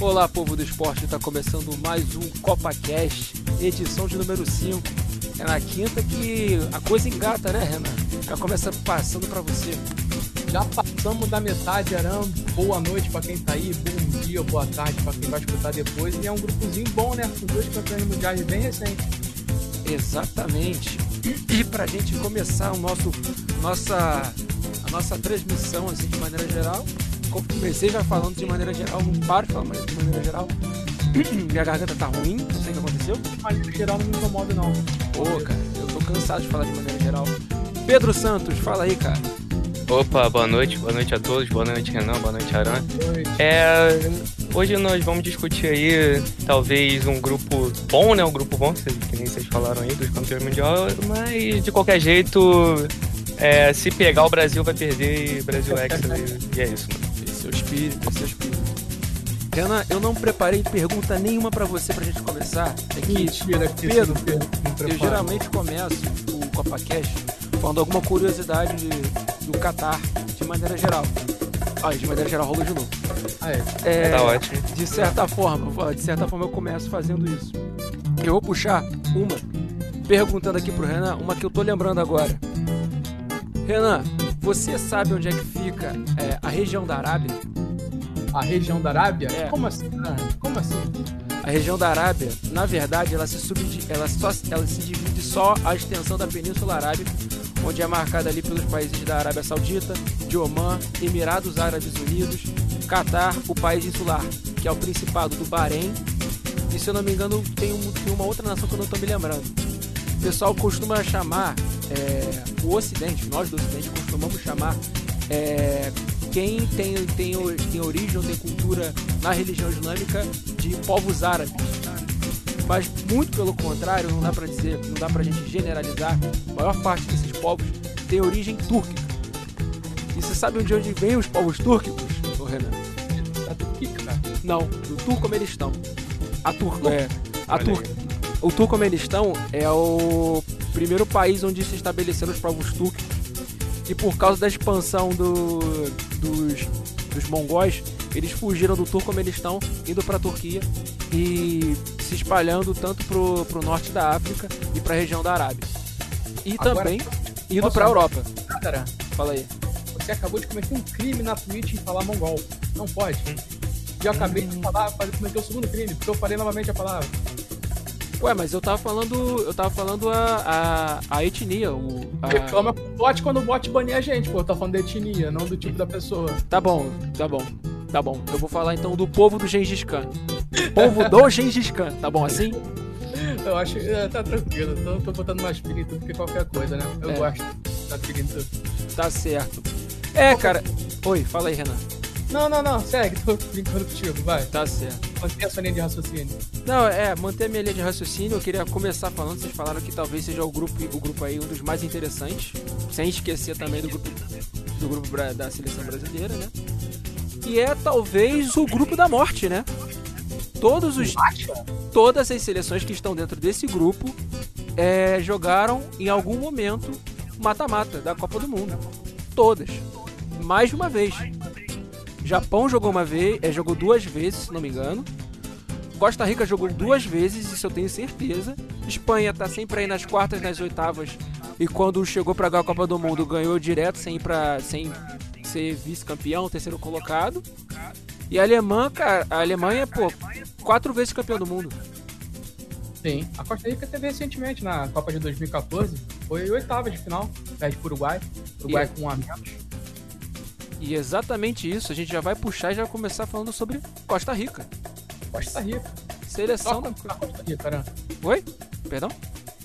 Olá, povo do esporte, está começando mais um CopaCast, edição de número 5. É na quinta que a coisa engata, né, Renan? Já começa passando para você. Já passamos da metade, Arão. Boa noite para quem tá aí, bom dia, boa tarde para quem vai escutar depois. E é um grupozinho bom, né? Com dois campeões mundiais bem recentes. Exatamente. E pra gente começar o nosso, nossa, a nossa transmissão assim, de maneira geral, comecei já falando de maneira geral, não paro de falar de maneira geral. Minha garganta tá ruim, não sei o que aconteceu. De maneira geral não me incomoda não. Pô, cara, eu tô cansado de falar de maneira geral. Pedro Santos, fala aí, cara. Opa, boa noite, boa noite a todos, boa noite Renan, boa noite Aran. É, hoje nós vamos discutir aí talvez um grupo bom, né? Um grupo bom, que nem vocês falaram aí, dos campeões mundial, mas de qualquer jeito, é, se pegar o Brasil vai perder e Brasil é e é isso, mano seu espírito, seu espírito. Renan, eu não preparei pergunta nenhuma para você pra gente começar. É que, Mentira, que Pedro, eu geralmente começo o CopaCast falando alguma curiosidade de, do Qatar, de maneira geral. Ah, de maneira geral, rola de novo. Ah, é. é. Tá ótimo. De certa forma, de certa forma eu começo fazendo isso. Eu vou puxar uma, perguntando aqui pro Renan, uma que eu tô lembrando agora. Renan, você sabe onde é que fica é, a região da Arábia? A região da Arábia? É. Como assim? Como assim? A região da Arábia, na verdade, ela se, ela só, ela se divide só a extensão da Península Arábica, onde é marcada ali pelos países da Arábia Saudita, de Omã, Emirados Árabes Unidos, Catar, o país insular, que é o Principado do Bahrein, e se eu não me engano tem, um, tem uma outra nação que eu não estou me lembrando. O pessoal costuma chamar é, o Ocidente, nós do Ocidente costumamos chamar é, quem tem, tem, tem origem ou tem cultura na religião islâmica de povos árabes. Mas muito pelo contrário, não dá para dizer, não dá pra gente generalizar, a maior parte desses povos tem origem túrquica. E você sabe de onde vêm os povos túrquicos, ô Renan? Da Turquia? Não, do Turcomenistão. A Turco é. A Turquia. O Turcomenistão é o primeiro país onde se estabeleceram os povos turcos. E por causa da expansão do, dos, dos mongóis, eles fugiram do Turcomenistão, indo para a Turquia e se espalhando tanto pro, pro norte da África e para a região da Arábia. E Agora, também indo para a Europa. Cara, fala aí. Você acabou de cometer um crime na Twitch em falar mongol. Não pode. E eu acabei de falar, cometer o segundo crime, porque eu falei novamente a palavra. Ué, mas eu tava falando. Eu tava falando a, a, a etnia. O, a... Reclama com o bot quando o bot banir a gente, pô. Eu tô falando da etnia, não do tipo da pessoa. Tá bom, tá bom. Tá bom. Eu vou falar então do povo do Gengis Khan. povo do Gengis Khan, tá bom assim? Eu acho. É, tá tranquilo. Tô, tô botando mais espírito do que qualquer coisa, né? Eu é. gosto da espírito. Tá certo. É, cara. Oi, fala aí, Renan. Não, não, não, segue, tô brincando contigo, vai. Tá certo. Mantém a sua linha de raciocínio. Não, é, manter a minha linha de raciocínio, eu queria começar falando, vocês falaram que talvez seja o grupo, o grupo aí um dos mais interessantes, sem esquecer também do grupo, do grupo da seleção brasileira, né? E é talvez o grupo da morte, né? Todos os. Todas as seleções que estão dentro desse grupo é, jogaram em algum momento mata-mata da Copa do Mundo. Todas. Mais de uma vez. Japão jogou uma vez, é, jogou duas vezes, se não me engano. Costa Rica jogou duas vezes, isso eu tenho certeza. Espanha tá sempre aí nas quartas, nas oitavas. E quando chegou para ganhar a Copa do Mundo, ganhou direto sem ir para sem ser vice-campeão, terceiro colocado. E a Alemanha, cara, a Alemanha, pô, quatro vezes campeão do mundo. Sim, a Costa Rica teve recentemente na Copa de 2014, foi oitava de final, perde pro Uruguai, Uruguai e... com um a menos. E exatamente isso, a gente já vai puxar e já vai começar falando sobre Costa Rica. Costa Rica. Seleção da Costa Rica, né? Oi? Perdão?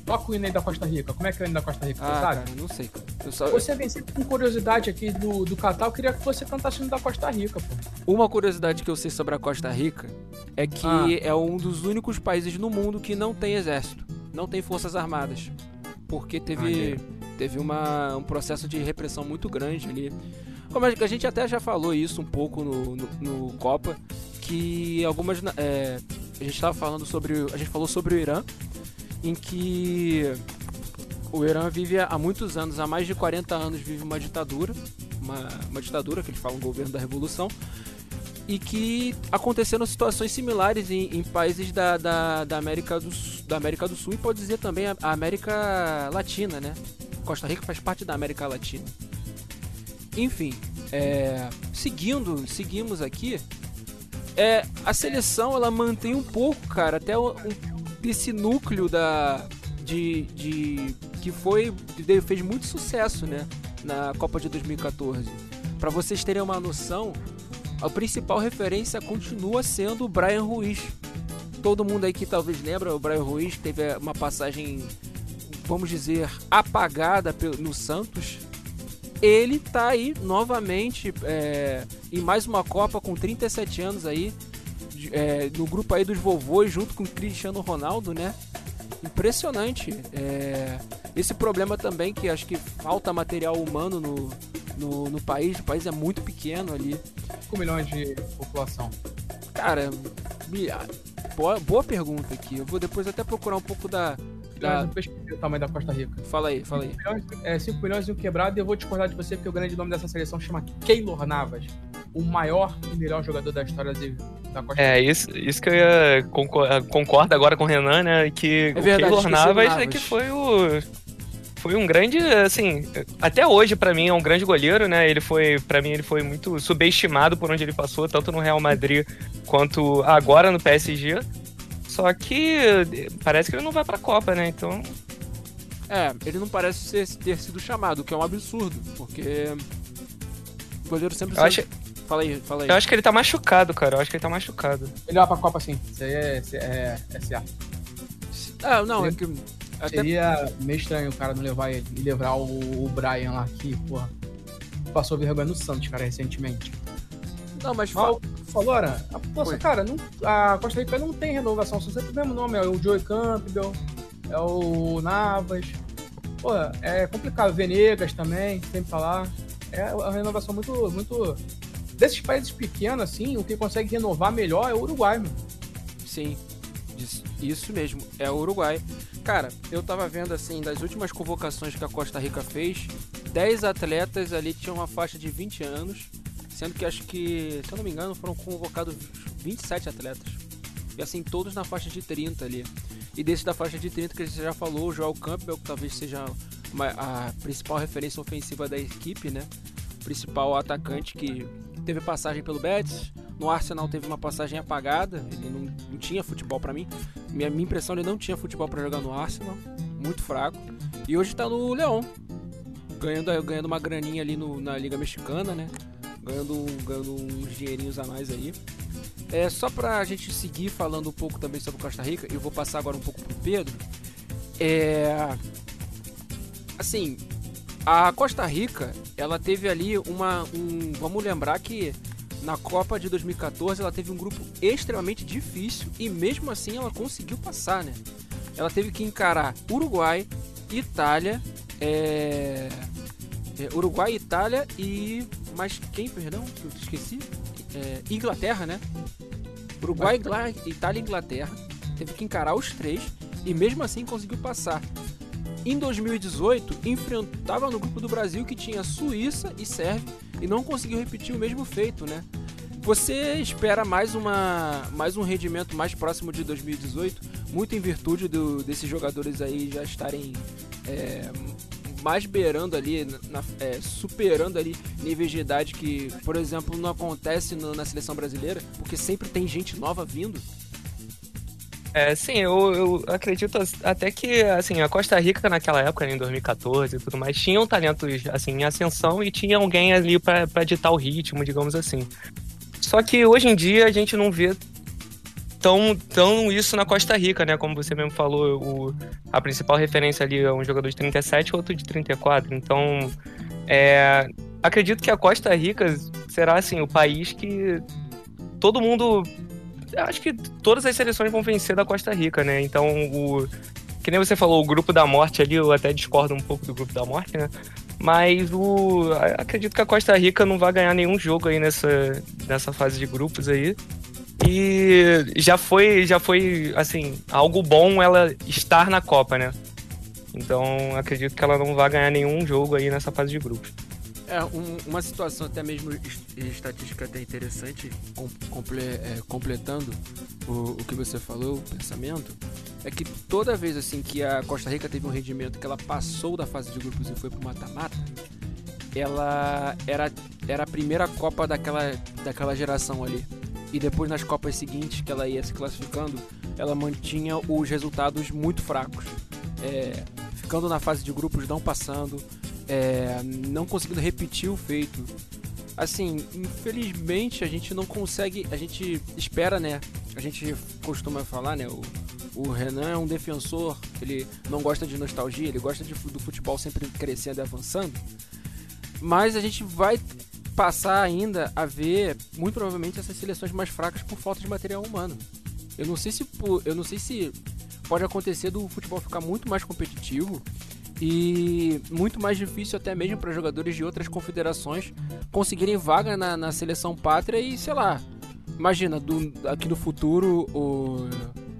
Toca o hino aí da Costa Rica. Como é que é o hino da Costa Rica? Ah, você sabe? Cara, não sei, cara. Só... Você vem sempre com curiosidade aqui do, do Catar. Eu queria que você cantasse o hino da Costa Rica, pô. Uma curiosidade que eu sei sobre a Costa Rica é que ah. é um dos únicos países no mundo que não tem exército, não tem forças armadas. Porque teve, ah, teve uma, um processo de repressão muito grande ali como a gente até já falou isso um pouco no, no, no Copa, que algumas. É, a gente estava falando sobre. A gente falou sobre o Irã, em que o Irã vive há muitos anos, há mais de 40 anos, vive uma ditadura, uma, uma ditadura, que eles falam governo da revolução, e que aconteceram situações similares em, em países da, da, da, América do, da América do Sul e pode dizer também a, a América Latina, né? Costa Rica faz parte da América Latina. Enfim, é, seguindo, seguimos aqui. É, a seleção ela mantém um pouco, cara, até um, esse núcleo da de, de que foi fez muito sucesso, né, na Copa de 2014. Para vocês terem uma noção, a principal referência continua sendo o Brian Ruiz. Todo mundo aí que talvez lembra, o Brian Ruiz teve uma passagem, vamos dizer, apagada no Santos. Ele tá aí novamente é, em mais uma Copa com 37 anos aí, é, no grupo aí dos vovôs, junto com o Cristiano Ronaldo, né? Impressionante. É, esse problema também que acho que falta material humano no, no, no país. O país é muito pequeno ali. 5 milhões de população. Cara, boa, boa pergunta aqui. Eu vou depois até procurar um pouco da. Da... o tamanho da Costa Rica. Fala aí, fala aí. 5 milhões, é, 5 milhões e um quebrado, e eu vou discordar de você porque o grande nome dessa seleção chama Keylor Navas. O maior e melhor jogador da história de, da Costa é, Rica. É, isso, isso que eu ia concordo agora com o Renan, né? Que é verdade, o Keylor Navas, Navas é que foi o foi um grande, assim, até hoje para mim é um grande goleiro, né? Ele foi, para mim ele foi muito subestimado por onde ele passou, tanto no Real Madrid quanto agora no PSG. Só que parece que ele não vai pra Copa, né? Então. É, ele não parece ser, ter sido chamado, o que é um absurdo, porque. O goleiro sempre. Eu acho... Fala aí, fala aí. Eu acho que ele tá machucado, cara. Eu acho que ele tá machucado. Ele vai pra Copa sim. Isso aí é, é, é certo. Ah, não, é que até... Seria meio estranho o cara não levar ele e levar o, o Brian lá que, porra, passou vergonha no Santos, cara, recentemente. Não, mas fala. Falou, Aran, a, cara, não, a Costa Rica não tem renovação, são sempre o mesmo nome, é o Joey Campbell, é o Navas. Pô, é complicado. Venegas também, sempre falar. É uma renovação muito, muito. Desses países pequenos, assim, o que consegue renovar melhor é o Uruguai, mano. Sim, isso mesmo, é o Uruguai. Cara, eu tava vendo assim, das últimas convocações que a Costa Rica fez, 10 atletas ali tinham uma faixa de 20 anos, sendo que acho que, se eu não me engano, foram convocados 27 atletas. E assim, todos na faixa de 30 ali. E desses da faixa de 30 que você já falou, o Joel Campbell, que talvez seja uma, a principal referência ofensiva da equipe, né? Principal atacante que teve passagem pelo Betis, no Arsenal teve uma passagem apagada, ele não, não tinha futebol para mim. Minha, minha impressão ele não tinha futebol para jogar no Arsenal, muito fraco. E hoje tá no Leão, ganhando, ganhando uma graninha ali no, na Liga Mexicana, né? Ganhando, ganhando uns dinheirinhos a mais aí. É, só pra gente seguir falando um pouco também sobre Costa Rica, eu vou passar agora um pouco pro Pedro. É. Assim, a Costa Rica, ela teve ali uma. Um, vamos lembrar que na Copa de 2014 ela teve um grupo extremamente difícil e mesmo assim ela conseguiu passar, né? Ela teve que encarar Uruguai, Itália, é... É, Uruguai, Itália e mas quem, perdão, eu esqueci, é, Inglaterra, né? Uruguai, Itália e Inglaterra teve que encarar os três e mesmo assim conseguiu passar. Em 2018, enfrentava no grupo do Brasil que tinha Suíça e Sérvia e não conseguiu repetir o mesmo feito, né? Você espera mais, uma, mais um rendimento mais próximo de 2018, muito em virtude do, desses jogadores aí já estarem é, mais beirando ali, na, é, superando ali níveis de idade que, por exemplo, não acontece no, na seleção brasileira, porque sempre tem gente nova vindo. É, sim, eu, eu, acredito até que assim, a Costa Rica naquela época, em 2014 e tudo mais, tinham talentos assim, em ascensão e tinha alguém ali para ditar o ritmo, digamos assim. Só que hoje em dia a gente não vê tão, tão isso na Costa Rica, né? Como você mesmo falou, o, a principal referência ali é um jogador de 37 outro de 34. Então, é, acredito que a Costa Rica será assim o país que todo mundo acho que todas as seleções vão vencer da Costa Rica, né? Então, o. Que nem você falou, o grupo da morte ali, eu até discordo um pouco do grupo da morte, né? Mas o. Acredito que a Costa Rica não vai ganhar nenhum jogo aí nessa, nessa fase de grupos aí. E já foi, já foi, assim, algo bom ela estar na Copa, né? Então acredito que ela não vai ganhar nenhum jogo aí nessa fase de grupos. É, um, uma situação até mesmo estatística até interessante, com, comple, é, completando o, o que você falou, o pensamento, é que toda vez assim que a Costa Rica teve um rendimento que ela passou da fase de grupos e foi pro mata-mata, ela era, era a primeira Copa daquela, daquela geração ali. E depois nas Copas seguintes que ela ia se classificando, ela mantinha os resultados muito fracos. É, ficando na fase de grupos, não passando, é, não conseguindo repetir o feito. Assim, infelizmente a gente não consegue, a gente espera, né? A gente costuma falar, né? O, o Renan é um defensor, ele não gosta de nostalgia, ele gosta de, do futebol sempre crescendo e avançando. Mas a gente vai passar ainda a ver, muito provavelmente, essas seleções mais fracas por falta de material humano. Eu não sei se, eu não sei se pode acontecer do futebol ficar muito mais competitivo e muito mais difícil até mesmo para jogadores de outras confederações conseguirem vaga na, na seleção pátria e sei lá. Imagina, do, aqui no futuro o,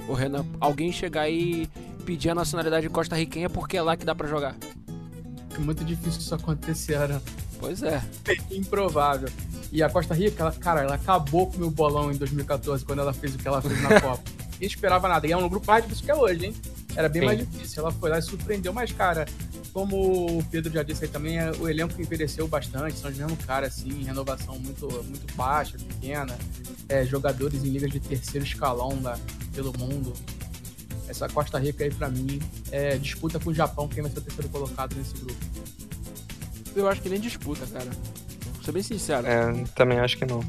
o Renan, alguém chegar e pedir a nacionalidade costa-riquenha porque é lá que dá para jogar. É muito difícil isso acontecer, né? Pois é. Improvável. E a Costa Rica, ela, cara, ela acabou com o meu bolão em 2014, quando ela fez o que ela fez na Copa. Ninguém esperava nada. E é um grupo mais difícil que é hoje, hein? Era bem Sim. mais difícil. Ela foi lá e surpreendeu, mas, cara, como o Pedro já disse aí também, é, o elenco envelheceu bastante, são os mesmos caras, assim, renovação muito, muito baixa, pequena, é, jogadores em ligas de terceiro escalão da, pelo mundo. Essa Costa Rica aí, pra mim, é disputa com o Japão, quem vai ser o terceiro colocado nesse grupo. Eu acho que nem disputa, cara. Vou ser bem sincero. É, também acho que não.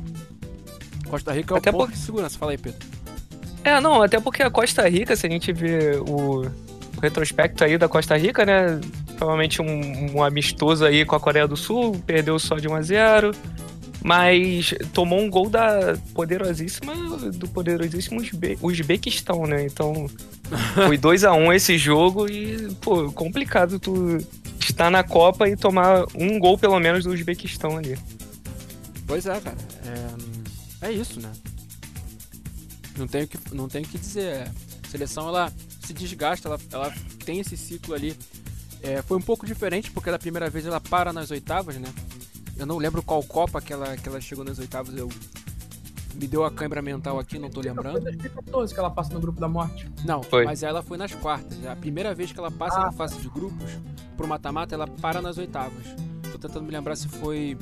Costa Rica é o Até por... de segurança. Fala aí, Pedro. É, não, até porque a Costa Rica, se a gente vê o, retrospecto aí da Costa Rica, né? Provavelmente um, um, amistoso aí com a Coreia do Sul, perdeu só de 1 a 0 mas tomou um gol da poderosíssima do poderosíssimo Uzbequistão, né? Então foi 2 a 1 esse jogo e, pô, complicado tu estar na Copa e tomar um gol pelo menos do Uzbequistão ali. Pois é, cara. É, é isso, né? Não tenho que, não tenho que dizer. A seleção ela se desgasta, ela, ela tem esse ciclo ali. É, foi um pouco diferente porque da primeira vez ela para nas oitavas, né? Eu não lembro qual Copa que ela, que ela chegou nas oitavas. Eu me deu a câimbra mental aqui, não tô lembrando. Foi 2014 que ela passa no grupo da morte. Não, foi. mas ela foi nas quartas. A primeira vez que ela passa ah. na fase de grupos, pro mata-mata, ela para nas oitavas. Tô tentando me lembrar se foi.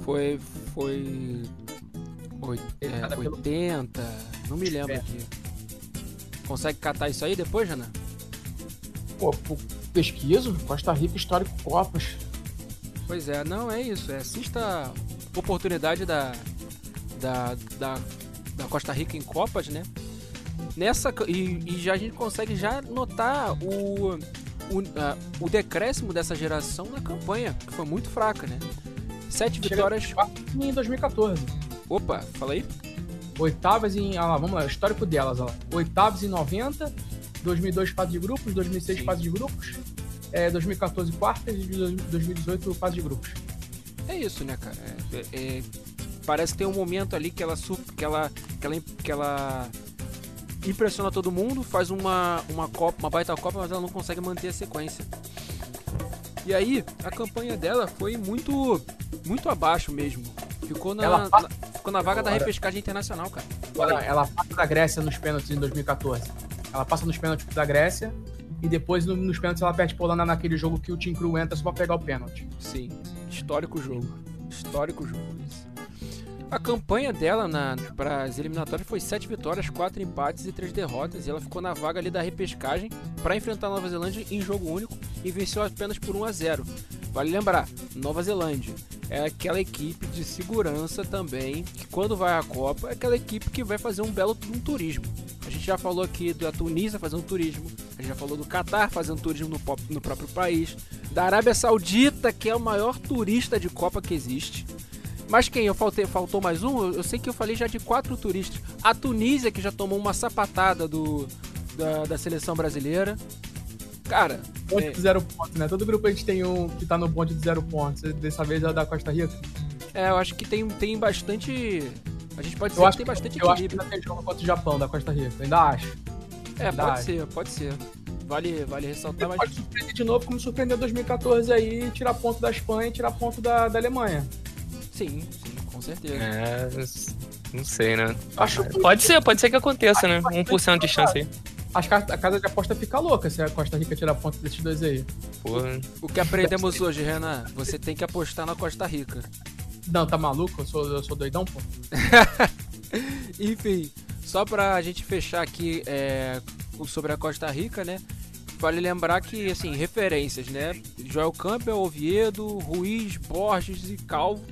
Foi. Foi. É, 80. Não me lembro aqui. Consegue catar isso aí depois, Jana? Pô, pesquiso. Costa Rica Histórico Copas. Pois é, não, é isso. É, assista a oportunidade da, da, da, da Costa Rica em Copas, né? Nessa, e, e já a gente consegue já notar o, o, uh, o decréscimo dessa geração na campanha, que foi muito fraca, né? Sete Chega vitórias. Em 2014. Opa, fala aí. Oitavas em. Ah lá, vamos lá, histórico delas, ó. Oitavas em 90, 2002 fase de grupos, 2006 Sim. fase de grupos, é, 2014 quartas e 2018 fase de grupos. É isso, né, cara? É, é, parece que tem um momento ali que ela que ela que ela, que ela impressiona todo mundo, faz uma uma copa, uma baita copa, mas ela não consegue manter a sequência. E aí, a campanha dela foi muito muito abaixo mesmo. Ficou na, passa... na ficou na vaga da repescagem internacional, cara. Ela, ela passa da Grécia nos pênaltis em 2014. Ela passa nos pênaltis da Grécia e depois nos pênaltis ela perde Polônia naquele jogo que o Team Crew entra só pra pegar o pênalti. Sim, histórico jogo. Histórico jogo. A campanha dela para as eliminatórias foi 7 vitórias, 4 empates e 3 derrotas. E ela ficou na vaga ali da repescagem para enfrentar a Nova Zelândia em jogo único e venceu apenas por 1 a 0. Vale lembrar, Nova Zelândia é aquela equipe de segurança também, que quando vai à Copa é aquela equipe que vai fazer um belo um turismo. A gente já falou aqui da Tunísia fazendo turismo, a gente já falou do Catar fazendo turismo no, no próprio país, da Arábia Saudita, que é o maior turista de Copa que existe. Mas quem? Eu faltei, faltou mais um? Eu sei que eu falei já de quatro turistas. A Tunísia, que já tomou uma sapatada do, da, da seleção brasileira. Cara. Ponte é... de zero pontos, né? Todo grupo a gente tem um que tá no ponte de zero pontos. Dessa vez é da Costa Rica. É, eu acho que tem, tem bastante. A gente pode dizer eu que tem bastante Eu acho que ainda tem jogo contra o Japão, da Costa Rica. Eu ainda acho. É, ainda pode acho. ser, pode ser. vale, vale ressaltar. Mas... Pode surpreender de novo, como surpreendeu 2014 aí, tirar ponto da Espanha e tirar ponto da, da Alemanha. Sim, sim, com certeza. É, não sei, né? Acho pode ser, pode ser que aconteça, né? 1% de chance aí. Acho que a casa de aposta fica louca se a Costa Rica tirar ponto desses dois aí. Porra. O que aprendemos hoje, Renan? Você tem que apostar na Costa Rica. Não, tá maluco? Eu sou, eu sou doidão, pô. Enfim, só pra gente fechar aqui é, sobre a Costa Rica, né? Vale lembrar que, assim, referências, né? Joel Campbell, Oviedo, Ruiz, Borges e Calvo.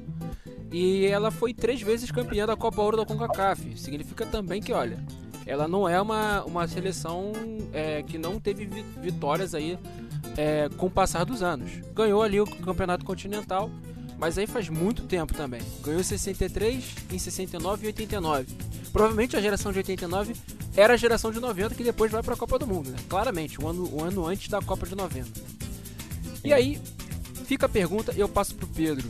E ela foi três vezes campeã da Copa Ouro da CONCACAF. Significa também que, olha, ela não é uma, uma seleção é, que não teve vitórias aí é, com o passar dos anos. Ganhou ali o Campeonato Continental mas aí faz muito tempo também. Ganhou em 63, em 69 e 89. Provavelmente a geração de 89 era a geração de 90 que depois vai para a Copa do Mundo, né? Claramente, um ano, um ano antes da Copa de 90. E aí fica a pergunta, eu passo pro Pedro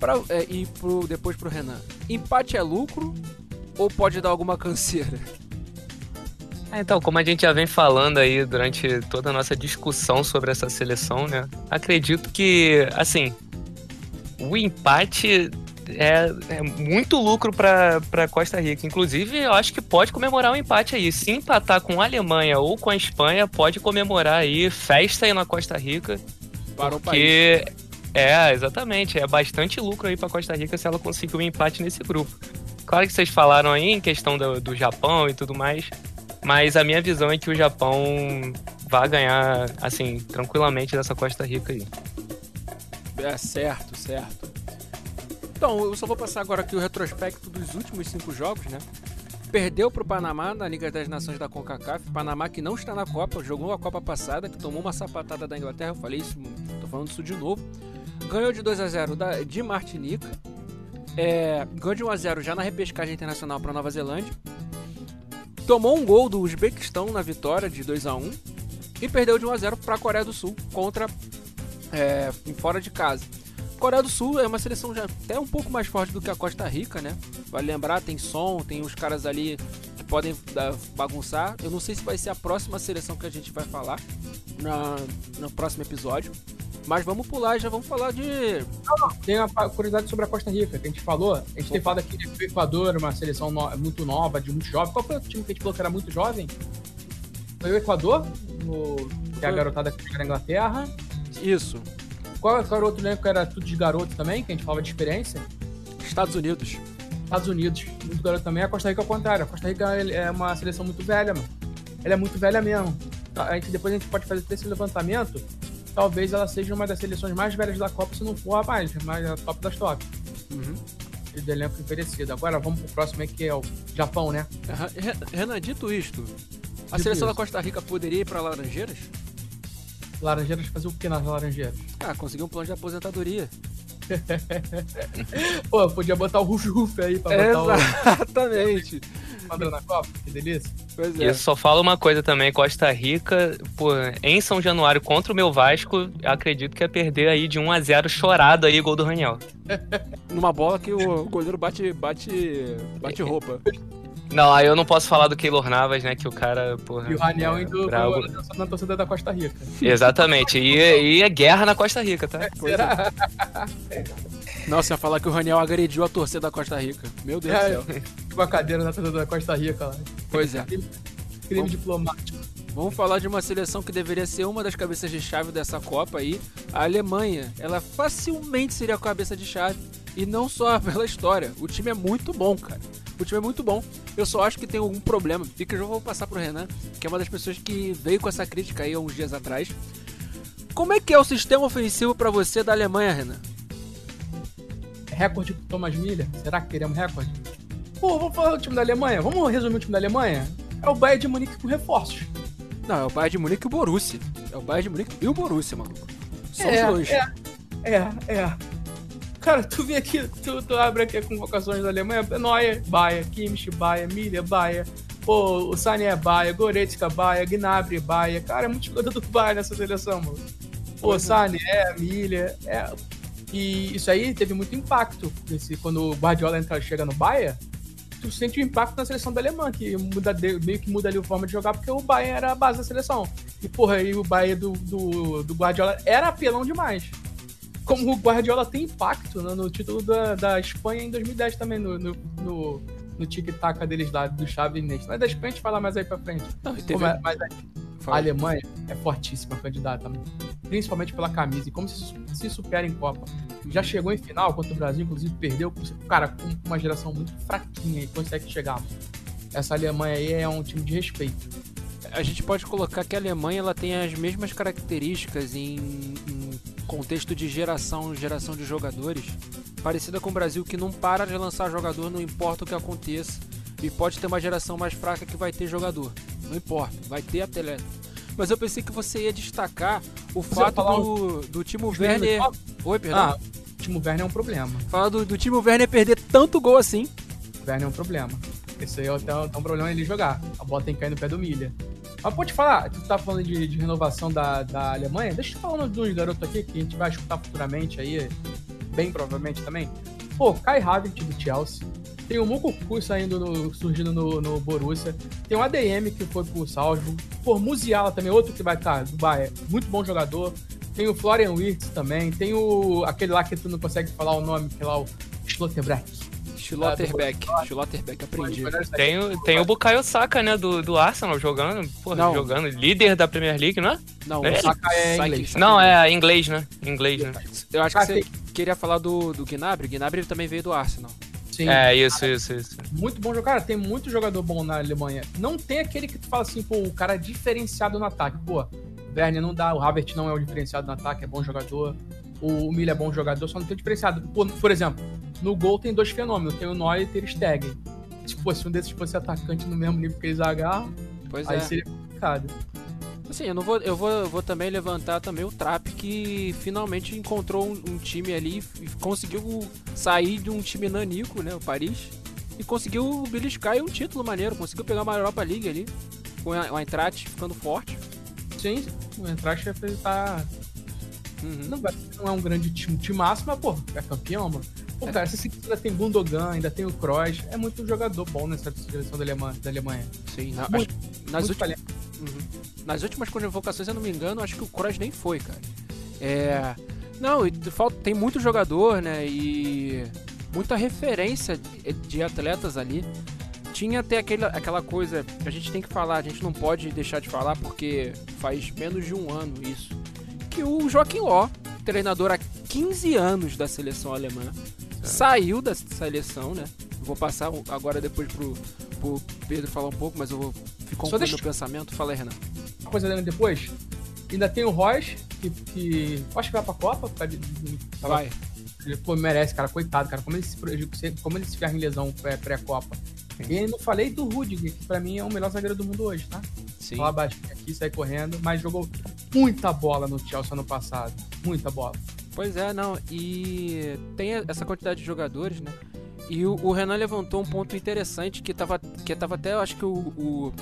pra, é, e pro, depois pro Renan. Empate é lucro ou pode dar alguma canseira? É, então, como a gente já vem falando aí durante toda a nossa discussão sobre essa seleção, né? Acredito que, assim, o empate é, é muito lucro para Costa Rica. Inclusive, eu acho que pode comemorar o um empate aí. Se empatar com a Alemanha ou com a Espanha, pode comemorar aí, festa aí na Costa Rica. Para o país. É, exatamente. É bastante lucro aí para Costa Rica se ela conseguir um empate nesse grupo. Claro que vocês falaram aí em questão do, do Japão e tudo mais, mas a minha visão é que o Japão vai ganhar, assim, tranquilamente dessa Costa Rica aí. É, certo, certo. Então, eu só vou passar agora aqui o retrospecto dos últimos cinco jogos, né? Perdeu para o Panamá na Liga das Nações da CONCACAF. Panamá que não está na Copa, jogou a Copa passada, que tomou uma sapatada da Inglaterra. Eu falei isso, tô falando isso de novo. Ganhou de 2 a 0 da, de Martinica. É, ganhou de 1 a 0 já na repescagem internacional para Nova Zelândia. Tomou um gol do Uzbequistão na vitória de 2 a 1 e perdeu de 1 a 0 para a Coreia do Sul contra é, fora de casa. Coreia do Sul é uma seleção já até um pouco mais forte do que a Costa Rica, né? Vale lembrar, tem som, tem os caras ali que podem dar, bagunçar. Eu não sei se vai ser a próxima seleção que a gente vai falar na, no próximo episódio. Mas vamos pular e já vamos falar de. Não, tem uma curiosidade sobre a Costa Rica, que a gente falou. A gente Opa. tem falado aqui do Equador, uma seleção no, muito nova, de muito jovem. Qual foi o time que a gente falou que era muito jovem? Foi o Equador, no, que é a garotada que fica na Inglaterra. Isso. Qual, qual era o outro elenco que era tudo de garoto também, que a gente falava de experiência? Estados Unidos. Estados Unidos, muito garoto também. A Costa Rica é o contrário. A Costa Rica é uma seleção muito velha, mano. Ela é muito velha mesmo. A gente, depois a gente pode fazer esse levantamento. Talvez ela seja uma das seleções mais velhas da Copa, se não for a mais, mas a top das top. Uhum. E do elenco envelhecido. Agora vamos pro próximo aí, que é o Japão, né? Renan, dito isto, a dito seleção isso. da Costa Rica poderia ir para Laranjeiras? Laranjeiras fazer o que nas Laranjeiras? Ah, conseguir um plano de aposentadoria. Pô, podia botar o Ruf Ruf aí pra botar Exatamente. o... na Copa, que delícia. Pois é. E eu só falo uma coisa também, Costa Rica, pô, em São Januário contra o meu Vasco, acredito que é perder aí de 1 a 0 chorado aí, gol do Raniel. Numa bola que o goleiro bate, bate, bate roupa. Não, aí eu não posso falar do Keylor Navas, né? Que o cara, porra. E o Raniel é, indo bravo. na torcida da Costa Rica. Exatamente. E, e é guerra na Costa Rica, tá? É, será? É. Nossa, ia falar que o Raniel agrediu a torcida da Costa Rica. Meu Deus é, do céu. Uma cadeira na torcida da Costa Rica lá. Pois é. Crime, crime Vamos... diplomático. Vamos falar de uma seleção que deveria ser uma das cabeças de chave dessa Copa aí, a Alemanha. Ela facilmente seria a cabeça de chave e não só pela história. O time é muito bom, cara. O time é muito bom. Eu só acho que tem algum problema. E que eu já vou passar pro Renan, que é uma das pessoas que veio com essa crítica aí há uns dias atrás. Como é que é o sistema ofensivo para você da Alemanha, Renan? Recorde pro Thomas Miller? Será que queremos recorde? Pô, vamos falar do time da Alemanha? Vamos resumir o time da Alemanha? É o Bayern de Munique com reforços. Não, é o Bayern de Munique e o Borussia. É o Bayern de Munique e o Borussia, maluco. São é, os dois. É, é, é. Cara, tu vê aqui, tu, tu abre aqui as convocações da Alemanha, Neuer, Baia, Kimmich, Baia, Milha, Baia, pô, o Sani é Baia, Goretzka, Baia, Gnabry, Baia, cara, é muito jogador do Baia nessa seleção, mano. Pô, é, Milha, é... E isso aí teve muito impacto, esse, quando o Guardiola entra, chega no Baia, tu sente o impacto na seleção da Alemanha, que muda, meio que muda ali a forma de jogar, porque o Bayern era a base da seleção. E, porra, aí o Bayern do, do, do Guardiola era apelão demais. Como o Guardiola tem impacto né, no título da, da Espanha em 2010 também, no, no, no, no tic-tac deles lá, do Xavi Neste. Mas da Espanha a gente fala mais aí pra frente. Não, teve... Como é, mas a Alemanha é fortíssima candidata, principalmente pela camisa e como se, se supera em Copa. Já chegou em final contra o Brasil, inclusive perdeu, cara, com uma geração muito fraquinha e consegue chegar. Essa Alemanha aí é um time de respeito. A gente pode colocar que a Alemanha ela tem as mesmas características em, em contexto de geração, geração de jogadores, parecida com o Brasil que não para de lançar jogador, não importa o que aconteça. E pode ter uma geração mais fraca que vai ter jogador. Não importa, vai ter atleta. Mas eu pensei que você ia destacar o você fato do, do Timo Werner. Oi, perdão. Ah, o Timo Werner é um problema. Fala do, do Timo Werner perder tanto gol assim. O Werner é um problema. Esse aí é um problema ele jogar. A bola tem que cair no pé do milha. Mas pode falar, tu tá falando de, de renovação da, da Alemanha? Deixa eu falar de uns garotos aqui que a gente vai escutar futuramente aí, bem provavelmente também. Pô, Kai Havertz do Chelsea. Tem o Mukuku saindo no, surgindo no, no Borussia. Tem o ADM que foi pro Salzburg. Pô, Musiala também, outro que vai estar tá, do Bayern. Muito bom jogador. Tem o Florian Wirtz também. Tem o aquele lá que tu não consegue falar o nome, que é lá o Schlotterbeck. Schlotterbeck. Schlotterbeck, aprendi. Tem, o, tem o Bukayo Saka, né, do, do Arsenal jogando. Porra, não. jogando. Líder da Premier League, não é? Não, é? o Saka é inglês. Não, é inglês, né? Inglês, né? Eu acho que você queria falar do, do Gnabry. O Gnabry também veio do Arsenal. Sim. É, isso, isso, isso. Muito bom jogar. Cara, tem muito jogador bom na Alemanha. Não tem aquele que tu fala assim, pô, o cara é diferenciado no ataque. Pô, Werner não dá, o Havertz não é o diferenciado no ataque, é bom jogador. O Milha é bom jogador, só não tem diferenciado. Por, por exemplo, no gol tem dois fenômenos, tem o Neuer e o Ter Stegen. Se um desses fosse atacante no mesmo nível que eles agarram, pois aí é. seria complicado. Assim, eu não vou, eu vou, vou também levantar também o Trap que finalmente encontrou um, um, time ali e conseguiu sair de um time nanico, né, o Paris, e conseguiu beliscar um título maneiro, conseguiu pegar uma Europa League ali, com o Eintracht ficando forte. Sim, o Eintracht tá uhum. não, não, é um grande time, máximo, mas pô, é campeão, mano. Pô, é. cara, essa ainda tem Gundogan, ainda tem o Kroos, é muito jogador bom nessa seleção da Alemanha. Da Alemanha. Sim, na, muito, nas muito últimas uhum. Nas últimas convocações, se eu não me engano, acho que o Kroos nem foi, cara. É. Não, falta, tem muito jogador, né? E muita referência de atletas ali. Tinha até aquele, aquela coisa que a gente tem que falar, a gente não pode deixar de falar porque faz menos de um ano isso. Que o Joaquim Ló, treinador há 15 anos da seleção alemã, é. saiu da seleção, né? Vou passar agora depois pro, pro Pedro falar um pouco, mas eu vou ficar um deixa... meu pensamento. Fala aí, Renan uma coisa depois. Ainda tem o Royce, que, que acho que vai pra Copa. Pra, vai. Ele, pô, merece, cara. Coitado, cara. Como ele se, como ele se ferra em lesão pré-Copa. E não falei do Rudiger, que pra mim é o melhor zagueiro do mundo hoje, tá? Sim. Falar baixinho aqui, sair correndo, mas jogou muita bola no Chelsea ano passado. Muita bola. Pois é, não. E tem essa quantidade de jogadores, né? E o, o Renan levantou um ponto interessante que tava, que tava até, acho que o, o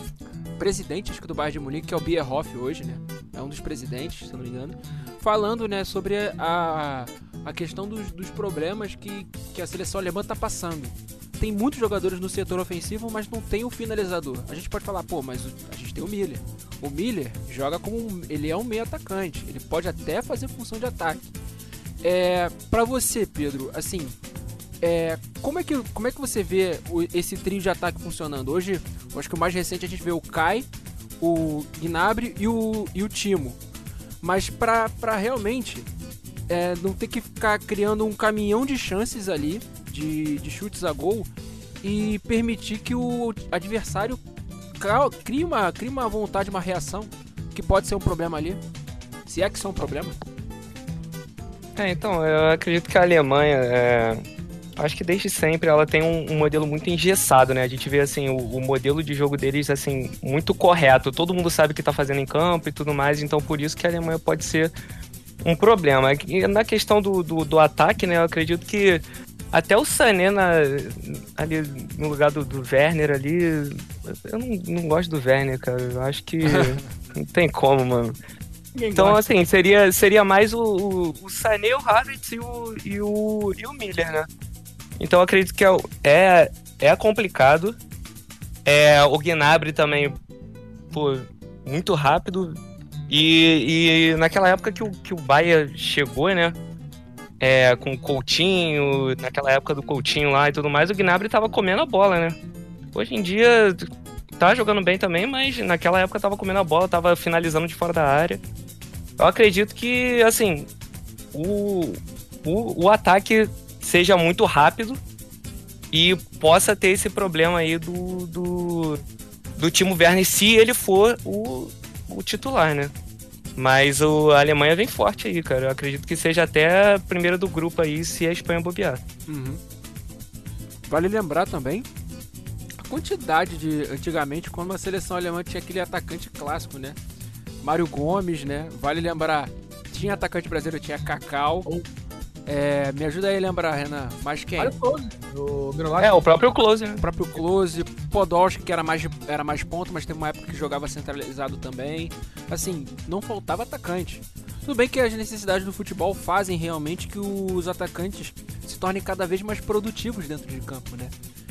presidente acho que do Bayern de Munique, que é o Bierhoff hoje, né? É um dos presidentes, se não me engano, falando, né, sobre a, a questão dos, dos problemas que, que a seleção alemã está passando. Tem muitos jogadores no setor ofensivo, mas não tem o finalizador. A gente pode falar, pô, mas a gente tem o Miller. O Miller joga como um, ele é um meio atacante, ele pode até fazer função de ataque. É, para você, Pedro, assim, é, como, é que, como é que você vê o, esse trio de ataque funcionando? Hoje, acho que o mais recente a gente vê o Kai, o Gnabry e o, e o Timo. Mas para realmente é, não ter que ficar criando um caminhão de chances ali, de, de chutes a gol, e permitir que o adversário crie uma, crie uma vontade, uma reação, que pode ser um problema ali. Se é que isso é um problema. É, então, eu acredito que a Alemanha é acho que desde sempre ela tem um, um, modelo muito engessado, né? A gente vê assim o, o, modelo de jogo deles assim muito correto. Todo mundo sabe o que está fazendo em campo e tudo mais. Então por isso que a Alemanha pode ser um problema. E na questão do, do, do ataque, né? Eu acredito que até o Sané na, ali no lugar do, do Werner ali, eu não, não gosto do Werner, cara. Eu acho que não tem como, mano. Ninguém então, gosta. assim, seria, seria mais o, o, o Sané, o Havertz e o, e, o, e o Miller, né? Então acredito que é, é é complicado. É, o Gnabry também, pô, muito rápido. E, e naquela época que o, que o Bahia chegou, né? É, com o Coutinho, naquela época do Coutinho lá e tudo mais, o Gnabry tava comendo a bola, né? Hoje em dia tá jogando bem também, mas naquela época tava comendo a bola, tava finalizando de fora da área. Eu acredito que, assim, o, o, o ataque seja muito rápido e possa ter esse problema aí do, do, do Timo Werner se ele for o, o titular, né? Mas o, a Alemanha vem forte aí, cara. Eu acredito que seja até a primeira do grupo aí se a Espanha bobear. Uhum. Vale lembrar também a quantidade de. Antigamente, quando a seleção alemã tinha aquele atacante clássico, né? Mário Gomes, né? Vale lembrar. Tinha atacante brasileiro, tinha Cacau. Oh. É, me ajuda aí a lembrar, Renan. Mas quem? Olha o Close. O é, o próprio Close. Né? O próprio Close. Podolski, que era mais, era mais ponto, mas teve uma época que jogava centralizado também. Assim, não faltava atacante. Tudo bem que as necessidades do futebol fazem realmente que os atacantes se tornem cada vez mais produtivos dentro de campo, né?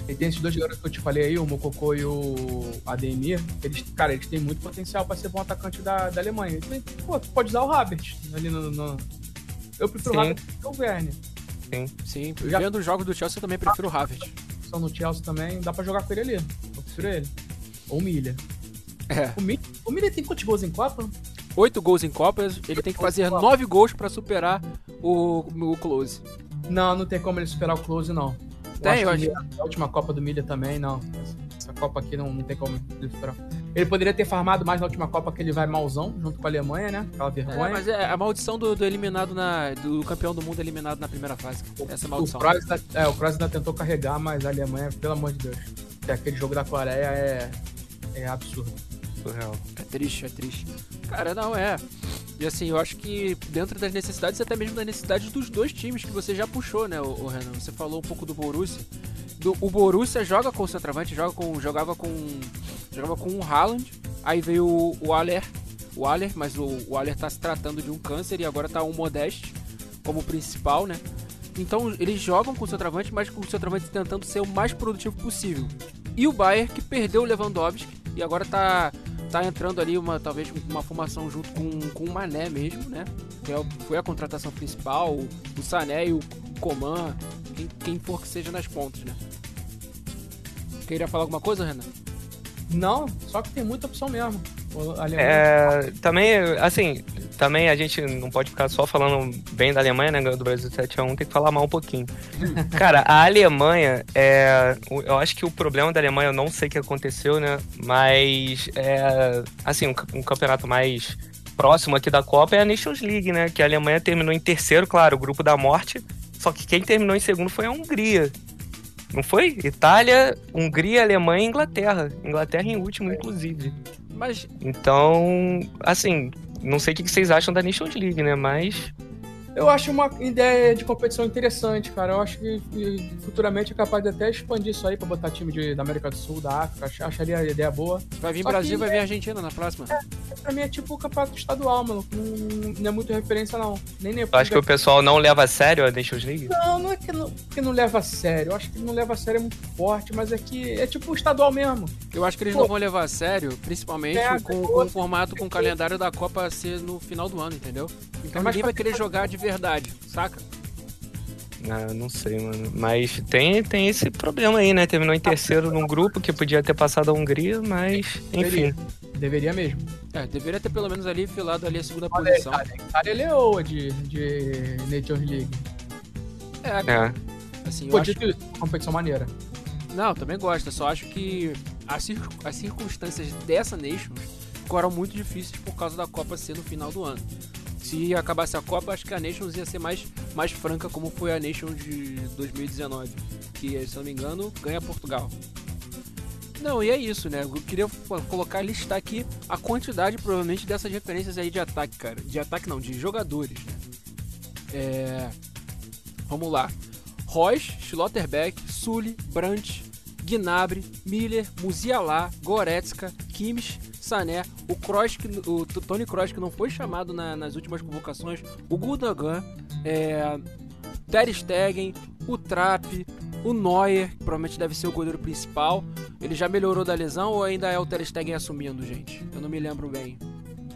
E tem esses dois garotos que eu te falei aí, o Mokoko e o Ademir, eles, cara, eles têm muito potencial para ser bom atacante da, da Alemanha. Pô, tu pode usar o Habert ali no, no, eu prefiro Sim. o Havertz que o Werner. Sim. Sim, já... vendo os jogos do Chelsea eu também prefiro o Havertz. Só no Chelsea também dá pra jogar com ele ali. Eu prefiro ele. Ou o Milha. É. O Milha, o Milha tem quantos gols em Copa? Oito gols em Copas, ele tem que fazer nove gols pra superar o, o Close. Não, não tem como ele superar o Close, não. Tem, eu acho. Eu acho. A última Copa do Milha também, não. Essa Copa aqui não, não tem como ele superar. Ele poderia ter farmado mais na última Copa que ele vai malzão, junto com a Alemanha, né? Aquela vergonha. É, mas é a maldição do, do, eliminado na. do campeão do mundo eliminado na primeira fase. Essa é maldição. O Kroos, ainda, é, o Kroos ainda tentou carregar, mas a Alemanha, pelo amor de Deus. Aquele jogo da Coreia é. é absurdo. Surreal. É triste, é triste. Cara, não, é. E assim, eu acho que dentro das necessidades, até mesmo das necessidades dos dois times que você já puxou, né, o, Renan? Você falou um pouco do Borussia. Do, o Borussia joga com o centroavante, joga com, jogava com. Jogava com o Haaland Aí veio o, o Aller, o Aller, mas o, o Aller tá se tratando de um câncer e agora tá um Modeste como principal, né? Então eles jogam com o centroavante, mas com o centroavante tentando ser o mais produtivo possível. E o Bayern que perdeu o Lewandowski e agora tá tá entrando ali uma talvez uma formação junto com, com o Mané mesmo, né? Que é, foi a contratação principal, o, o Sané e o Coman, quem, quem for que seja nas pontas, né? Queria falar alguma coisa, Renan? Não, só que tem muita opção mesmo. É, também, assim, também a gente não pode ficar só falando bem da Alemanha, né? Do Brasil 7x1, tem que falar mal um pouquinho. Cara, a Alemanha, é, eu acho que o problema da Alemanha, eu não sei o que aconteceu, né? Mas, é, assim, um, um campeonato mais próximo aqui da Copa é a Nations League, né? Que a Alemanha terminou em terceiro, claro, o grupo da morte. Só que quem terminou em segundo foi a Hungria. Não foi? Itália, Hungria, Alemanha e Inglaterra. Inglaterra em último, inclusive. Mas. Então, assim, não sei o que vocês acham da Nations League, né? Mas eu acho uma ideia de competição interessante, cara. Eu acho que, futuramente é capaz de até expandir isso aí pra botar time de, da América do Sul, da África. Acharia a ideia boa. Vai vir Só Brasil, que, vai vir Argentina na próxima. É, pra mim é tipo o campeonato estadual, mano. Não, não é muito referência, não. Nem nem. Acho que o pessoal não leva a sério a Nations League? Não, não é que não, que não leva a sério. Eu acho que não leva a sério é muito forte, mas é que é tipo o estadual mesmo. Eu acho que eles Pô, não vão levar a sério, principalmente é, com, com o formato, com o calendário da Copa ser no final do ano, entendeu? Então é ninguém vai querer jogar de verdade, saca? Ah, não sei, mano. Mas tem, tem esse problema aí, né? Terminou em terceiro num grupo que podia ter passado a Hungria, mas enfim. Deveria, mesmo. É, deveria ter pelo menos ali filado ali a segunda Olha, posição. Itália, Itália leoa de, de Nations League. É, é. Assim, Pô, acho... competição maneira. Não, também gosto. Só acho que as, as circunstâncias dessa Nations ficaram muito difíceis por causa da Copa ser no final do ano se acabasse a Copa, acho que a Nations ia ser mais, mais franca, como foi a Nations de 2019, que, se não me engano, ganha Portugal. Não, e é isso, né? Eu queria colocar, listar aqui a quantidade, provavelmente, dessas referências aí de ataque, cara. De ataque não, de jogadores, né? É... Vamos lá. Royce, Schlotterbeck, Sully, Brandt, Gnabry, Miller, Musiala, Goretzka, Kimmich, Sané, o Kroos, que, o Tony Kroos que não foi chamado na, nas últimas convocações, o Gundogan, é, Ter Stegen, o Trapp, o Neuer, que provavelmente deve ser o goleiro principal. Ele já melhorou da lesão ou ainda é o Ter Stegen assumindo, gente? Eu não me lembro bem.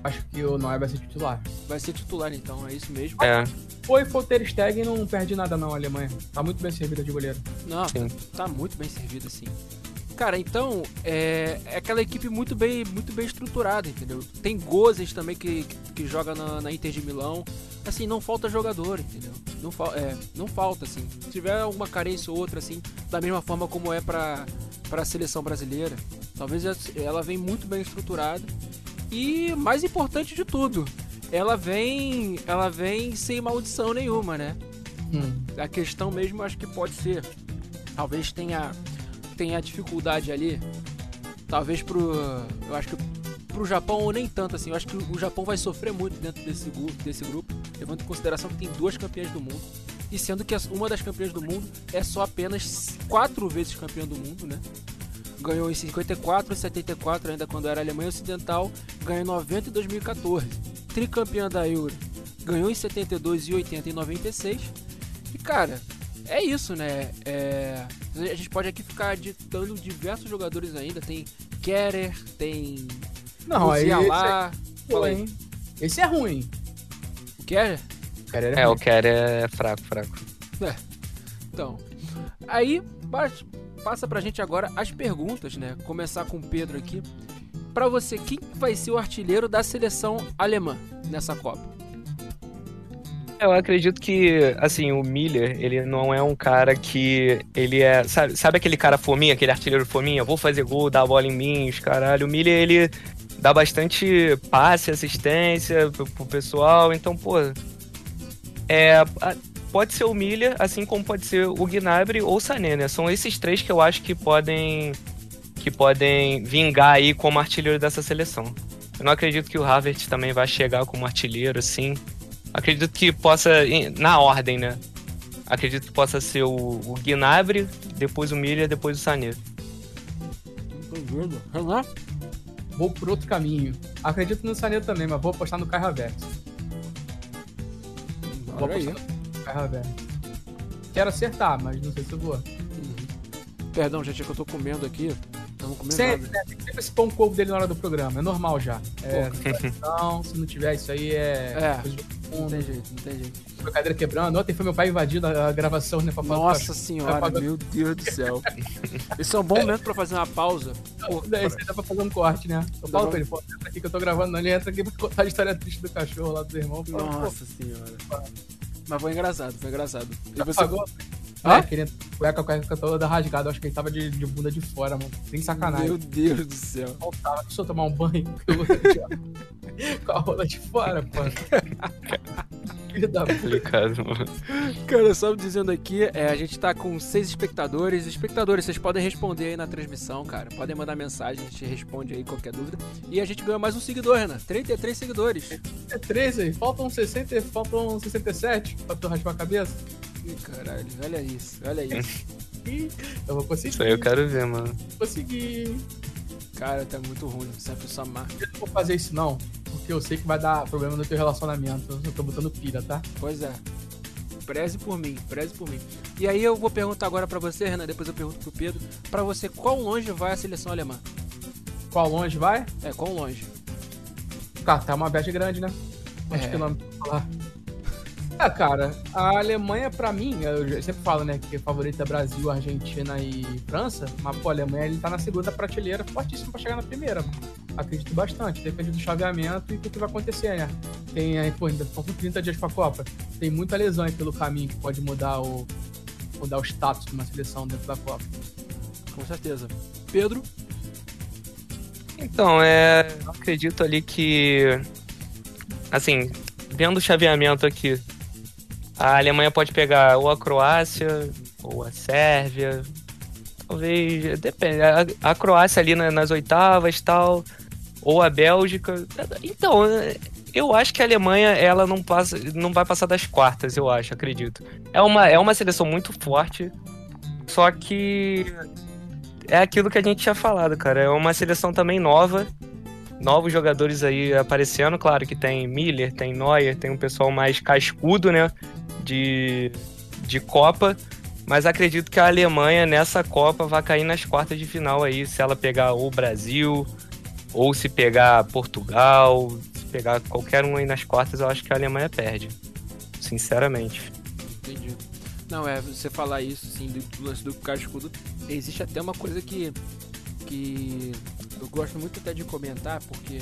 Acho que o Neuer vai ser titular. Vai ser titular então, é isso mesmo? É. Foi, foi o Ter Stegen não perde nada não, a Alemanha. Tá muito bem servida de goleiro. Não, Sim. tá muito bem servida, sim. Cara, então, é, é, aquela equipe muito bem, muito bem estruturada, entendeu? Tem Gozes também que, que, que joga na, na, Inter de Milão. Assim, não falta jogador, entendeu? Não, fa é, não falta, assim. Se tiver alguma carência ou outra, assim, da mesma forma como é pra, pra seleção brasileira, talvez ela vem muito bem estruturada. E, mais importante de tudo, ela vem, ela vem sem maldição nenhuma, né? Hum. A questão mesmo acho que pode ser. Talvez tenha tem a dificuldade ali, talvez pro. Eu acho que pro Japão ou nem tanto assim. Eu acho que o Japão vai sofrer muito dentro desse, desse grupo, levando em consideração que tem duas campeãs do mundo. E sendo que uma das campeãs do mundo é só apenas quatro vezes campeã do mundo, né? Ganhou em 54, 74, ainda quando era Alemanha Ocidental, ganhou em 90 e 2014. Tricampeã da Euro, ganhou em 72 e 80 e 96. E cara, é isso, né? É, a gente pode aqui ficar ditando diversos jogadores ainda. Tem Kerer, tem. Não, aí. Lá. É... Fala aí. Esse é ruim. O Kerer? Kerer é, é o Kerer é fraco, fraco. É. Então. Aí, passa pra gente agora as perguntas, né? Começar com o Pedro aqui. Pra você, quem vai ser o artilheiro da seleção alemã nessa Copa? Eu acredito que, assim, o Miller, ele não é um cara que. Ele é. Sabe, sabe aquele cara fominha, aquele artilheiro fominha? Vou fazer gol, dar a bola em mim, os caralho. O Miller, ele dá bastante passe, assistência pro, pro pessoal. Então, pô. É. Pode ser o Miller, assim como pode ser o Gnabry ou o Sané, né? São esses três que eu acho que podem. que podem vingar aí como artilheiro dessa seleção. Eu não acredito que o Havertz também vai chegar como artilheiro, assim. Acredito que possa, na ordem, né? Acredito que possa ser o, o Gnabry, depois o Miller, depois o Sané. Renan? Vou por outro caminho. Acredito no Sané também, mas vou apostar no Kai Havertz. Vou apostar no Kai Havertz. Quero acertar, mas não sei se eu vou. Uhum. Perdão, gente, é que eu tô comendo aqui. Não sempre, nada. Né? sempre esse pão com ovo dele na hora do programa. É normal já. É, não, se não tiver isso aí é. É. Não tem jeito, não tem jeito. A cadeira quebrando. Ontem foi meu pai invadindo a gravação, né? Pra Nossa senhora, meu Deus do céu. Esse é um bom momento pra fazer uma pausa. Pô, daí você dá pra fazer um corte, né? Eu falo pra ele, pô, entra aqui que eu tô gravando, ele entra aqui pra contar a história triste do cachorro lá do irmão. Nossa senhora. Mas foi engraçado, foi engraçado. E você... Pagou? Ah? É, querendo cueca, cueca toda rasgada. Acho que ele tava de, de bunda de fora, mano. Sem sacanagem. Meu Deus do céu. Faltava, deixa eu tomar um banho. Com a rola de fora, pô. Filho da Complicado, mano. Cara, só dizendo aqui, é, a gente tá com seis espectadores. Espectadores, vocês podem responder aí na transmissão, cara. Podem mandar mensagem, a gente responde aí qualquer dúvida. E a gente ganhou mais um seguidor, Renan. 33 seguidores. É 13, faltam 60, faltam 67 pra tu raspar a cabeça. Ih, caralho, olha isso, olha isso. eu vou conseguir. Isso aí eu quero ver, mano. Consegui. Cara, tá muito ruim, sempre só marca. Eu não vou fazer isso não, porque eu sei que vai dar problema no teu relacionamento. Eu tô botando pilha, tá? Pois é. Preze por mim, preze por mim. E aí eu vou perguntar agora para você, Renan, depois eu pergunto pro Pedro, para você qual longe vai a seleção alemã? Qual longe vai? É, qual longe? Cara, tá uma viagem grande, né? Acho é. não falar. Ah, cara, a Alemanha, pra mim, eu sempre falo, né, que favorita é Brasil, Argentina e França, mas, pô, a Alemanha ele tá na segunda prateleira, fortíssimo pra chegar na primeira. Acredito bastante, depende do chaveamento e do que vai acontecer, né? Tem aí, pô, ainda faltam 30 dias pra Copa. Tem muita lesão aí pelo caminho que pode mudar o, mudar o status de uma seleção dentro da Copa. Com certeza. Pedro? Então, é. Eu acredito ali que. Assim, vendo o chaveamento aqui, a Alemanha pode pegar ou a Croácia ou a Sérvia. Talvez. Depende. A, a Croácia ali na, nas oitavas tal. Ou a Bélgica. Então, eu acho que a Alemanha ela não passa, não vai passar das quartas, eu acho, acredito. É uma, é uma seleção muito forte, só que é aquilo que a gente tinha falado, cara. É uma seleção também nova, novos jogadores aí aparecendo, claro que tem Miller, tem Neuer, tem um pessoal mais cascudo, né? De, de Copa, mas acredito que a Alemanha nessa Copa vai cair nas quartas de final aí, se ela pegar o Brasil, ou se pegar Portugal, se pegar qualquer um aí nas quartas, eu acho que a Alemanha perde. Sinceramente. Entendi. Não, é, você falar isso, sim, do lance do cascudo, existe até uma coisa que, que eu gosto muito até de comentar, porque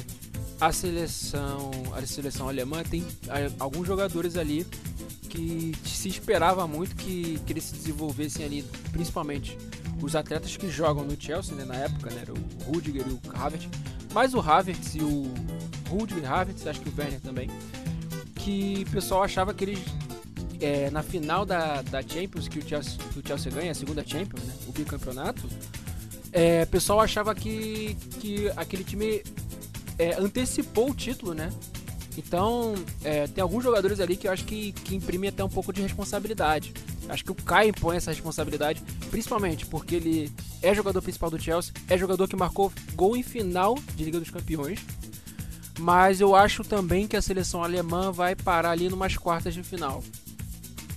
a seleção, a seleção alemã tem alguns jogadores ali que se esperava muito que, que eles se desenvolvessem ali, principalmente os atletas que jogam no Chelsea, né, na época, né, o Rudiger e o Havertz, mais o Havertz e o Rudiger, Havertz, acho que o Werner também, que o pessoal achava que eles é, na final da, da Champions que o, Chelsea, que o Chelsea ganha, a segunda Champions, né, o bicampeonato, é, o pessoal achava que, que aquele time é, antecipou o título, né? Então, é, tem alguns jogadores ali que eu acho que, que imprimem até um pouco de responsabilidade. Acho que o Kai impõe essa responsabilidade, principalmente porque ele é jogador principal do Chelsea, é jogador que marcou gol em final de Liga dos Campeões. Mas eu acho também que a seleção alemã vai parar ali numas quartas de final.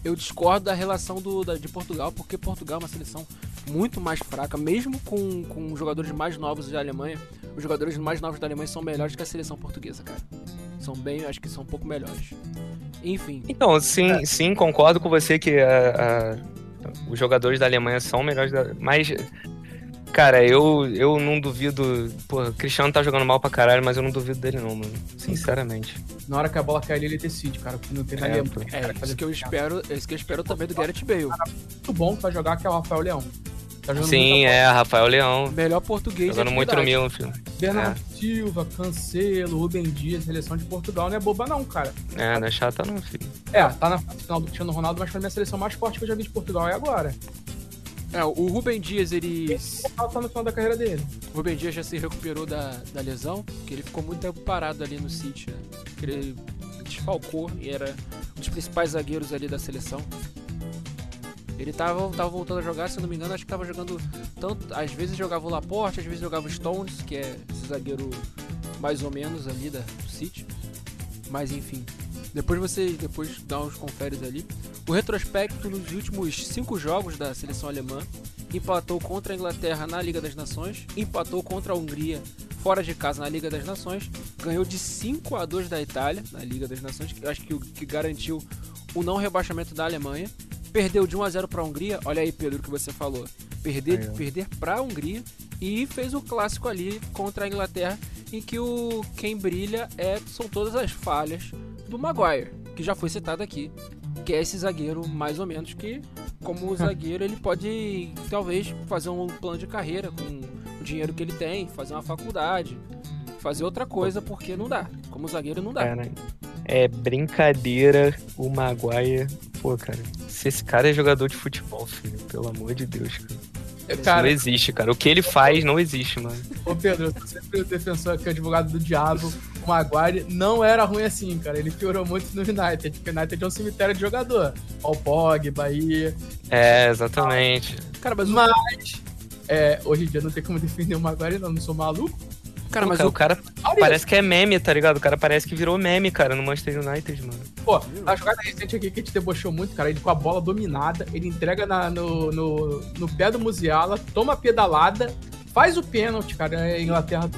Eu discordo da relação do, da, de Portugal, porque Portugal é uma seleção muito mais fraca, mesmo com, com jogadores mais novos da Alemanha. Os jogadores mais novos da Alemanha são melhores que a seleção portuguesa, cara. São bem, acho que são um pouco melhores. Enfim. Então, sim, é. sim, concordo com você que a, a, os jogadores da Alemanha são melhores, da, mas Cara, eu, eu não duvido. Pô, o Cristiano tá jogando mal pra caralho, mas eu não duvido dele, não, mano. Sinceramente. Na hora que a bola cair, ele decide, cara. Porque não tem é, Alemanha. É, isso que eu espero, é isso que eu espero também do Gareth Bale. muito bom pra jogar, que é o Rafael Leão. Tá Sim, é, Rafael Leão. Melhor português Jogando muito no Milan, filho. Bernardo é. Silva, Cancelo, Rubem Dias, seleção de Portugal não é boba não, cara. É, não é chata não, filho. É, tá na final do Cristiano Ronaldo, mas pra mim a seleção mais forte que eu já vi de Portugal é agora. É, o Rubem Dias, ele. Tá no final da carreira dele. O Rubem Dias já se recuperou da, da lesão, que ele ficou muito tempo parado ali no City, né? Ele desfalcou e era um dos principais zagueiros ali da seleção. Ele tava, tava voltando a jogar, se não me engano, acho que tava jogando tanto. Às vezes jogava o Laporte, às vezes jogava o Stones, que é esse zagueiro mais ou menos ali da, do City. Mas enfim. Depois você depois dá uns conferes ali. O retrospecto nos últimos cinco jogos da seleção alemã empatou contra a Inglaterra na Liga das Nações, empatou contra a Hungria fora de casa na Liga das Nações, ganhou de 5 a 2 da Itália na Liga das Nações, que acho que, que garantiu o não rebaixamento da Alemanha. Perdeu de 1 a 0 para a Hungria. Olha aí, Pedro, o que você falou. Perder, aí, perder para a Hungria e fez o clássico ali contra a Inglaterra, em que o quem brilha é são todas as falhas do Maguire, que já foi citado aqui que é esse zagueiro mais ou menos que como zagueiro ele pode talvez fazer um plano de carreira com o dinheiro que ele tem, fazer uma faculdade, fazer outra coisa porque não dá. Como zagueiro não dá. Cara, é brincadeira o Maguire. Pô, cara, se esse cara é jogador de futebol, filho, pelo amor de Deus, cara. Cara, não existe, cara. O que ele faz não existe, mano. Ô, Pedro, eu sempre o defensor que é advogado do diabo. O Maguire não era ruim assim, cara. Ele piorou muito no United, porque o United é um cemitério de jogador. O Pog, Bahia. É, exatamente. Cara, mas, mas é, hoje em dia não tem como defender o Maguire, não. Não sou maluco. Cara, mas o, cara parece que é meme, tá ligado? O cara parece que virou meme, cara, no Manchester United, mano. Pô, a jogada recente aqui que a gente debochou muito, cara, ele com a bola dominada, ele entrega na, no, no, no pé do Musiala, toma a pedalada, faz o pênalti, cara, a Inglaterra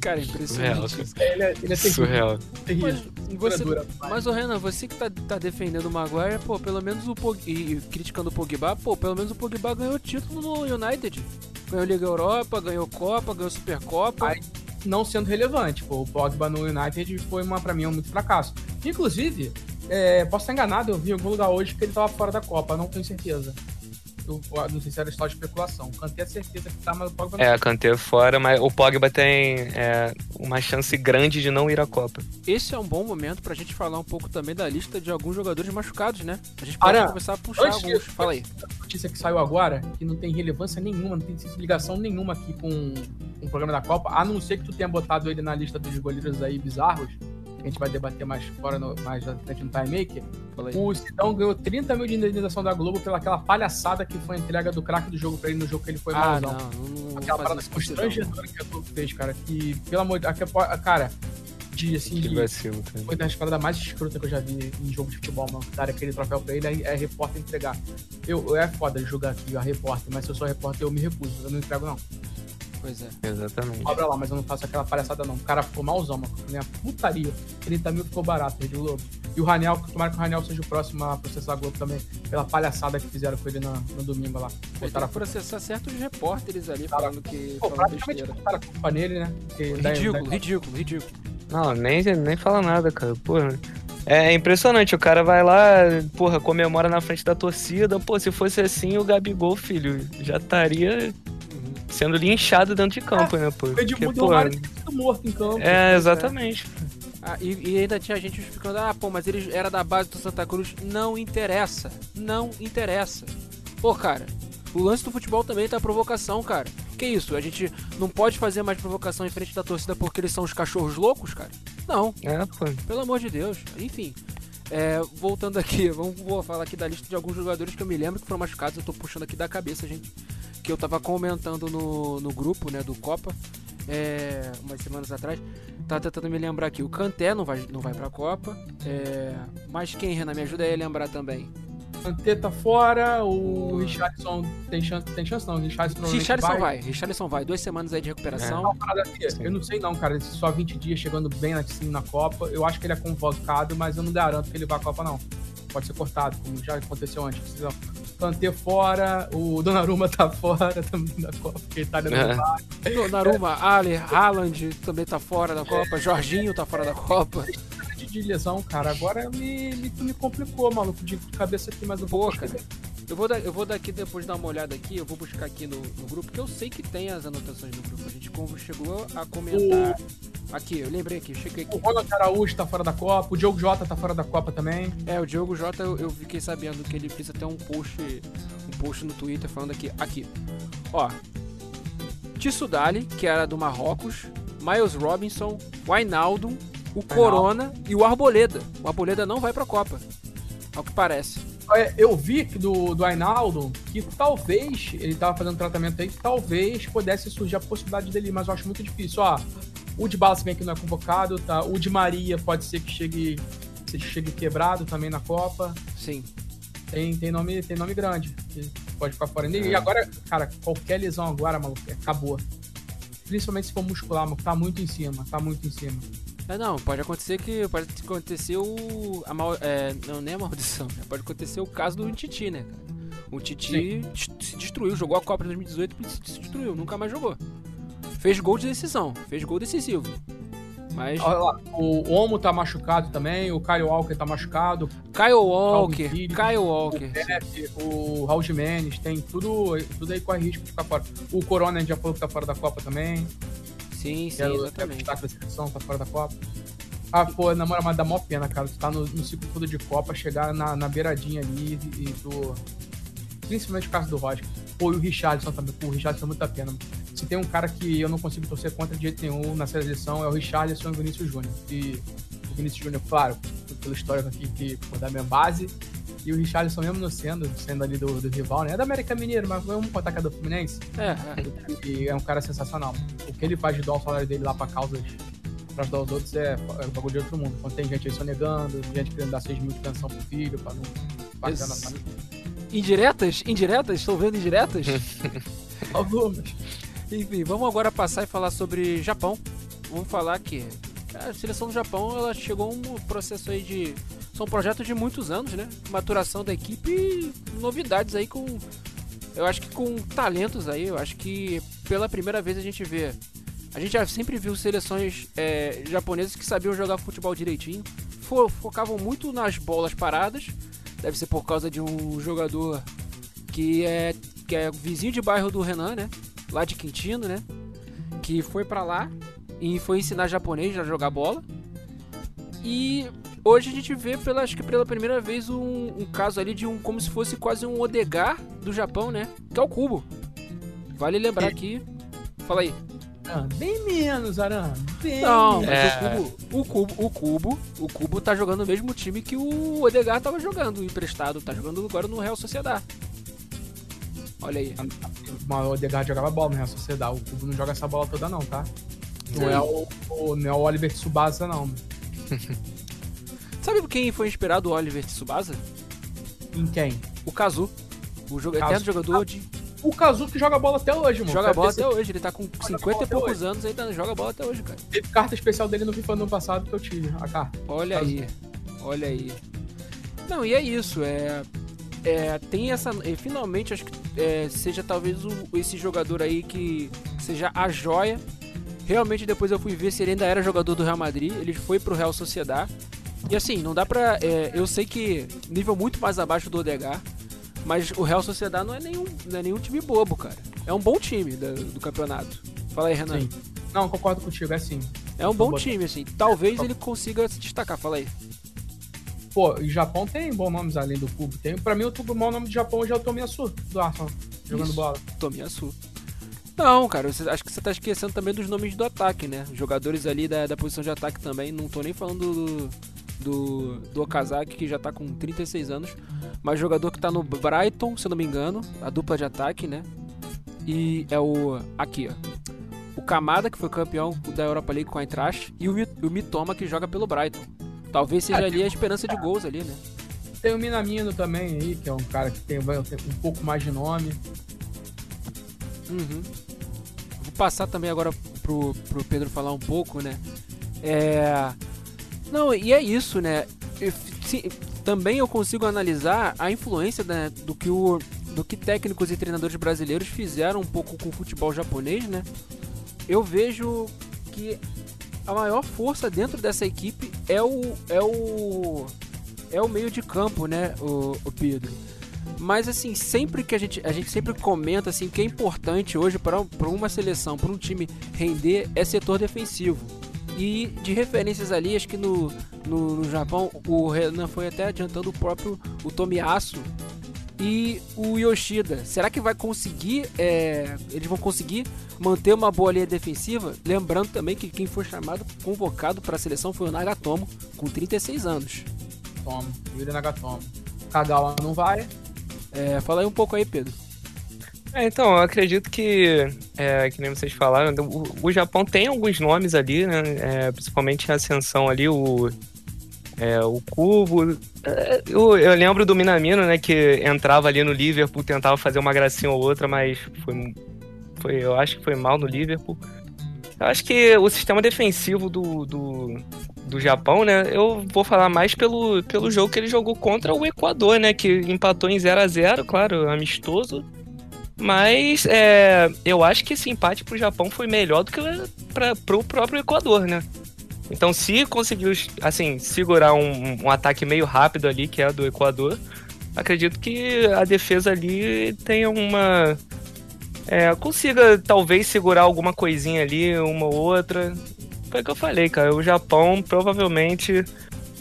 Cara, impressionante. Surreal, Ele é, ele é Surreal. Terrível. Mas, você, mas o Renan, você que tá, tá defendendo o Maguire, pô, pelo menos o Pog... e criticando o Pogba, pô, pelo menos o Pogba ganhou título no United. Ganhou Liga Europa, ganhou Copa, ganhou Supercopa. Aí, não sendo relevante. Pô, o Pogba no United foi, uma, pra mim, um muito fracasso. Inclusive, é, posso estar enganado, eu vi em algum lugar hoje que ele tava fora da Copa, não tenho certeza. Eu, não sei se era só de especulação. O Kanté é certeza que tá, mas o Pogba não. É, Kanté é fora, mas o Pogba tem é, uma chance grande de não ir à Copa. Esse é um bom momento pra gente falar um pouco também da lista de alguns jogadores machucados, né? A gente pode começar a puxar alguns. De, Fala aí. A notícia que saiu agora, que não tem relevância nenhuma, não tem ligação nenhuma aqui com, com o programa da Copa, a não ser que tu tenha botado ele na lista dos goleiros aí bizarros que a gente vai debater mais fora, no, mais frente no Time Maker, o Sidão ganhou 30 mil de indenização da Globo pela aquela palhaçada que foi a entrega do craque do jogo pra ele no jogo que ele foi ah, malzão. Não, não, aquela parada constrangedora que a Globo fez, cara. Que, pelo amor de Deus, cara, de, assim, Que de, vacilo, cara. foi das paradas mais escrotas que eu já vi em jogo de futebol, mano. Dar aquele troféu pra ele é, é repórter entregar. Eu, eu é foda jogar aqui, a repórter, mas se eu sou repórter, eu me recuso. Eu não entrego, não. Pois é. Exatamente. Cobra lá, mas eu não faço aquela palhaçada, não. O cara ficou malzão, mano. Minha putaria. 30 mil ficou barato, Rede Globo. E o Raniel, tomara que o Raniel seja o próximo a processar a Globo também, pela palhaçada que fizeram com ele no, no domingo lá. Ele tem Botaram que processar certos repórteres ali Cara, falando que. Pô, praticamente besteira. botaram a culpa nele, né? Porque daí- Ridículo, daí- ridículo, ridículo. Não, nem, nem fala nada, cara. Porra. É impressionante, o cara vai lá, porra, comemora na frente da torcida. Pô, se fosse assim, o Gabigol, filho, já estaria. Sendo linchado dentro de campo, né, pô? O Porque, Edmundo pô, Delmar tinha sido morto em campo. É, exatamente. Ah, e, e ainda tinha gente explicando, ah, pô, mas ele era da base do Santa Cruz. Não interessa. Não interessa. Pô, cara, o lance do futebol também tá provocação, cara. Que isso? A gente não pode fazer mais provocação em frente da torcida porque eles são os cachorros loucos, cara? Não, É, pô. pelo amor de Deus. Enfim. É, voltando aqui, vamos vou falar aqui da lista de alguns jogadores que eu me lembro que foram machucados. Eu tô puxando aqui da cabeça, gente. Que eu tava comentando no, no grupo, né, do Copa, é, umas semanas atrás. Tá tentando me lembrar aqui. O Kanté não vai, não vai pra Copa. É, mas quem, Renan, me ajuda aí a lembrar também. Kanté tá fora, o Richardson tem chance, tem chance não, o Richardson provavelmente Richarlison vai. Richarlison vai. Duas semanas aí de recuperação. Aqui, Eu não sei não, cara, só 20 dias chegando bem assim na Copa. Eu acho que ele é convocado, mas eu não garanto que ele vá à Copa, não. Pode ser cortado, como já aconteceu antes. Kanté fora, o Donnarumma tá fora também da Copa, porque a Itália É. não vai. No- Naruma, Ali, Haaland também tá fora da Copa. Jorginho tá fora da Copa. De, lesão, cara. Agora me, me, me complicou, maluco, de cabeça aqui, mas eu vou Pô, cara. Eu vou, dar, eu vou daqui depois dar uma olhada aqui, eu vou buscar aqui no, no grupo, porque eu sei que tem as anotações no grupo. A gente como chegou a comentar. Aqui, eu lembrei aqui, cheguei O aqui. Ronald Araújo tá fora da Copa, o Diogo Jota tá fora da Copa também. É, o Diogo Jota, eu, eu fiquei sabendo que ele fez até um post, um post no Twitter falando aqui. Aqui, ó. Tissudali, que era do Marrocos, Miles Robinson, o Ainaldo, o Corona e o Arboleda. O Arboleda não vai pra Copa, ao que parece. É, Eu vi do, do Ainaldo que talvez, ele tava fazendo tratamento aí, que talvez pudesse surgir a possibilidade dele, mas eu acho muito difícil. Ó, o de Bala, se bem que não é convocado, tá? O de Maria pode ser que chegue, chegue quebrado também na Copa. Sim. Tem, tem, nome, tem nome grande, que pode ficar fora. E agora, cara, qualquer lesão agora, maluco, acabou. Principalmente se for muscular, maluco, tá muito em cima, tá muito em cima. É, não, pode acontecer que pode acontecer o a mal, é, não nem a maldição, né? pode acontecer o caso do Titi, né? cara? O Titi se destruiu, jogou a Copa de 2018 e se se destruiu, nunca mais jogou. Fez gol de decisão, fez gol decisivo. Mas Olha lá, o Omo tá machucado também, o Kyle Walker tá machucado, Kyle Walker, Phillips, Kyle Walker. o Pepe, o Raul Jimenez, tem tudo, tudo aí corre risco de ficar fora. O Corona a gente já falou que tá fora da Copa também. Sim, sim, é o- exatamente. é o destaque da seleção, tá fora da Copa. Ah, pô, na moral, mas dá mó pena, cara. Tu tá no, no ciclo todo de Copa, chegar na, na beiradinha ali e, e tu. Principalmente o caso do Roger. Pô, e o Richardson também. Pô, o Richardson é muita pena. Se tem um cara que eu não consigo torcer contra de jeito nenhum na seleção, é o Richardson e o Vinícius Júnior. E o Vinícius Júnior, claro, pelo histórico aqui, que pô, da minha base. E o Richardson mesmo não sendo, sendo ali do, do rival, né? É da América Mineiro, mas vamos botar que é do Fluminense. É, é. E é um cara sensacional. O que ele faz de doar o salário dele lá pra causas pra ajudar os outros é, é um bagulho de outro mundo. Quando tem gente aí sonegando, gente querendo dar 6 mil de pensão pro filho, pra não pagar na família. Indiretas? Indiretas? Estou vendo indiretas? Algumas. Enfim, vamos agora passar e falar sobre Japão. Vamos falar que a seleção do Japão ela chegou a um processo aí de. São projetos de muitos anos, né? Maturação da equipe novidades aí com. Eu acho que com talentos aí. Eu acho que pela primeira vez a gente vê. A gente já sempre viu seleções é, japonesas que sabiam jogar futebol direitinho. Fo- focavam muito nas bolas paradas. Deve ser por causa de um jogador que é, que é vizinho de bairro do Renan, né? lá de Quintino, né? Que foi pra lá e foi ensinar japonês a jogar bola. E hoje a gente vê, pela, acho que pela primeira vez, um, um caso ali de um como se fosse quase um Odegar do Japão, né? Que é o Cubo. Vale lembrar aqui. Fala aí. Ah, bem menos, Aran. Bem Não, menos. mas É. o, Cubo, o Cubo, o Cubo, o Cubo tá jogando no mesmo time que o Odegar tava jogando, emprestado, tá jogando agora no Real Sociedad. Olha aí. Mas o Odegaard jogava bola no Real Sociedade. O Cubo não joga essa bola toda, não, tá? Não é o, o, não é o Oliver Tsubasa, não. Sabe quem foi inspirado o Oliver Tsubasa? Em quem? O Kazu. O jogo, eterno jogador de. O Kazu que joga bola até hoje, mano. Joga bola até hoje, ele tá com 50 e poucos anos e ainda joga bola até hoje, cara. Teve carta especial dele no FIFA no ano passado que eu tive, a carta. Olha Kazu. aí, olha aí. Não, e é isso, é. É, tem essa. E finalmente acho que é, seja talvez o, esse jogador aí que seja a joia. Realmente depois eu fui ver se ele ainda era jogador do Real Madrid. Ele foi pro Real Sociedad. E assim, não dá pra. É, eu sei que nível muito mais abaixo do Odegar. Mas o Real Sociedad não é nenhum, não é nenhum time bobo, cara. É um bom time do, do campeonato. Fala aí, Renan. Sim. Não, concordo contigo, é sim. É um bom time, assim. Talvez ele consiga se destacar. Fala aí. Pô, o Japão tem bons nomes além do Kubo. Tem, pra mim, o maior nome do Japão hoje é o Tomiyasu, do Arsenal, jogando Isso, bola. Tomiyasu. Não, cara, você, acho que você tá esquecendo também dos nomes do ataque, né? Jogadores ali da, da posição de ataque também. Não tô nem falando do, do, do Okazaki, que já tá com 36 anos. Mas jogador que tá no Brighton, se eu não me engano, a dupla de ataque, né? E é o. Aqui, ó. O Kamada, que foi campeão da Europa League com a Eintracht, e o, o Mitoma, que joga pelo Brighton. Talvez seja ah, ali a esperança de gols ali, né? Tem o Minamino também aí, que é um cara que tem, um pouco mais de nome. Uhum. Passar também agora pro, pro Pedro falar um pouco, né? É... Não, e é isso, né? Eu, sim, também eu consigo analisar a influência né, do que o do que técnicos e treinadores brasileiros fizeram um pouco com o futebol japonês, né? Eu vejo que a maior força dentro dessa equipe é o é o é o meio de campo, né, o, o Pedro. Mas assim, sempre que a gente a gente sempre comenta assim que é importante hoje para uma seleção, para um time render é setor defensivo. E de referências ali, acho que no, no, no Japão, o Renan foi até adiantando o próprio o Tomiyasu e o Yoshida. Será que vai conseguir? É, eles vão conseguir manter uma boa linha defensiva. Lembrando também que quem foi chamado, convocado para a seleção foi o Nagatomo, com 36 anos. Toma, Yuri Nagatomo. Kagawa não vai. É, fala aí um pouco aí, Pedro. É, então, eu acredito que, é, que nem vocês falaram, o, o Japão tem alguns nomes ali, né? É, principalmente a ascensão ali, o, é, o Cubo. É, eu, eu, lembro do Minamino, né? Que entrava ali no Liverpool, tentava fazer uma gracinha ou outra, mas foi foi, eu acho que foi mal no Liverpool. Eu acho que o sistema defensivo do, do, do Japão, né? Eu vou falar mais pelo, pelo jogo que ele jogou contra o Equador, né? Que empatou em 0 a 0 claro, amistoso. Mas é, eu acho que esse empate pro Japão foi melhor do que para pro próprio Equador, né? Então, se conseguiu, assim, segurar um, um ataque meio rápido ali, que é do Equador, acredito que a defesa ali tenha uma, é, consiga talvez segurar alguma coisinha ali, uma ou outra. Foi o que eu falei, cara. O Japão provavelmente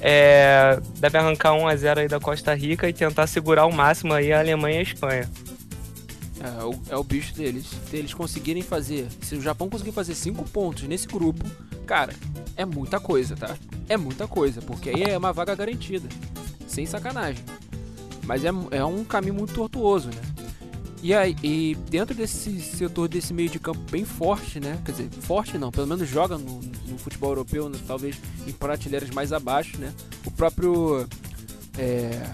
é, deve arrancar 1 a 0 aí da Costa Rica e tentar segurar ao máximo aí a Alemanha e a Espanha. É, é o, é o bicho deles. Se eles conseguirem fazer. Se o Japão conseguir fazer 5 pontos nesse grupo, cara, é muita coisa, tá? É muita coisa, porque aí é uma vaga garantida. Sem sacanagem. Mas é, é um caminho muito tortuoso, né? E aí, e dentro desse setor desse meio de campo bem forte, né? Quer dizer, forte não, pelo menos joga no, no futebol europeu, né? talvez em prateleiras mais abaixo, né? O próprio. É,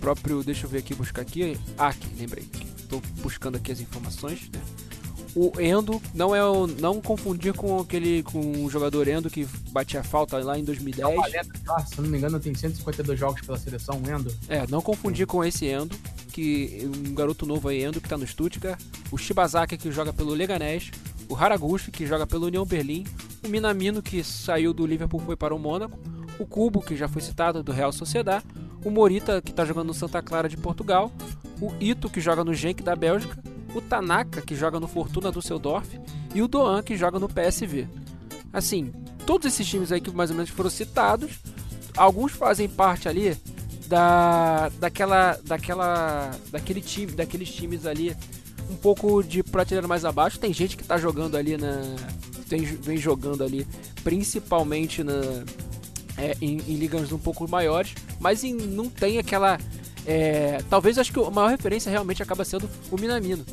próprio. Deixa eu ver aqui, buscar aqui. Aqui, lembrei. Estou buscando aqui as informações, né? O Endo não é o, não confundir com aquele com o jogador Endo que batia falta lá em 2010. Não, ah, se não me engano, tem 152 jogos pela seleção, Endo. É, não confundir com esse Endo que um garoto novo aí, Endo, que tá no Stuttgart, o Shibazaki, que joga pelo Leganés, o Haraguchi, que joga pelo União Berlim, o Minamino, que saiu do Liverpool foi para o Mônaco, o Cubo, que já foi citado, do Real Sociedad, o Morita, que está jogando no Santa Clara de Portugal, o Ito, que joga no Genk da Bélgica, o Tanaka, que joga no Fortuna Düsseldorf, e o Doan, que joga no PSV. Assim, todos esses times aí que mais ou menos foram citados, alguns fazem parte ali da daquela daquela daquele time, daqueles times ali um pouco de prateleira mais abaixo. Tem gente que tá jogando ali na tem, vem jogando ali principalmente na é, em, em, ligas um pouco maiores, mas em, não tem aquela é, talvez acho que a maior referência realmente acaba sendo o Minamino.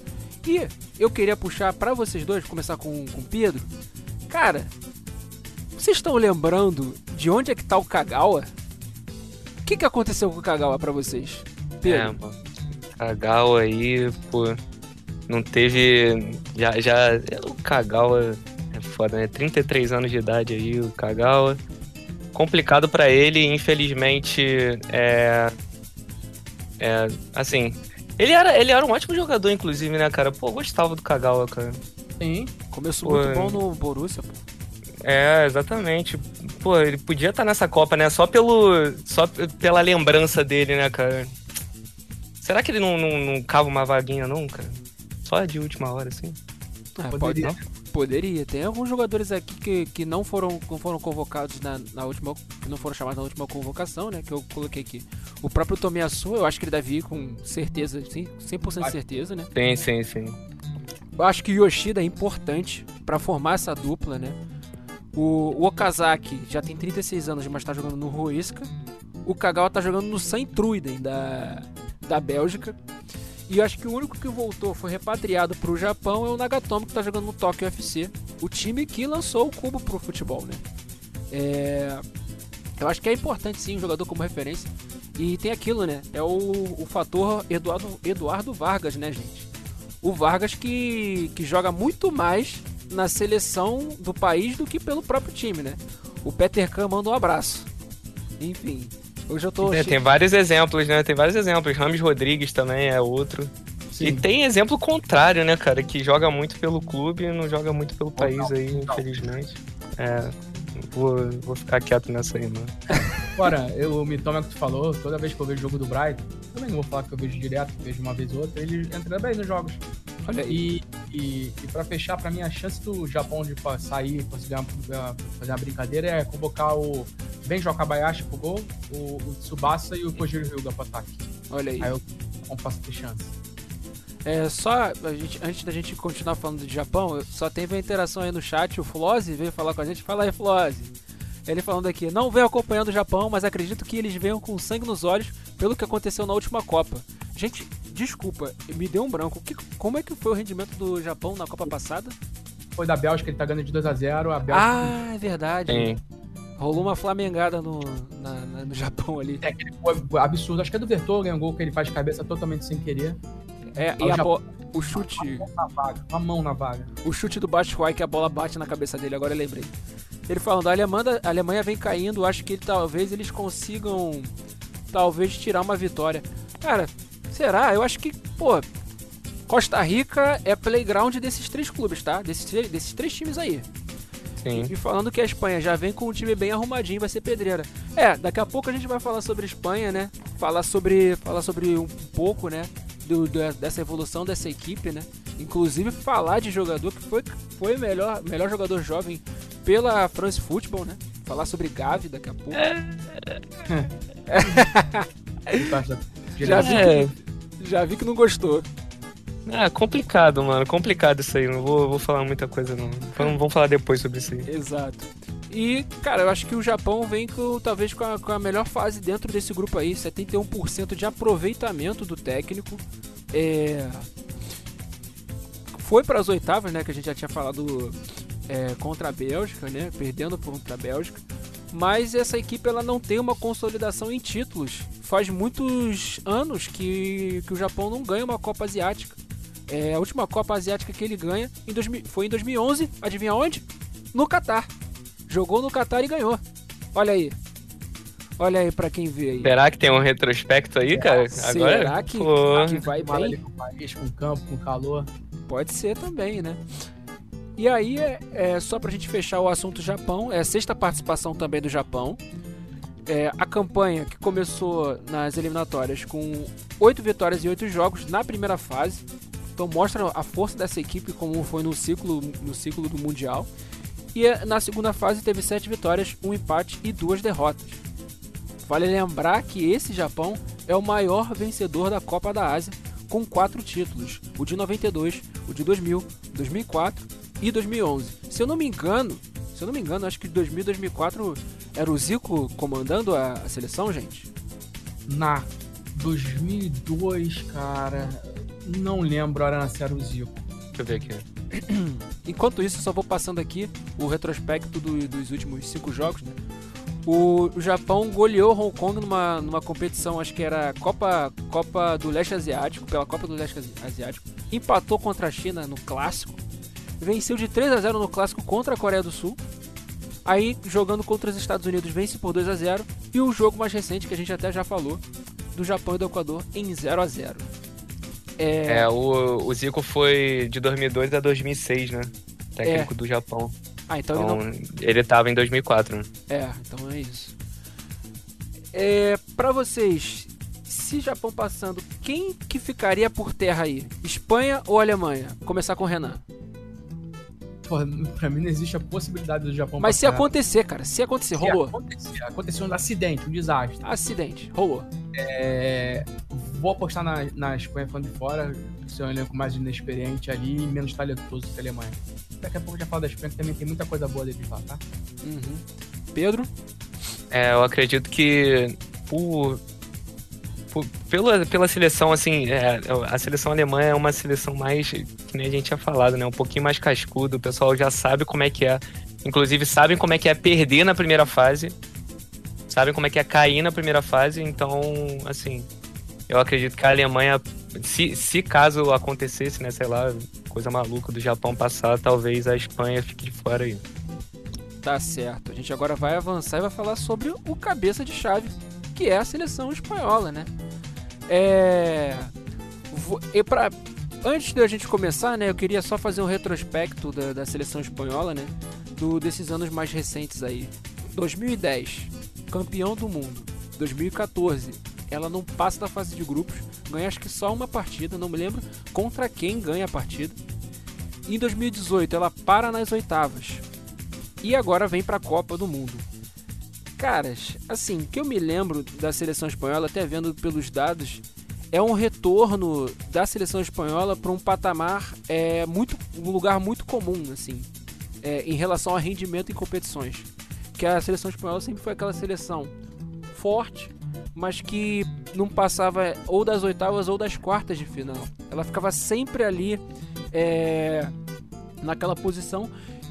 E eu queria puxar para vocês dois, começar com o Pedro, Cara, vocês estão lembrando de onde é que tá o Kagawa? O que, que aconteceu com o Kagawa pra vocês? Pedro? É, mano. Kagawa aí, pô. Não teve. Já. já o Kagawa é foda, né? 33 anos de idade aí, o Kagawa. Complicado para ele, infelizmente. É. É. Assim. Ele era, ele era um ótimo jogador, inclusive, né, cara? Pô, gostava do Kagawa, cara. Sim. Começou pô, muito bom no Borussia, pô. É, exatamente. Pô, ele podia estar tá nessa Copa, né? Só pelo. Só pela lembrança dele, né, cara? Será que ele não, não, não cava uma vaguinha, não, cara? Só de última hora, assim? Ah. Pode, poderia. Tem alguns jogadores aqui que, que não, foram, foram convocados na, na última. não foram chamados na última convocação, né? Que eu coloquei aqui. O próprio Tomiyasu, eu acho que ele deve ir com certeza, sim, 100% de certeza, né? Sim, sim, sim. Eu acho que o Yoshida é importante para formar essa dupla, né? O, o, Okazaki já tem 36 anos, mas tá jogando no Ruisca. O Kagawa tá jogando no Saint Truiden da, da Bélgica. E eu acho que o único que voltou, foi repatriado para o Japão, é o Nagatomo, que está jogando no Tokyo FC. O time que lançou o cubo pro futebol, né? É... Eu acho que é importante sim um jogador como referência. E tem aquilo, né? É o, o fator Eduardo, Eduardo Vargas, né, gente? O Vargas que, que joga muito mais na seleção do país do que pelo próprio time, né? O Peter Kahn manda um abraço. Enfim, Hoje eu tô. É, tem vários exemplos, né? Tem vários exemplos. Rames Rodrigues também é outro. Sim. E tem exemplo contrário, né, cara? Que joga muito pelo clube e não joga muito pelo país não, aí, não. infelizmente. É. Vou, vou ficar quieto nessa aí, mano. Agora, eu, o Mitoma que tu falou, toda vez que eu vejo o jogo do Brighton, também não vou falar que eu vejo direto, vejo uma vez ou outra, ele entra bem nos jogos. Olha, e, e, e pra fechar, pra mim, a chance do Japão de sair, conseguir uma, fazer uma brincadeira é convocar o Benjo Akabayashi pro gol, o, o Tsubasa e o Kojiro Hyuga pro ataque. Olha aí. Aí eu não posso ter chance. É, só, a gente, antes da gente continuar falando de Japão, só teve uma interação aí no chat, o Flose veio falar com a gente. Fala aí, Flose. Ele falando aqui, não venho acompanhando o Japão, mas acredito que eles venham com sangue nos olhos pelo que aconteceu na última Copa. Gente, desculpa, me deu um branco. Que, como é que foi o rendimento do Japão na Copa passada? Foi da Bélgica, ele tá ganhando de 2x0. A, Bélgica... Ah, é verdade. Sim. Rolou uma flamengada no, na, na, no Japão ali. É, foi absurdo. Acho que é do Vertonghen, um gol que ele faz de cabeça totalmente sem querer. É, e a o chute. Uma mão na vaga. Uma mão na vaga. O chute do Batshuayi que a bola bate na cabeça dele, agora eu lembrei. Ele falando, a Alemanha, a Alemanha vem caindo, acho que talvez eles consigam talvez tirar uma vitória. Cara, será? Eu acho que, pô, Costa Rica é playground desses três clubes, tá? Desses, desses três times aí. Sim. E falando que a Espanha já vem com um time bem arrumadinho, vai ser pedreira. É, daqui a pouco a gente vai falar sobre a Espanha, né? Falar sobre, falar sobre um pouco, né? Do, do, dessa evolução dessa equipe, né? Inclusive falar de jogador que foi, foi o melhor, melhor jogador jovem pela France Football, né? Falar sobre Gavi daqui a pouco. É. já, vi que, já vi que não gostou. É complicado, mano. Complicado isso aí. Não vou, vou falar muita coisa, não. Vamos, vamos falar depois sobre isso aí. Exato. E, cara, eu acho que o Japão vem com, talvez com a, com a melhor fase dentro desse grupo aí. 71% de aproveitamento do técnico. É... Foi para as oitavas, né? Que a gente já tinha falado é, contra a Bélgica, né? Perdendo contra a Bélgica. Mas essa equipe ela não tem uma consolidação em títulos. Faz muitos anos que, que o Japão não ganha uma Copa Asiática. É, a última Copa Asiática que ele ganha em 2000, foi em 2011. Adivinha onde? No Catar. Jogou no Catar e ganhou. Olha aí. Olha aí pra quem vê aí. Será que tem um retrospecto aí, cara? Agora, Será que, Pô. que vai bem? Com país, com campo, com calor. Pode ser também, né? E aí, é, é, só pra gente fechar o assunto Japão, é a sexta participação também do Japão. É, a campanha que começou nas eliminatórias com oito vitórias e oito jogos na primeira fase. Então mostra a força dessa equipe como foi no ciclo, no ciclo do Mundial. E na segunda fase teve sete vitórias, um empate e duas derrotas. Vale lembrar que esse Japão é o maior vencedor da Copa da Ásia, com quatro títulos: o de 92, o de 2000, 2004 e 2011. Se eu não me engano, se eu não me engano, acho que 2000 e 2004 era o Zico comandando a, seleção, gente. Na 2002, cara, não lembro era se era o Zico. Deixa eu ver aqui. Enquanto isso, só vou passando aqui o retrospecto do, dos últimos cinco jogos, né? O, o, Japão goleou Hong Kong numa, numa competição, acho que era Copa, Copa do Leste Asiático, pela Copa do Leste Asiático. Empatou contra a China no clássico. Venceu de 3 a 0 no clássico contra a Coreia do Sul. Aí, jogando contra os Estados Unidos, vence por 2 a 0 E o jogo mais recente, que a gente até já falou, do Japão e do Equador, em 0 a 0 É, é o, o Zico foi de 2002 a 2006, né? Técnico é. do Japão. Ah, então, então ele não... Ele tava em 2004, né? É, então é isso. É, pra vocês, se Japão passando, quem que ficaria por terra aí? Espanha ou Alemanha? Vou começar com o Renan. Porra, pra mim não existe a possibilidade do Japão Mas se acontecer, cara, se acontecer, se rolou. Acontecer, aconteceu um acidente, um desastre. Acidente, rolou. É, vou apostar na, na Espanha falando de fora, ser um elenco mais inexperiente ali e menos talentoso que a Alemanha. Daqui a pouco já falo da Espanha, que também tem muita coisa boa deles lá, tá? Uhum. Pedro? É, eu acredito que por pela, pela seleção, assim, é, a seleção alemã é uma seleção mais, que nem a gente tinha falado, né? Um pouquinho mais cascudo, o pessoal já sabe como é que é. Inclusive, sabem como é que é perder na primeira fase, sabem como é que é cair na primeira fase, então, assim, eu acredito que a Alemanha, se, se caso acontecesse, né, sei lá, coisa maluca do Japão passar, talvez a Espanha fique de fora aí. Tá certo. A gente agora vai avançar e vai falar sobre o cabeça de chave, que é a seleção espanhola, né? É. E pra... Antes da gente começar, né, eu queria só fazer um retrospecto da, da seleção espanhola, né? Do, desses anos mais recentes aí. 2010, campeão do mundo. 2014, ela não passa da fase de grupos, ganha acho que só uma partida, não me lembro contra quem ganha a partida. Em 2018, ela para nas oitavas. E agora vem para a Copa do Mundo. Caras, assim, que eu me lembro da seleção espanhola, até vendo pelos dados, é um retorno da seleção espanhola para um patamar é muito um lugar muito comum assim é, em relação a rendimento em competições. Que a seleção espanhola sempre foi aquela seleção forte mas que não passava ou das oitavas ou das quartas de final. Ela ficava sempre ali é, naquela posição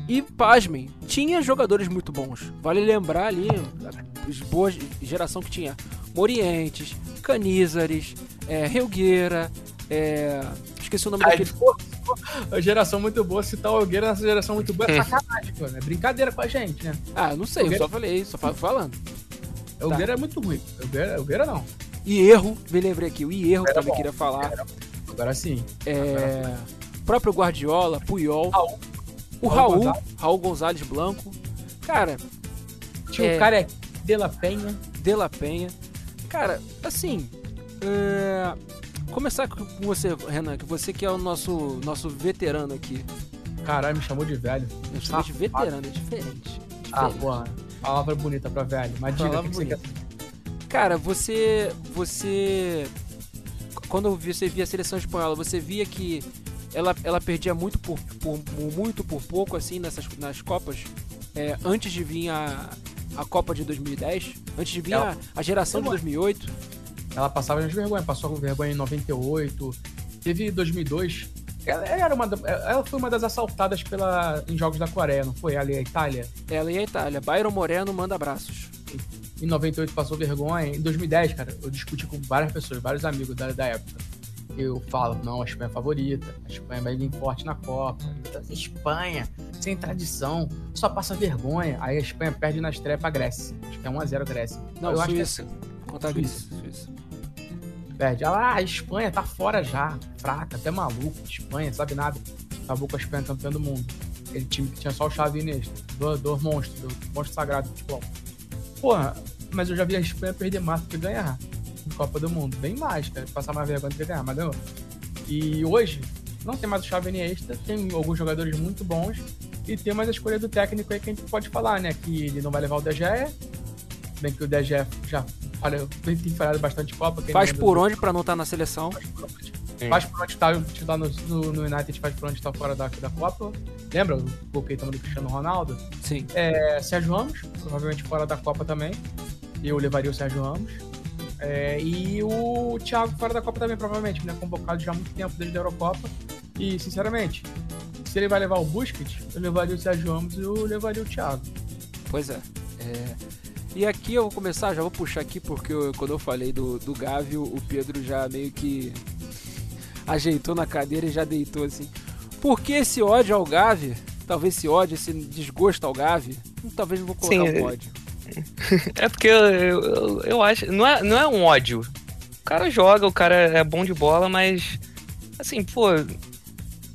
e, pasmem, tinha jogadores muito bons. Vale lembrar ali a boa geração que tinha Morientes, Canizares, é, Helgueira, é, esqueci o nome daquele. A geração muito boa, citar o Helgueira nessa geração muito boa é sacanagem, mano. É brincadeira com a gente, né? Ah, não sei, Helgueira... eu só falei, só falando. Helgueira tá. é muito ruim. Helgueira, Helgueira não. E erro, me lembrei aqui, o erro também bom. queria falar. Agora sim. É. Agora. Próprio Guardiola, Puyol. Raul. O Raul, Raul, Raul Gonzalez Blanco. Cara. Tinha é... o cara é De La Penha. De La Penha. Cara, assim. É... Começar com você, Renan, que você que é o nosso, nosso veterano aqui. Caralho, me chamou de velho. Eu chamei de veterano, é diferente. Ah, porra. Palavra bonita pra velho. Mas diga que bonita. Você Cara, você. Você. Quando você via a seleção espanhola, você via que ela, ela perdia muito por, por muito por pouco assim nessas nas copas é, antes de vir a, a Copa de 2010 antes de vir ela, a, a geração de 2008 ela passava de vergonha passou com vergonha em 98 teve 2002 ela, era uma, ela foi uma das assaltadas pela, em jogos da Coreia, não foi? Ela e a Itália? Ela e a Itália. Byron Moreno manda abraços. Em 98 passou vergonha. Em 2010, cara, eu discuti com várias pessoas, vários amigos da, da época eu falo, não, a Espanha é a favorita, a Espanha vai vir forte na Copa. Espanha, sem tradição, só passa vergonha. Aí a Espanha perde na estreia pra Grécia. Acho que é 1x0 Grécia. Não, eu Suíça. acho que é... Contra Suíça. Suíça. Perde. Ah, a Espanha tá fora já, fraca, até maluco. Espanha, sabe nada. Acabou com a Espanha campeã do mundo. Aquele time que tinha só o Xavi Iniesta, do, do monstro, do monstro sagrado do futebol. Porra, mas eu já vi a Espanha perder mais do que ganhar. Copa do Mundo. Bem mais, cara. Passar mais vergonha do que ganhar, mas ganhou. E hoje, não tem mais o Xavi Iniesta, tem alguns jogadores muito bons e tem mais a escolha do técnico aí que a gente pode falar, né? Que ele não vai levar o DG, bem que o DG já falhou, tem falhado bastante Copa. Faz por onde para não estar tá na seleção? Faz por onde tá, tá no, no, no, United, faz por onde tá fora da, da Copa. Lembra o gol que do Cristiano Ronaldo? Sim. É, Sérgio Ramos, provavelmente fora da Copa também. Eu levaria o Sérgio Ramos. É, e o Thiago fora da Copa também, provavelmente, né? Convocado já há muito tempo desde a Eurocopa. E, sinceramente, se ele vai levar o Busquets, eu levaria o Sérgio Ramos e eu levaria o Thiago. Pois é. é... E aqui eu vou começar, já vou puxar aqui, porque eu, quando eu falei do, do Gavi, o Pedro já meio que ajeitou na cadeira e já deitou assim. Por que esse ódio ao Gavi? Talvez esse ódio, esse desgosto ao Gavi? Talvez não vou colocar Sim, um ódio. É porque eu, eu, eu, acho. Não é, não é um ódio. O cara joga, o cara é bom de bola, mas. Assim, pô,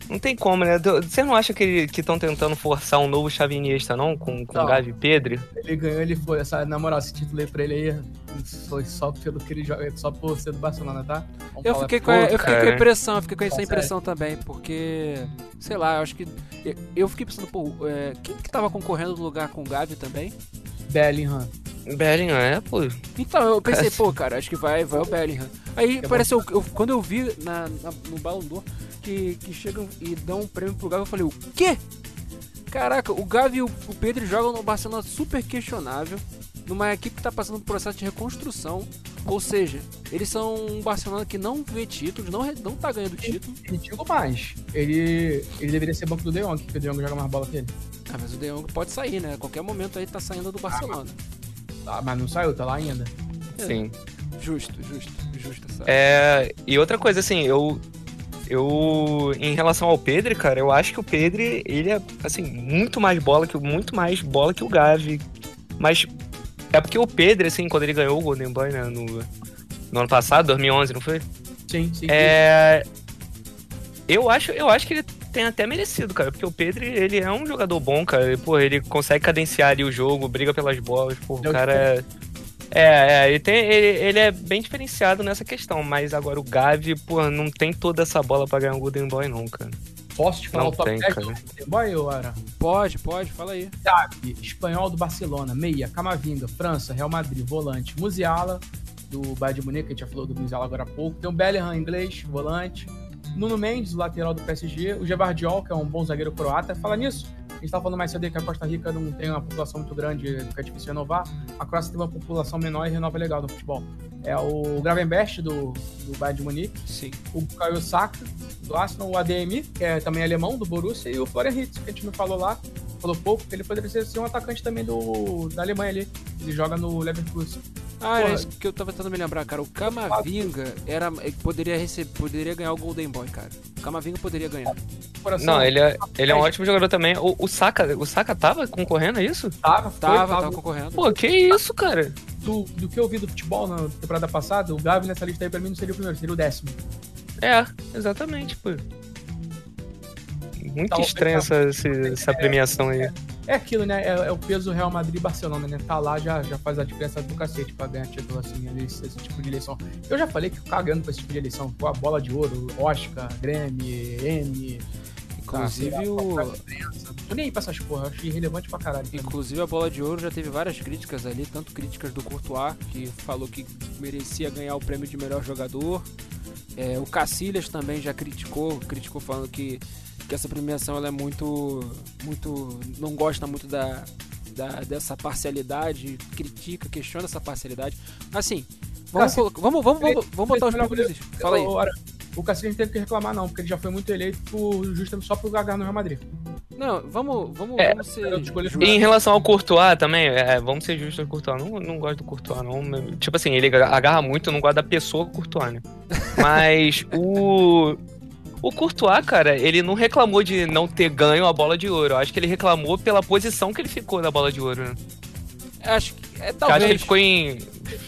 não tem como, né? Você não acha que estão tentando forçar um novo chavinista, não? Com, com não. Gavi Pedro? Ele ganhou, ele foi. Essa, na moral, esse título aí pra ele aí foi só pelo que ele joga, só por ser do Barcelona, tá? eu fiquei, com, a, eu fiquei com a impressão, eu fiquei com essa tá impressão também, porque, sei lá, eu acho que. Eu, eu fiquei pensando, pô, é, quem que tava concorrendo no lugar com o Gavi também? Bellingham. Bellingham, é, pô. Então, eu pensei, pô, cara, acho que vai, vai o Bellingham. Aí, é parece, eu, eu, quando eu vi na, na, no Ballon d'Or que, que chegam e dão um prêmio pro Gavi, eu falei, o quê? Caraca, o Gavi e o, o Pedro jogam no Barcelona super questionável, numa equipe que tá passando por um processo de reconstrução. Ou seja, eles são um Barcelona que não vê títulos, não, não tá ganhando título. E digo mais, ele, ele deveria ser banco do De Jong, porque o De Jong joga mais bola que ele. Ah, mas o De Jong pode sair, né? A qualquer momento aí tá saindo do Barcelona. Ah, mas não saiu, tá lá ainda. Sim. Justo, justo, justo. Sabe? É, e outra coisa, assim, eu eu, em relação ao Pedro, cara, eu acho que o Pedro, ele é, assim, muito mais bola que muito mais bola que o Gavi. Mas é porque o Pedro, assim, quando ele ganhou o Golden Boy, né, no, no ano passado, 2011, não foi? Sim, sim. É... Eu acho, eu acho que ele tem até merecido, cara, porque o Pedro, ele é um jogador bom, cara. Pô, ele consegue cadenciar ali o jogo, briga pelas bolas, pô, o cara é... É, é ele, tem, ele, ele, é bem diferenciado nessa questão, mas agora o Gavi, pô, não tem toda essa bola pra ganhar um Golden Boy, não, cara. Posso te falar não o top tem, 10 do Golden Boy, ou era? Pode, pode, fala aí. Gavi, espanhol do Barcelona, meia, Camavinga, França, Real Madrid, volante, Musiala, do Bayern de Munique, a gente já falou do Musiala agora há pouco. Tem o Bellingham, inglês, volante. Nuno Mendes, lateral do PSG. O Gebardiol, que é um bom zagueiro croata. Fala nisso, a gente estava falando mais cedo que a Costa Rica não tem uma população muito grande, que é difícil renovar. A Croácia tem uma população menor e renova legal no futebol. É o Gravenberch, do, do Bayern de Munique. Sim. O Caio Saka, do Arsenal. O ADMI, que é também alemão, do Borussia. E o Florian Hitz, que a gente não falou lá, falou pouco, que ele poderia ser um atacante também do, da Alemanha ali. Ele joga no Leverkusen. Ah, é isso que eu tava tentando me lembrar, cara. O Camavinga era, poderia, receber, poderia ganhar o Golden Boy, cara. O Camavinga poderia ganhar. Não, ele é, ele é um ótimo jogador também. O, o Saka, o Saka tava concorrendo, é isso? Tava, foi, tava, tava, concorrendo. Pô, que isso, cara? Do, do que eu vi do futebol na temporada passada, o Gavi nessa lista aí pra mim não seria o primeiro, seria o décimo. É, exatamente, pô. Muito tá, estranha essa, essa premiação aí. É aquilo, né? É, é, o peso Real Madrid e Barcelona, né? Tá lá já, já faz a diferença do cacete pra ganhar título assim, esse, esse tipo de eleição. Eu já falei que cagando pra esse tipo de eleição, com a bola de ouro, Oscar, Grêmio, M. Inclusive ah, o. Tô nem aí pra essas porra, achei irrelevante pra caralho. Inclusive a bola de ouro já teve várias críticas ali, tanto críticas do Courtois, que falou que merecia ganhar o prêmio de melhor jogador. É, o Cacilhas também já criticou, criticou falando que que essa premiação ela é muito muito não gosta muito da, da dessa parcialidade, critica, questiona essa parcialidade. Assim, vamos Cassi, vamos vamos vamos, vamos botar os públicos. Fala aí. O Cacique não teve que reclamar não, porque ele já foi muito eleito por, justamente só pro Gagar no Real Madrid. Não, vamos, vamos, é, vamos ser. Em relação ao Courtois também, é, vamos ser justos com o Courtois. Não, não gosto do Courtois, não. Tipo assim, ele agarra muito, não gosta da pessoa Courtois, né? Mas o. O Courtois, cara, ele não reclamou de não ter ganho a bola de ouro. Eu acho que ele reclamou pela posição que ele ficou na bola de ouro, né? Acho que. É, talvez. acho que ele ficou em.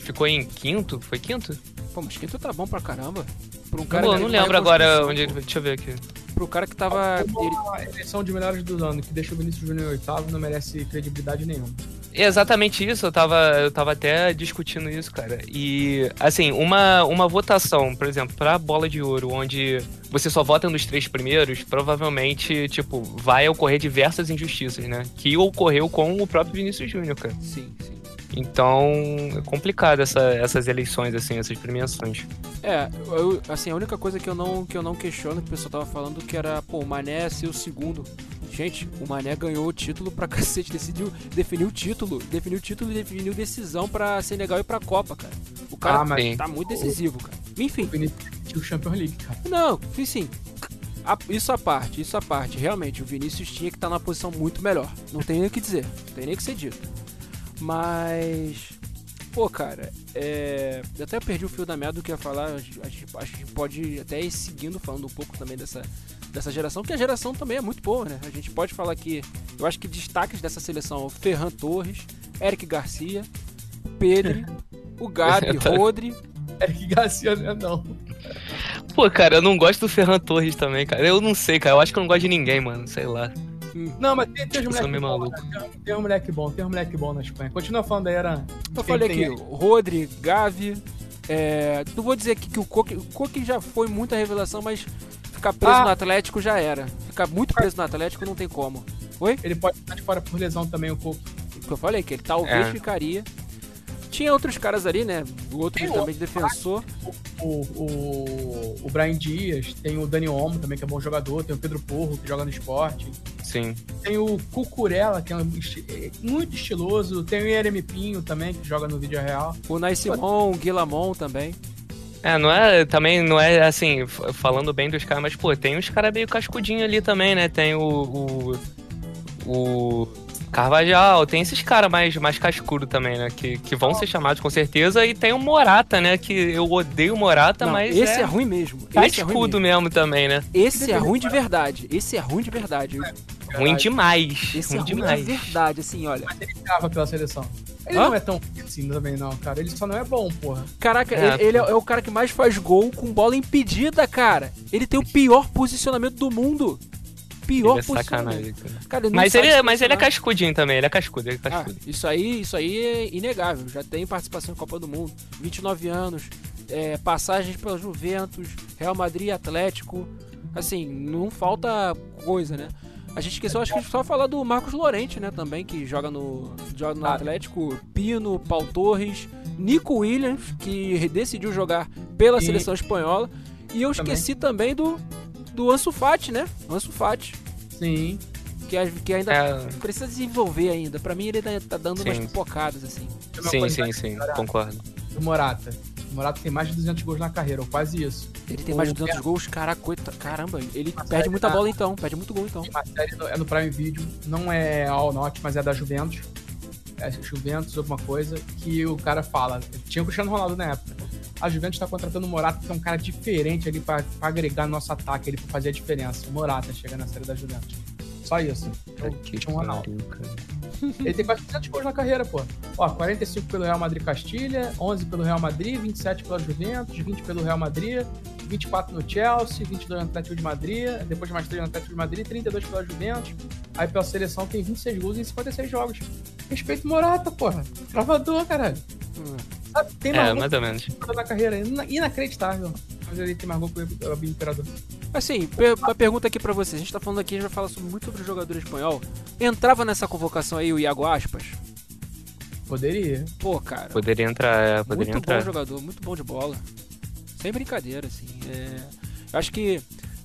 Ficou em quinto? Foi quinto? Pô, mas quinto tá bom pra caramba. Pra um cara não, não lembro agora onde. Deixa eu ver aqui. Pro cara que tava. Uma eleição de melhores do ano, que deixou o Vinícius Júnior em oitavo, não merece credibilidade nenhuma. Exatamente isso, eu tava, eu tava até discutindo isso, cara. E, assim, uma, uma votação, por exemplo, pra bola de ouro, onde você só vota nos três primeiros, provavelmente, tipo, vai ocorrer diversas injustiças, né? Que ocorreu com o próprio Vinícius Júnior, cara. Sim, sim. Então, é complicado essa, essas eleições, assim, essas premiações. É, eu, assim, a única coisa que eu não, que eu não questiono, que o pessoal tava falando, que era, pô, o Mané ser o segundo. Gente, o Mané ganhou o título pra cacete, decidiu, definiu o título, definiu o título e definiu decisão pra Senegal e pra Copa, cara. O cara ah, tá muito decisivo, cara. Enfim. O Champions League, cara. Não, sim. isso à parte, isso à parte. Realmente, o Vinícius tinha que estar tá numa posição muito melhor. Não tem nem o que dizer, não tem nem o que ser dito. Mas. Pô, cara, é... eu até perdi o fio da merda do que ia falar. A gente, a gente pode até ir seguindo falando um pouco também dessa, dessa geração, que a geração também é muito boa, né? A gente pode falar que. Eu acho que destaques dessa seleção: Ferran Torres, Eric Garcia, Pedro, o Gabi, Rodri. Eric Garcia não é não. Pô, cara, eu não gosto do Ferran Torres também, cara. Eu não sei, cara. Eu acho que eu não gosto de ninguém, mano. Sei lá. Não, mas tem, tem, moleque bom, maluco. Tem, tem, um moleque bom, tem um moleque bom na Espanha. Continua falando aí, Aran. Eu falei aqui, Rodri, Gavi. É, não vou dizer aqui que o Coque, o Coque já foi muita revelação, mas ficar preso ah. no Atlético já era. Ficar muito preso no Atlético não tem como. Oi? Ele pode estar de fora por lesão também, o Coque. Eu falei, que ele talvez é. ficaria. Tinha outros caras ali, né? Outros tem também de defensor. O, o, o Brian Dias, tem o Dani Olmo também, que é bom jogador, tem o Pedro Porro, que joga no esporte. Sim. Tem o Cucurella, que é, um, é muito estiloso. Tem o Yeremi Pinho também, que joga no vídeo real. O Nai Simon, o Guilamon também. É, não é, também não é assim, falando bem dos caras, mas pô, tem uns caras meio cascudinho ali também, né? Tem o, o, o Carvajal, tem esses caras mais, mais cascudo também, né? Que, que vão ser chamados com certeza. E tem o Morata, né? Que eu odeio o Morata, Não, mas. Esse é, é ruim mesmo. É ruim mesmo. mesmo. também, né? Esse é ruim de verdade. Esse é ruim de verdade. É, ruim demais. Esse ruim é ruim demais. de verdade, assim, olha. Mas ele tava pela seleção. Ele Hã? não é tão assim também, não, cara. Ele só não é bom, porra. Caraca, é, ele, ele é, é o cara que mais faz gol com bola impedida, cara. Ele tem o pior posicionamento do mundo pior ele é sacanagem, cara. cara ele mas, ele, é, mas ele é cascudinho também, ele é cascudo, ele é ah, cascudo. Ah, isso aí, isso aí é inegável. Já tem participação em Copa do Mundo, 29 anos, é, passagens pela Juventus, Real Madrid, Atlético. Assim, não falta coisa, né? A gente esqueceu, acho que só falar do Marcos Lorente, né, também, que joga no, joga no ah. Atlético, Pino, Paul Torres, Nico Williams, que decidiu jogar pela e... seleção espanhola. E eu esqueci também, também do do Ansu Fati, né? Ansu Fati. Sim. Que, que ainda é... precisa desenvolver ainda. Pra mim ele tá dando sim. umas pipocadas, assim. Sim, sim, sim, concordo. O Morata. O Morata tem mais de 200 gols na carreira, ou quase isso. Ele tem o mais de 200 gols? Caraca, caramba, ele perde muita bola então, perde muito gol então. Uma série é no Prime Video, não é All Not, mas é da Juventus. É Juventus, alguma coisa, que o cara fala. Tinha o Cristiano Ronaldo na época a Juventus está contratando o Morata, que é um cara diferente ali para agregar no nosso ataque, ele para fazer a diferença. O Morata chega na série da Juventus. Só isso. Então, que um Ronaldo. Ele tem quase 300 gols na carreira, pô. Ó, 45 pelo Real Madrid Castilha, 11 pelo Real Madrid, 27 pela Juventus, 20 pelo Real Madrid, 24 no Chelsea, 22 no Atlético de Madrid, depois mais 3 no Atlético de Madrid, 32 pela Juventus. Aí pela seleção tem 26 gols em 56 jogos. Respeito Morata, porra. Travador, caralho. Hum. Tem é, mais ou menos. Na carreira, inacreditável. Mas ele tem mais gol que o Imperador. Assim, uma pergunta aqui pra você. A gente tá falando aqui, a gente vai falar sobre, muito sobre o jogador espanhol. Entrava nessa convocação aí o Iago Aspas? Poderia. Pô, cara. Poderia entrar, é, poderia muito entrar. Muito bom jogador, muito bom de bola. Sem brincadeira, assim. É... Eu acho que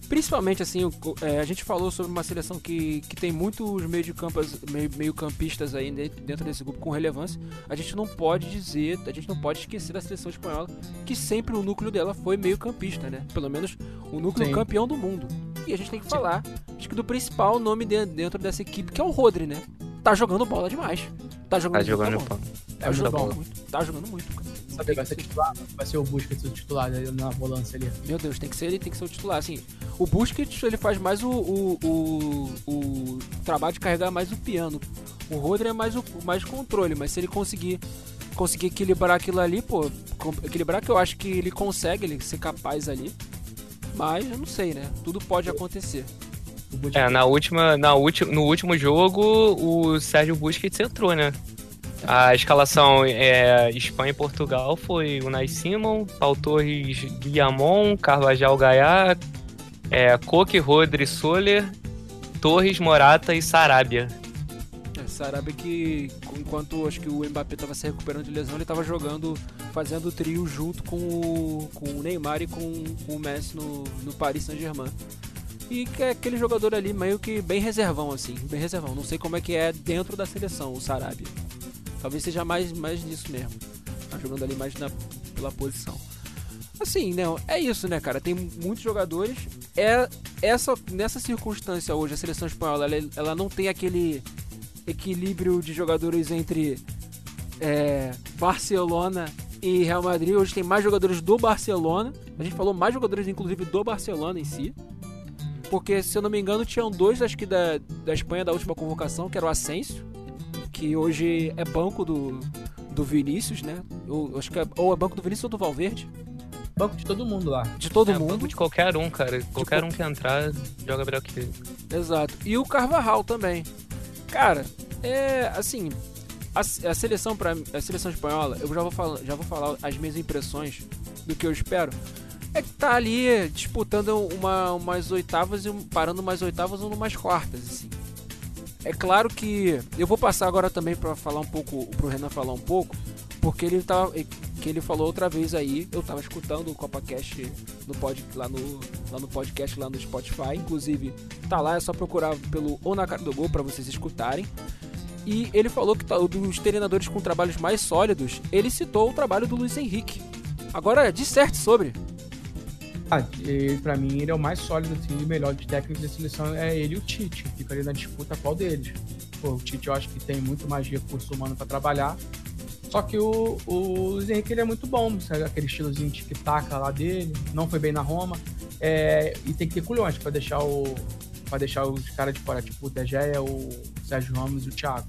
Principalmente assim, é, a gente falou sobre uma seleção que, que tem muitos meio de campas, meio, meio campistas aí dentro desse grupo com relevância. A gente não pode dizer, a gente não pode esquecer da seleção espanhola que sempre o núcleo dela foi meio campista, né? Pelo menos o núcleo Sim. campeão do mundo. E a gente tem que falar, acho que do principal nome dentro dessa equipe, que é o Rodri, né? Tá jogando bola demais. Tá jogando, tá jogando bola. Tá jogando muito. Tá jogando muito, cara. Sabe, vai ser titular? Vai ser o Busquets o titular na volância ali. Meu Deus, tem que ser ele, tem que ser o titular. Assim, o Busquets ele faz mais o, o, o, o trabalho de carregar mais o piano. O Rodri é mais o mais controle, mas se ele conseguir conseguir equilibrar aquilo ali, pô, equilibrar que eu acho que ele consegue, ele ser capaz ali. Mas eu não sei, né? Tudo pode acontecer. É, na última, na última, no último jogo, o Sérgio Busquets entrou, né? A escalação é Espanha e Portugal foi Unai Simon, Paul Torres, Guillamon, Carvajal Gaiá, é, Coque, Rodri, Soler, Torres, Morata e Sarabia. É, Sarabia que, enquanto acho que o Mbappé estava se recuperando de lesão, ele estava jogando, fazendo o trio junto com o, com o Neymar e com, com o Messi no, no Paris Saint-Germain. E que é aquele jogador ali meio que bem reservão, assim, bem reservão. Não sei como é que é dentro da seleção, o Sarabia. Talvez seja mais, mais nisso mesmo. Tá jogando ali mais na, pela posição. Assim, né? É isso, né, cara? Tem muitos jogadores. É essa, nessa circunstância hoje, a seleção espanhola ela, ela não tem aquele equilíbrio de jogadores entre é, Barcelona e Real Madrid. Hoje tem mais jogadores do Barcelona. A gente falou mais jogadores, inclusive, do Barcelona em si. Porque, se eu não me engano, tinham dois, acho que da, da Espanha, da última convocação, que era o Asensio, que hoje é banco do, do Vinícius, né? Eu, acho que é, ou é banco do Vinícius ou do Valverde. Banco de todo mundo lá. De todo é, mundo. Banco de qualquer um, cara. Qualquer um que entrar, joga melhor que ele. Exato. E o Carvajal também. Cara, é assim, a, a seleção para a seleção espanhola, eu já vou falar, já vou falar as minhas impressões do que eu espero. É que tá ali disputando uma, umas oitavas e parando umas oitavas ou umas quartas, assim. É claro que eu vou passar agora também para falar um pouco, pro Renan falar um pouco, porque ele tava, que ele falou outra vez aí, eu tava escutando o CopaCast no pod, lá, no, lá no podcast, lá no Spotify, inclusive tá lá, é só procurar pelo Ou na Cara do Gol para vocês escutarem. E ele falou que tá, dos treinadores com trabalhos mais sólidos, ele citou o trabalho do Luiz Henrique. Agora, disserte sobre. Ah, pra mim, ele é o mais sólido assim, e melhor de técnico da seleção é ele e o Tite. Fica ali na disputa qual deles. Pô, o Tite eu acho que tem muito mais recurso humano para trabalhar. Só que o, o Luiz Henrique ele é muito bom, sabe? aquele estilozinho de tic-tac lá dele, não foi bem na Roma. É, e tem que ter culhões para deixar o, para deixar os caras de fora, tipo o De Gea, o Sérgio Ramos e o Thiago.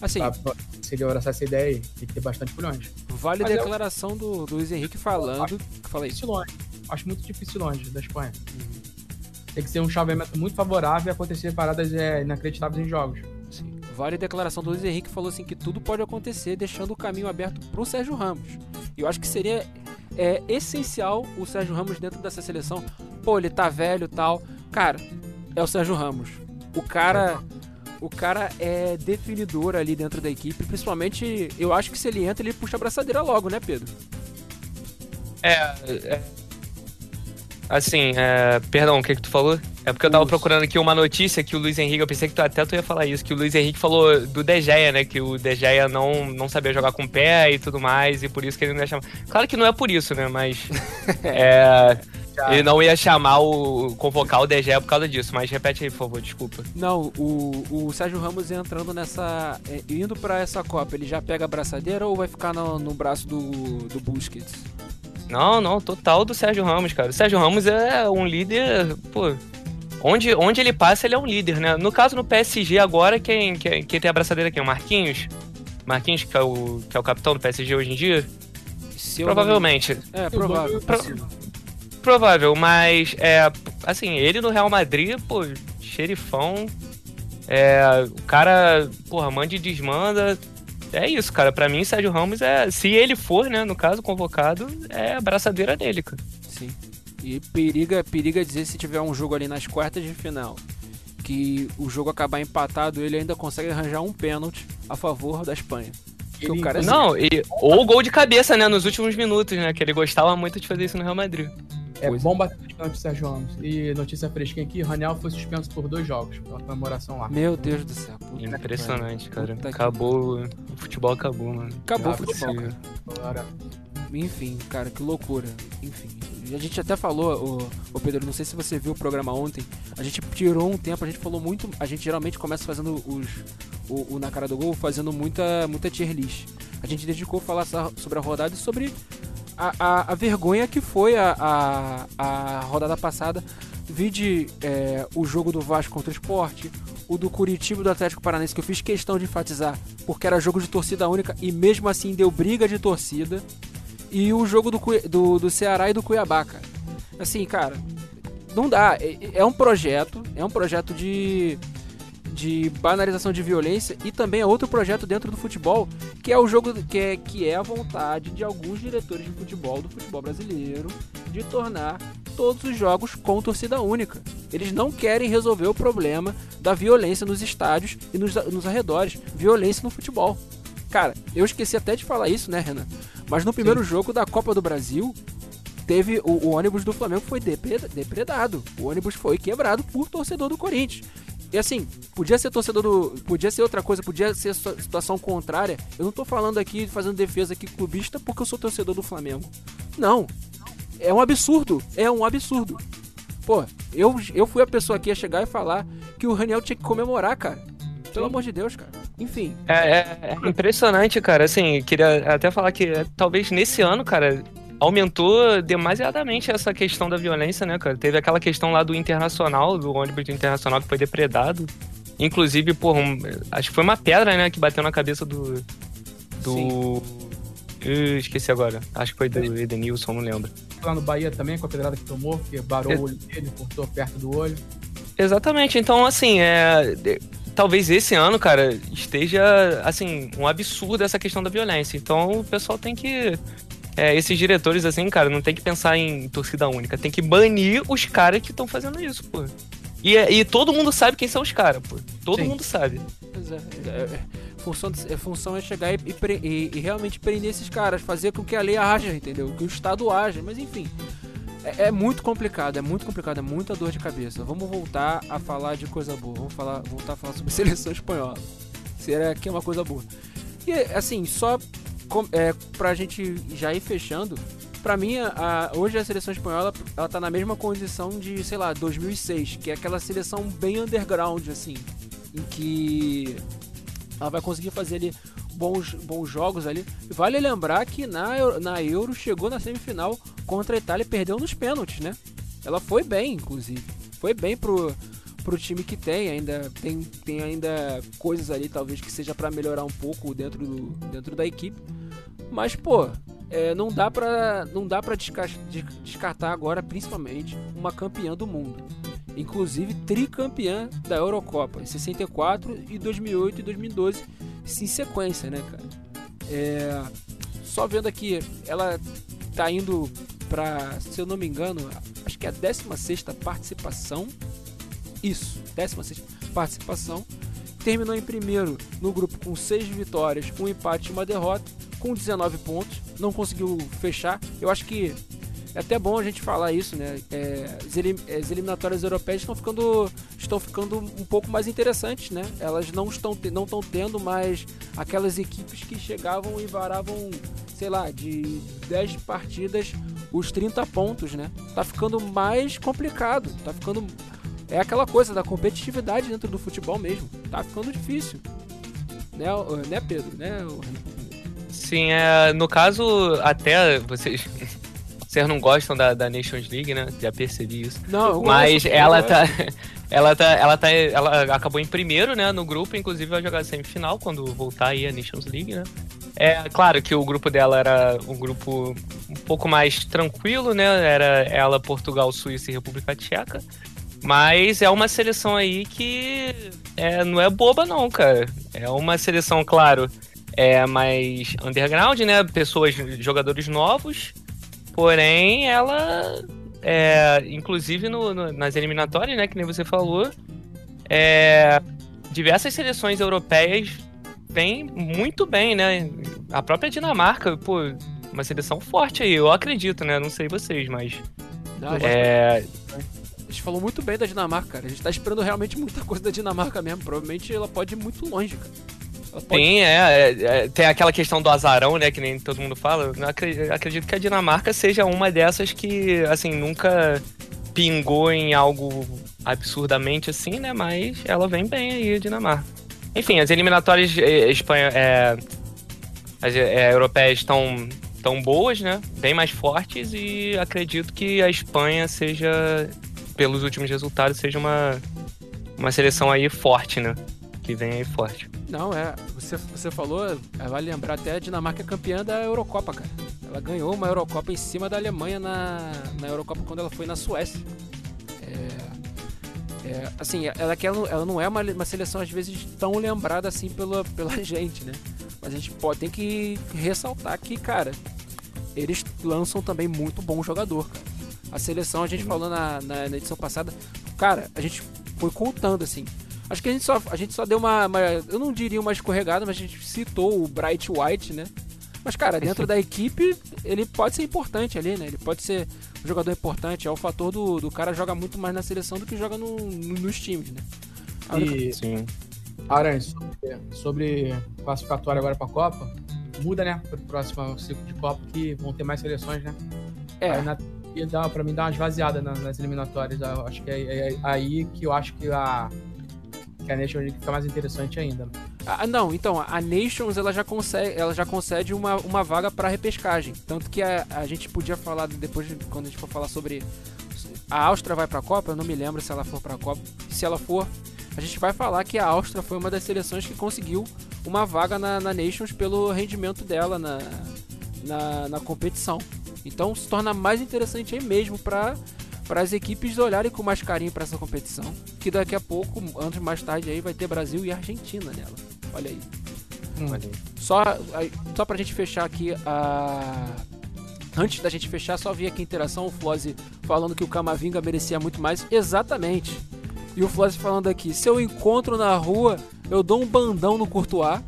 Assim, pra, se ele abraçar essa ideia aí, tem que ter bastante culhões. Vale a declaração do, do Luiz Henrique falando. Fala isso. Longe. Acho muito difícil longe da Espanha. Uhum. Tem que ser um chaveamento muito favorável e acontecer paradas é, inacreditáveis em jogos. Sim. Vale a declaração do Luiz Henrique falou assim que tudo pode acontecer, deixando o caminho aberto pro Sérgio Ramos. E eu acho que seria é, essencial o Sérgio Ramos dentro dessa seleção. Pô, ele tá velho tal. Cara, é o Sérgio Ramos. O cara. O cara é definidor ali dentro da equipe. Principalmente, eu acho que se ele entra, ele puxa a braçadeira logo, né, Pedro? É. é assim, é, perdão, o que, que tu falou? É porque eu tava procurando aqui uma notícia que o Luiz Henrique, eu pensei que tu, até tu ia falar isso, que o Luiz Henrique falou do De Gea, né? Que o De Gea não, não sabia jogar com o pé e tudo mais, e por isso que ele não ia chamar. Claro que não é por isso, né? Mas. é. Ele não ia chamar o. convocar o De Gea por causa disso, mas repete aí, por favor, desculpa. Não, o, o Sérgio Ramos entrando nessa. É, indo para essa Copa, ele já pega a braçadeira ou vai ficar no, no braço do, do Busquets? Não, não, total do Sérgio Ramos, cara. O Sérgio Ramos é um líder, pô. Onde, onde ele passa, ele é um líder, né? No caso, no PSG agora, quem, quem, quem tem a braçadeira aqui? O Marquinhos? Marquinhos, que é o, que é o capitão do PSG hoje em dia? Se Provavelmente. É, provável. Pro, provável, mas é, assim, ele no Real Madrid, pô, xerifão. É, o cara, porra, manda e desmanda. É isso, cara. Para mim, Sérgio Ramos é. Se ele for, né, no caso, convocado, é a braçadeira dele, cara. Sim. E periga, periga dizer se tiver um jogo ali nas quartas de final que o jogo acabar empatado, ele ainda consegue arranjar um pênalti a favor da Espanha. Ele... O cara é Não, e, ou gol de cabeça, né, nos últimos minutos, né? Que ele gostava muito de fazer isso no Real Madrid. É bom bater de pênalti Sérgio Ramos. E notícia fresquinha aqui, Raniel foi suspenso por dois jogos pela comemoração lá. Meu Deus do céu. Impressionante, cara. Puta acabou. Que... O futebol acabou, mano. Acabou o futebol, cara. Enfim, cara, que loucura. Enfim. A gente até falou, o, o Pedro, não sei se você viu o programa ontem. A gente tirou um tempo, a gente falou muito. A gente geralmente começa fazendo os. O, o na cara do gol, fazendo muita, muita tier list. A gente dedicou a falar sobre a rodada e sobre a, a, a vergonha que foi a, a, a rodada passada. Vide é, o jogo do Vasco contra o Esporte, o do Curitiba do Atlético Paranaense, que eu fiz questão de enfatizar, porque era jogo de torcida única e mesmo assim deu briga de torcida. E o jogo do, do, do Ceará e do Cuiabá, cara. Assim, cara, não dá. É, é um projeto, é um projeto de de banalização de violência e também é outro projeto dentro do futebol, que é o jogo que é, que é a vontade de alguns diretores de futebol do futebol brasileiro de tornar todos os jogos com torcida única. Eles não querem resolver o problema da violência nos estádios e nos, nos arredores, violência no futebol. Cara, eu esqueci até de falar isso, né, Renan? Mas no primeiro Sim. jogo da Copa do Brasil, teve o, o, ônibus do Flamengo foi depredado. O ônibus foi quebrado por torcedor do Corinthians. E assim, podia ser torcedor do. Podia ser outra coisa, podia ser situação contrária. Eu não tô falando aqui, fazendo defesa aqui clubista porque eu sou torcedor do Flamengo. Não. É um absurdo. É um absurdo. Pô, eu, eu fui a pessoa que ia chegar e falar que o Raniel tinha que comemorar, cara. Pelo amor de Deus, cara. Enfim. É, é, é, impressionante, cara. Assim, queria até falar que é, talvez nesse ano, cara, aumentou demasiadamente essa questão da violência, né, cara? Teve aquela questão lá do internacional, do ônibus internacional que foi depredado. Inclusive, por um, acho que foi uma pedra, né, que bateu na cabeça do. Do. Eu esqueci agora. Acho que foi do Edenilson, não lembro. Lá no Bahia também, com a pedrada que tomou, que barou é... o olho dele, cortou perto do olho. Exatamente, então assim, é. Talvez esse ano, cara, esteja, assim, um absurdo essa questão da violência. Então o pessoal tem que é, esses diretores, assim, cara, não tem que pensar em torcida única. Tem que banir os caras que estão fazendo isso, pô. E, e todo mundo sabe quem são os caras, pô. Todo Sim. mundo sabe. Pois é. é, é função, é, função é chegar e, e, e, realmente prender esses caras, fazer com que a lei haja, entendeu? Que o Estado haja. Mas enfim. É, é, muito complicado, é muito complicado, é muita dor de cabeça. Vamos voltar a falar de coisa boa. Vamos falar, voltar a falar sobre seleção espanhola. Será que é uma coisa boa? E assim, só é, pra gente já ir fechando, pra mim, a, hoje a seleção espanhola ela tá na mesma condição de, sei lá, 2006, que é aquela seleção bem underground, assim, em que ela vai conseguir fazer ali bons, bons jogos ali. Vale lembrar que na, na Euro chegou na semifinal contra a Itália e perdeu nos pênaltis, né? Ela foi bem, inclusive. Foi bem pro, pro time que tem, ainda tem, tem ainda coisas ali talvez que seja para melhorar um pouco dentro, do, dentro da equipe. Mas, pô, é, não dá pra, não dá pra descartar agora, principalmente, uma campeã do mundo. Inclusive tricampeã da Eurocopa, em 64 e 2008 e 2012, em sequência, né, cara? É, só vendo aqui, ela tá indo pra, se eu não me engano, acho que é a 16 participação. Isso, 16 participação. Terminou em primeiro no grupo com 6 vitórias, um empate e uma derrota com 19 pontos, não conseguiu fechar. Eu acho que é até bom a gente falar isso, né? É, as eliminatórias europeias estão ficando, estão ficando um pouco mais interessantes, né? Elas não estão, não estão tendo mais aquelas equipes que chegavam e varavam, sei lá, de 10 partidas os 30 pontos, né? Tá ficando mais complicado, tá ficando é aquela coisa da competitividade dentro do futebol mesmo. Tá ficando difícil. Né, né Pedro? Né, Sim, é, no caso, até vocês. Vocês não gostam da, da Nations League, né? Já percebi isso. Não, Mas ela tá, ela tá. Ela tá. Ela acabou em primeiro, né? No grupo, inclusive vai jogar semifinal quando voltar aí a Nations League, né? É claro que o grupo dela era um grupo um pouco mais tranquilo, né? Era ela, Portugal, Suíça e República Tcheca. Mas é uma seleção aí que é, não é boba, não, cara. É uma seleção, claro, é mais underground, né? Pessoas, jogadores novos. Porém, ela, é, inclusive no, no, nas eliminatórias, né? Que nem você falou, é, diversas seleções europeias vêm muito bem, né? A própria Dinamarca, pô, uma seleção forte aí, eu acredito, né? Não sei vocês, mas. Não, é... A gente falou muito bem da Dinamarca, cara. A gente tá esperando realmente muita coisa da Dinamarca mesmo. Provavelmente ela pode ir muito longe, cara. Tem, é, é, é, tem aquela questão do azarão, né, que nem todo mundo fala. Eu acredito, acredito que a Dinamarca seja uma dessas que, assim, nunca pingou em algo absurdamente assim, né, mas ela vem bem aí, a Dinamarca. Enfim, as eliminatórias é, Espanha, é, as é, europeias estão tão boas, né, bem mais fortes e acredito que a Espanha seja, pelos últimos resultados, seja uma, uma seleção aí forte, né que vem aí forte. Não, é. Você, você falou, é, vale lembrar até a Dinamarca é campeã da Eurocopa, cara. Ela ganhou uma Eurocopa em cima da Alemanha na, na Eurocopa quando ela foi na Suécia. É, é, assim, ela, ela não é uma, uma seleção às vezes tão lembrada assim pela, pela gente, né? Mas a gente pode, tem que ressaltar que, cara, eles lançam também muito bom jogador, cara. A seleção, a gente falou na, na, na edição passada, cara, a gente foi contando assim Acho que a gente só, a gente só deu uma, uma, Eu não diria uma escorregada, mas a gente citou o Bright White, né? Mas, cara, dentro da equipe, ele pode ser importante ali, né? Ele pode ser um jogador importante. É o fator do, do cara joga muito mais na seleção do que joga no, no, nos times, né? E, Sim. Aranha, sobre, sobre classificatório agora pra Copa, muda, né? Pro próximo ciclo de Copa, que vão ter mais seleções, né? É. Na, ia dar, pra mim, dar uma esvaziada nas eliminatórias. Eu acho que é, é, é, aí que eu acho que a, que a Nations League fica mais interessante ainda. Ah, não, então, a Nations ela já consegue, ela já concede uma, uma vaga para repescagem. Tanto que a, a gente podia falar depois, quando a gente for falar sobre. A Áustria vai para a Copa, eu não me lembro se ela for para a Copa. Se ela for, a gente vai falar que a Áustria foi uma das seleções que conseguiu uma vaga na, na Nations pelo rendimento dela na, na, na competição. Então se torna mais interessante aí mesmo para para as equipes olharem com mais carinho para essa competição, que daqui a pouco, anos mais tarde aí vai ter Brasil e Argentina nela. Olha aí. Hum. Olha aí. Só só pra gente fechar aqui a Antes da gente fechar, só vi aqui a interação, o Flose falando que o Camavinga merecia muito mais. Exatamente. E o Flose falando aqui, se eu encontro na rua, eu dou um bandão no Courtois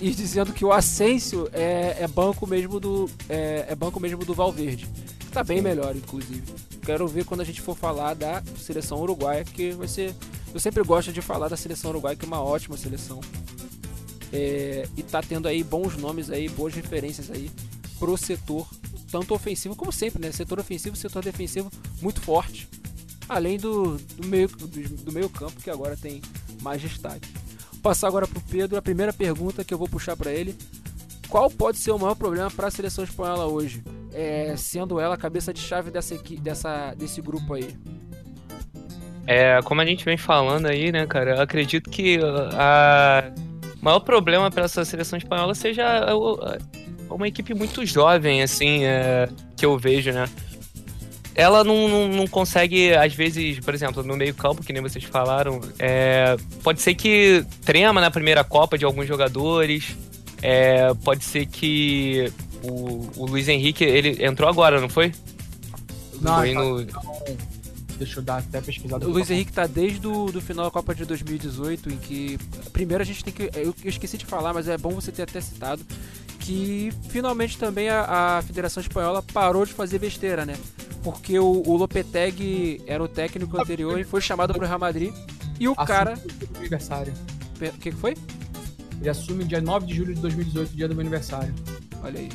e dizendo que o Asensio é, é banco mesmo do é, é, banco mesmo do Valverde. Tá bem Sim. melhor, inclusive. Quero ver quando a gente for falar da seleção uruguaia, que vai ser. Eu sempre gosto de falar da seleção uruguaia, que é uma ótima seleção. É, e tá tendo aí bons nomes aí, boas referências aí pro setor, tanto ofensivo como sempre, né? Setor ofensivo, setor defensivo muito forte. Além do, do meio, do, do meio campo, que agora tem mais destaque passar agora para o Pedro a primeira pergunta que eu vou puxar para ele. Qual pode ser o maior problema para a seleção espanhola hoje? É, sendo ela a cabeça de chave dessa, dessa, desse grupo aí. É, como a gente vem falando aí, né, cara, eu acredito que a maior problema para essa seleção espanhola seja uma equipe muito jovem, assim, é, que eu vejo, né? Ela não, não, não, consegue, às vezes, por exemplo, no meio-campo, que nem vocês falaram, é, pode ser que trema na primeira Copa de alguns jogadores. É, pode ser que o, o Luiz Henrique, ele entrou agora, não foi? Não, foi no... Então, deixa eu dar até pesquisado. O Luiz Henrique tá desde o do final da Copa de 2018, em que. Primeiro a gente tem que. Eu, esqueci de falar, mas é bom você ter até citado. Que finalmente também a, a Federação Espanhola parou de fazer besteira, né? porque o, o Lopetegui era o técnico anterior e foi chamado pro Real Madrid. E o cara. O aniversário. O que, que foi? Ele assume dia 9 de julho de 2018, dia do meu aniversário. Olha aí.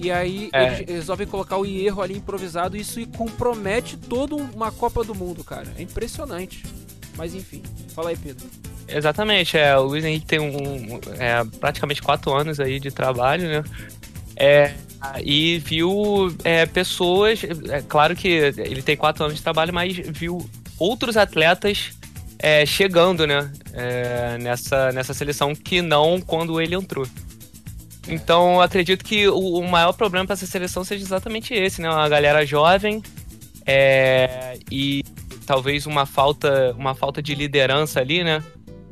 E aí é. eles resolvem colocar o erro ali improvisado e isso compromete toda uma Copa do Mundo, cara. É impressionante. Mas enfim, fala aí, Pedro. Exatamente, é, o Luiz Henrique tem um, é, praticamente quatro anos aí de trabalho, né? É, e viu é, pessoas. É claro que ele tem quatro anos de trabalho, mas viu outros atletas é, chegando, né? É, nessa, nessa seleção que não quando ele entrou. Então, acredito que o, o maior problema para essa seleção seja exatamente esse, né? Uma galera jovem é, e talvez uma falta, uma falta de liderança ali, né?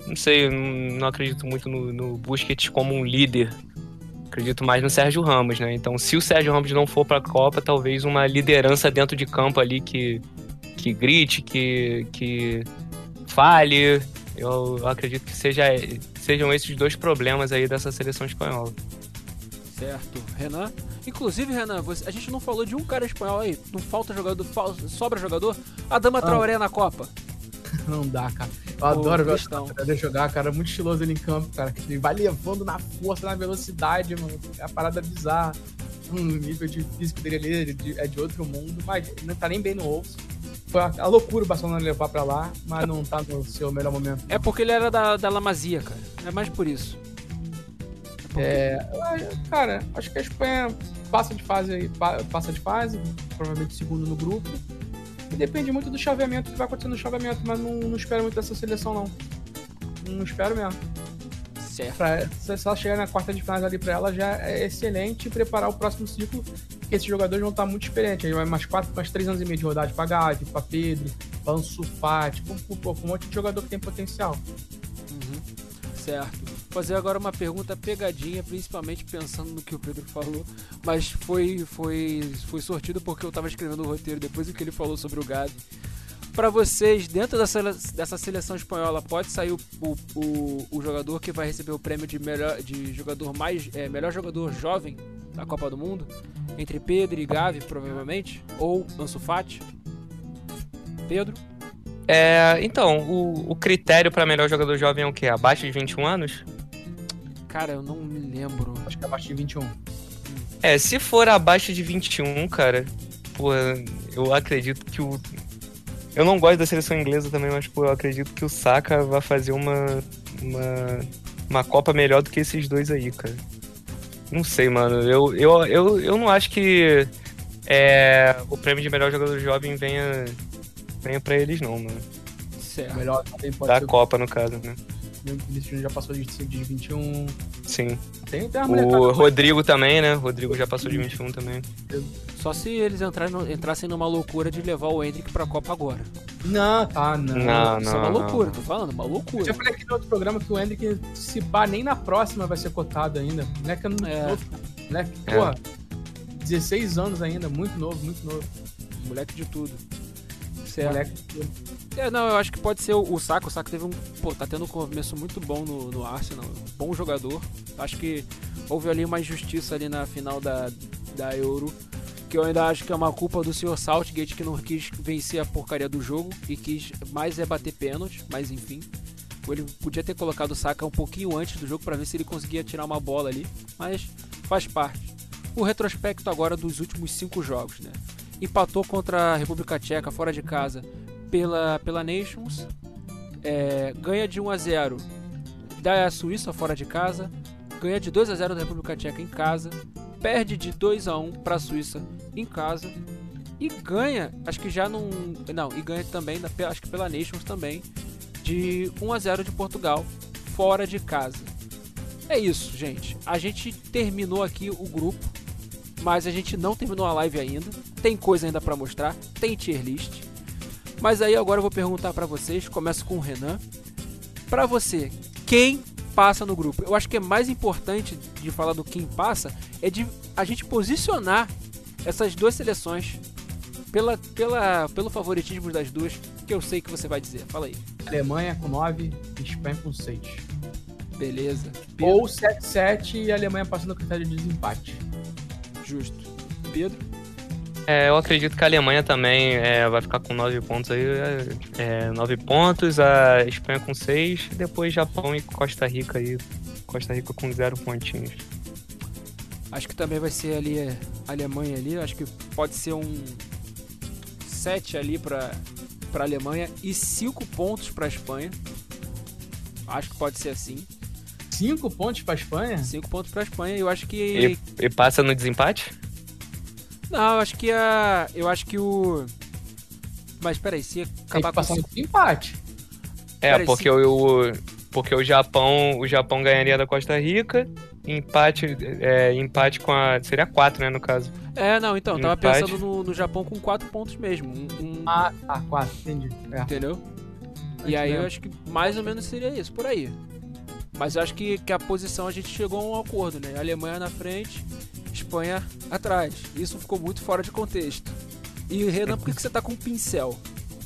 Não sei, não acredito muito no, no Busquets como um líder acredito mais no Sérgio Ramos, né? Então, se o Sérgio Ramos não for para a Copa, talvez uma liderança dentro de campo ali que, que grite, que, que fale. Eu acredito que seja, sejam esses dois problemas aí dessa seleção espanhola. Certo. Renan? Inclusive, Renan, você, a gente não falou de um cara espanhol aí. Não falta jogador, sobra jogador? A Dama Traoré na Copa. Não dá, cara. Eu adoro ver o jogar, cara. Muito estiloso ele em campo, cara. Ele vai levando na força, na velocidade, mano. É a parada bizarra. Um nível de físico dele ali é de outro mundo, mas não tá nem bem no Wolves. Foi a loucura o Barcelona levar pra lá, mas não tá no seu melhor momento. É porque ele era da, da Lamazia, cara. É mais por isso. É, cara, acho que a Espanha passa de fase, passa de fase, provavelmente segundo no grupo. E depende muito do chaveamento que vai acontecer no chaveamento, mas não, não espero muito dessa seleção, não. Não espero mesmo. Certo. Pra, se ela chegar na quarta de final ali pra ela, já é excelente preparar o próximo ciclo, porque esses jogadores vão estar muito experientes. Aí vai mais quatro, mais três anos e meio de rodagem pra Gavi, pra Pedro, pra Ansu Fati, com, com, com um monte de jogador que tem potencial. Uhum. Certo fazer agora uma pergunta pegadinha, principalmente pensando no que o Pedro falou, mas foi foi foi sortido porque eu estava escrevendo o roteiro depois do que ele falou sobre o Gabi. Para vocês, dentro dessa, dessa seleção espanhola, pode sair o, o, o, jogador que vai receber o prêmio de melhor, de jogador mais é, melhor jogador jovem da Copa do Mundo, entre Pedro e Gavi, provavelmente, ou Ansu Fati? Pedro? É, então, o, o critério para melhor jogador jovem é o quê? Abaixo de 21 anos? Cara, eu não me lembro. Acho que é abaixo de 21. É, se for abaixo de 21, cara, pô, eu acredito que o. Eu não gosto da seleção inglesa também, mas pô, eu acredito que o Saka vai fazer uma, uma, uma Copa melhor do que esses dois aí, cara. Não sei, mano. Eu, eu, eu, eu não acho que é, o prêmio de melhor jogador jovem venha, venha pra eles, não, mano. Certo. Melhor da Copa, no caso, né? O Vinícius já passou de, de 21. Sim. Tem, tem o Rodrigo também, né? O Rodrigo já passou de 21 também. Só se eles entraram, entrassem numa loucura de levar o Hendrick pra Copa agora. Não, tá, não. Não, Isso não. é uma loucura, não. tô falando, uma loucura. Eu já falei aqui no outro programa que o Hendrick, se pá, nem na próxima vai ser cotado ainda. Moleque é muito É. novo. Moleque, É. porra, 16 anos ainda, muito novo, muito novo. Moleque de tudo. Certo. Moleque, É, não, eu acho que pode ser o, o Saco. O Saco teve um. Pô, tá tendo um começo muito bom no, no Arsenal. Bom jogador. Acho que houve ali uma injustiça ali na final da, da Euro. Que eu ainda acho que é uma culpa do Sr. Saltgate que não quis vencer a porcaria do jogo e quis mais é bater pênalti, mas enfim. Ele podia ter colocado o Saka um pouquinho antes do jogo para ver se ele conseguia tirar uma bola ali, mas faz parte. O retrospecto agora dos últimos cinco jogos, né? Empatou contra a República Tcheca fora de casa pela, pela Nations, é, ganha de 1 a 0 da Suíça fora de casa, ganha de 2 a 0 da República Tcheca em casa, perde de 2 a 1 para a Suíça em casa e ganha, acho que já não, não, e ganha também, acho que pela Nations também, de 1 a 0 de Portugal fora de casa. É isso, gente. A gente terminou aqui o grupo, mas a gente não terminou a live ainda. Tem coisa ainda pra mostrar, tem tier list. Mas aí agora eu vou perguntar pra vocês, começo com o Renan. Pra você, quem passa no grupo? Eu acho que é mais importante de falar do quem passa é de a gente posicionar essas duas seleções pela, pela, pelo favoritismo das duas, que eu sei que você vai dizer. Fala aí. Alemanha com 9 e Espanha com 6. Beleza. Pedro, Ou 7-7 e a Alemanha passando o critério de desempate. justo. Pedro, É, eu acredito que a Alemanha também é, vai ficar com 9 pontos aí. É, 9 pontos, a Espanha com 6, depois Japão e Costa Rica aí. Costa Rica com 0 pontinhos. acho que também vai ser ali é, a Alemanha ali. Acho que pode ser um 7 ali pra, pra Alemanha e 5 pontos pra Espanha. Acho que pode ser assim. 5 pontos pra Espanha? 5 pontos pra Espanha. Eu acho que. E, e passa no desempate? Não, eu acho que a. Eu acho que o. Mas peraí, se acabar que com. passar no desempate. É, Cara, porque o, porque o Japão, o Japão ganharia da Costa Rica, empate, é, empate com a, seria 4, né, no caso. É, não, então, eu tava Empate. pensando no, no Japão com 4 pontos mesmo. Um, um- Ah, tá, 4, entendi. É. Entendeu? E aí eu acho que mais ou menos seria isso, por aí. Mas eu acho que, que a posição a gente chegou a um acordo, né? Alemanha na frente, Espanha atrás. Isso ficou muito fora de contexto. E Renan, por que, que você tá com um pincel?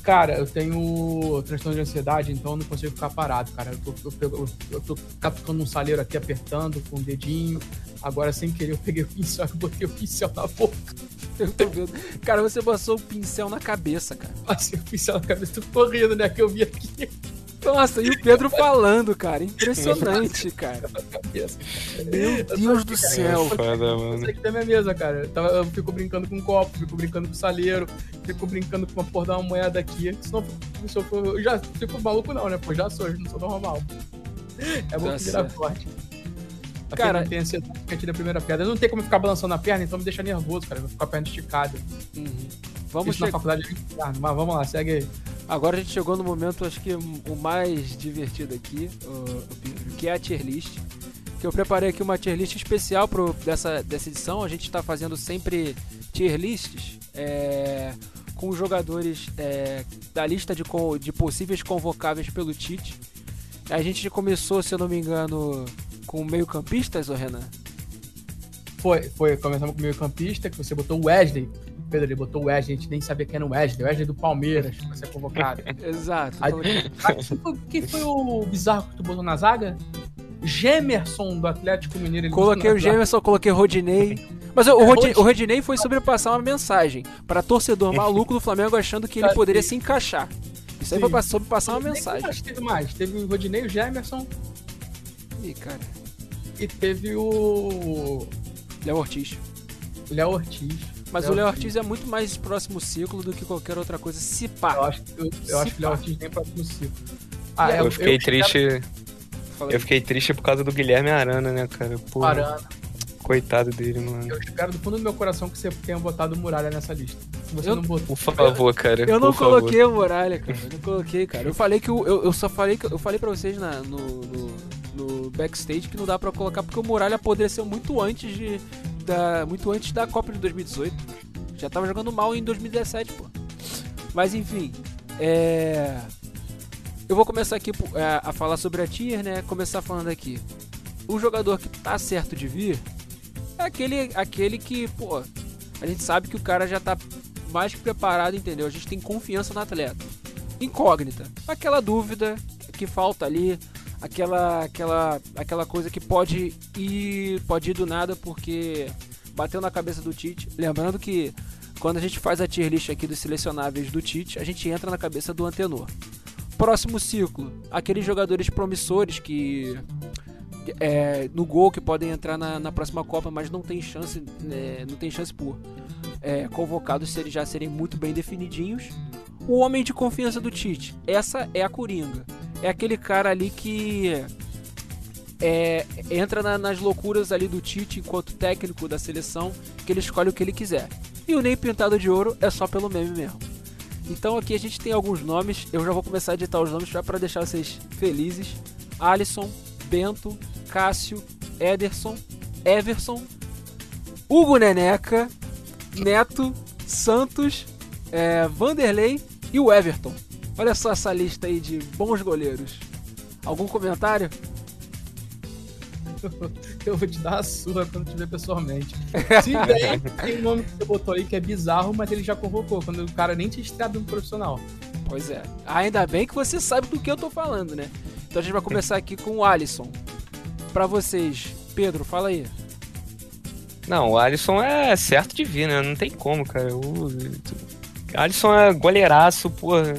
Cara, eu tenho transtorno de ansiedade, então eu não consigo ficar parado, cara. Eu tô, eu, eu, eu tô catucando um salheiro aqui, apertando com o dedinho. Agora, sem querer, eu peguei o pincel e botei o pincel na boca. Eu tô vendo. Cara, você passou o pincel na cabeça, cara. Passei o pincel na cabeça, tô correndo, né? Que eu vi aqui Nossa, e o Pedro falando, cara. Impressionante, cara. Meu Deus do céu. Foda, Isso mano. aqui da minha mesa, cara. Eu, tava, eu fico brincando com um copo, fico brincando com salheiro, fico brincando com uma porra de uma moeda aqui. Senão eu, se eu, for- eu já fico maluco, não, né? Pô, já sou, eu não sou normal. É bom Tá que virar forte. Pra Cara- tem ansiedade, que atira a primeira pedra. Não tem como ficar balançando a perna, então me deixa nervoso, cara. Eu vou ficar com a perna esticada. Uhum. Vamos Isso na faculdade. Mas vamos lá, segue aí. Agora a gente chegou no momento, acho que o mais divertido aqui, o, que é a tier list. Que eu preparei aqui uma tier list especial pro, dessa, dessa edição. A gente está fazendo sempre tier lists é, com os jogadores é, da lista de, de possíveis convocáveis pelo Tite. A gente começou, se eu não me engano, com meio-campistas, ô Renan? Foi, foi. Começamos com o meio campista, que você botou o Wesley. Pedro, ele botou o Wesley, a gente nem sabia quem era o Wesley. O Wesley do Palmeiras, que vai ser convocado. Exato. Aí- coloquei- Ah, quem, foi, o bizarro que tu botou na zaga? Gemerson, do Atlético Mineiro. ele Coloquei o. Gemerson, coloquei o Rodinei. Mas o, o, É, Rodi- Rodi- o Rodinei foi sobrepassar uma mensagem para torcedor maluco do Flamengo achando que ele poderia se encaixar. Isso aí Sim. foi sobrepassar uma mensagem. acho que teve mais. Teve o Rodinei, o Gemerson Ih, cara. e teve o Léo Ortiz. Léo Ortiz. Mas Léo o Léo Ortiz é muito mais próximo ciclo do que qualquer outra coisa. Se pá. Eu acho, eu, eu acho que o Léo Ortiz nem próximo ciclo. Ah, eu, eu fiquei triste. Eu fiquei triste por causa do Guilherme Arana, né, cara? Porra. Arana. Coitado dele, mano. Eu espero do fundo do meu coração que você tenha botado Muralha nessa lista. você eu, não botou. Por favor, cara. Eu não coloquei favor. Muralha, cara. Eu não coloquei, cara. Eu falei que eu, eu, eu só falei que eu falei para vocês na, no, no, no, backstage que não dá para colocar porque o Muralha apodreceu muito antes de da muito antes da Copa de 2018. Já tava jogando mal em 2017, pô. Mas enfim, é eu vou começar aqui é, a falar sobre a tier, né? Começar falando aqui. O jogador que tá certo de vir é aquele, aquele que, pô, a gente sabe que o cara já tá mais que preparado, entendeu? A gente tem confiança no atleta. Incógnita. Aquela dúvida que falta ali, aquela aquela aquela coisa que pode ir pode ir do nada porque bateu na cabeça do Tite. Lembrando que quando a gente faz a tier list aqui dos selecionáveis do Tite, a gente entra na cabeça do antenor próximo ciclo, aqueles jogadores promissores que é, no gol que podem entrar na, na próxima Copa, mas não tem chance, é, não tem chance por é, convocados se eles já serem muito bem definidinhos. O homem de confiança do Tite, essa é a Coringa. É aquele cara ali que é, entra na, nas loucuras ali do Tite enquanto técnico da seleção, que ele escolhe o que ele quiser. E o nem pintado de ouro é só pelo meme mesmo. Então aqui a gente tem alguns nomes, eu já vou começar a editar os nomes já para deixar vocês felizes. Alisson, Bento, Cássio, Ederson, Everson, Hugo Neneca, Neto, Santos, é, Vanderlei e o Everton. Olha só essa lista aí de bons goleiros. Algum comentário? eu vou te dar a sua quando te ver pessoalmente. Se bem, tem um nome que você botou aí que é bizarro, mas ele já convocou, quando o cara nem tinha estreado no profissional. Pois é. Ainda bem que você sabe do que eu tô falando, né? Então a gente vai começar aqui com o Alisson. Para vocês, Pedro, fala aí. Não, o Alisson é certo de vir, né? Não tem como, cara. O Alisson é goleiraço, porra.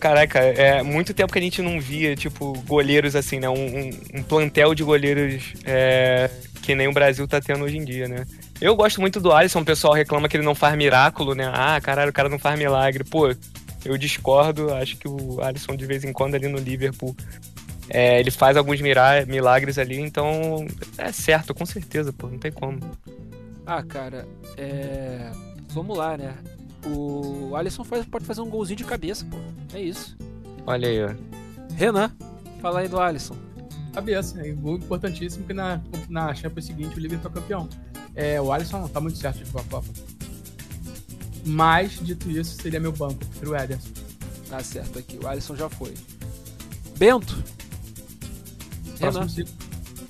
Caraca, é muito tempo que a gente não via, tipo, goleiros assim, né? Um, um, um plantel de goleiros é, que nem o Brasil tá tendo hoje em dia, né? Eu gosto muito do Alisson, o pessoal reclama que ele não faz miraculo, né? Ah, caralho, o cara não faz milagre. Pô, eu discordo, acho que o Alisson de vez em quando ali no Liverpool é, ele faz alguns milagres ali, então é certo, com certeza, pô, não tem como. Ah, cara, é. Vamos lá, né? O Alisson faz, pode fazer um golzinho de cabeça, pô. É isso. Olha aí, ó. Renan, fala aí do Alisson. Cabeça, é um gol importantíssimo que na, na Champions seguinte o Liverpool é campeão. É, o Alisson não tá muito certo de jogar a Copa. Mas, dito isso, seria meu banco. Prefiro o Ederson. Tá certo aqui. O Alisson já foi. Bento. Próximo Renan. ciclo.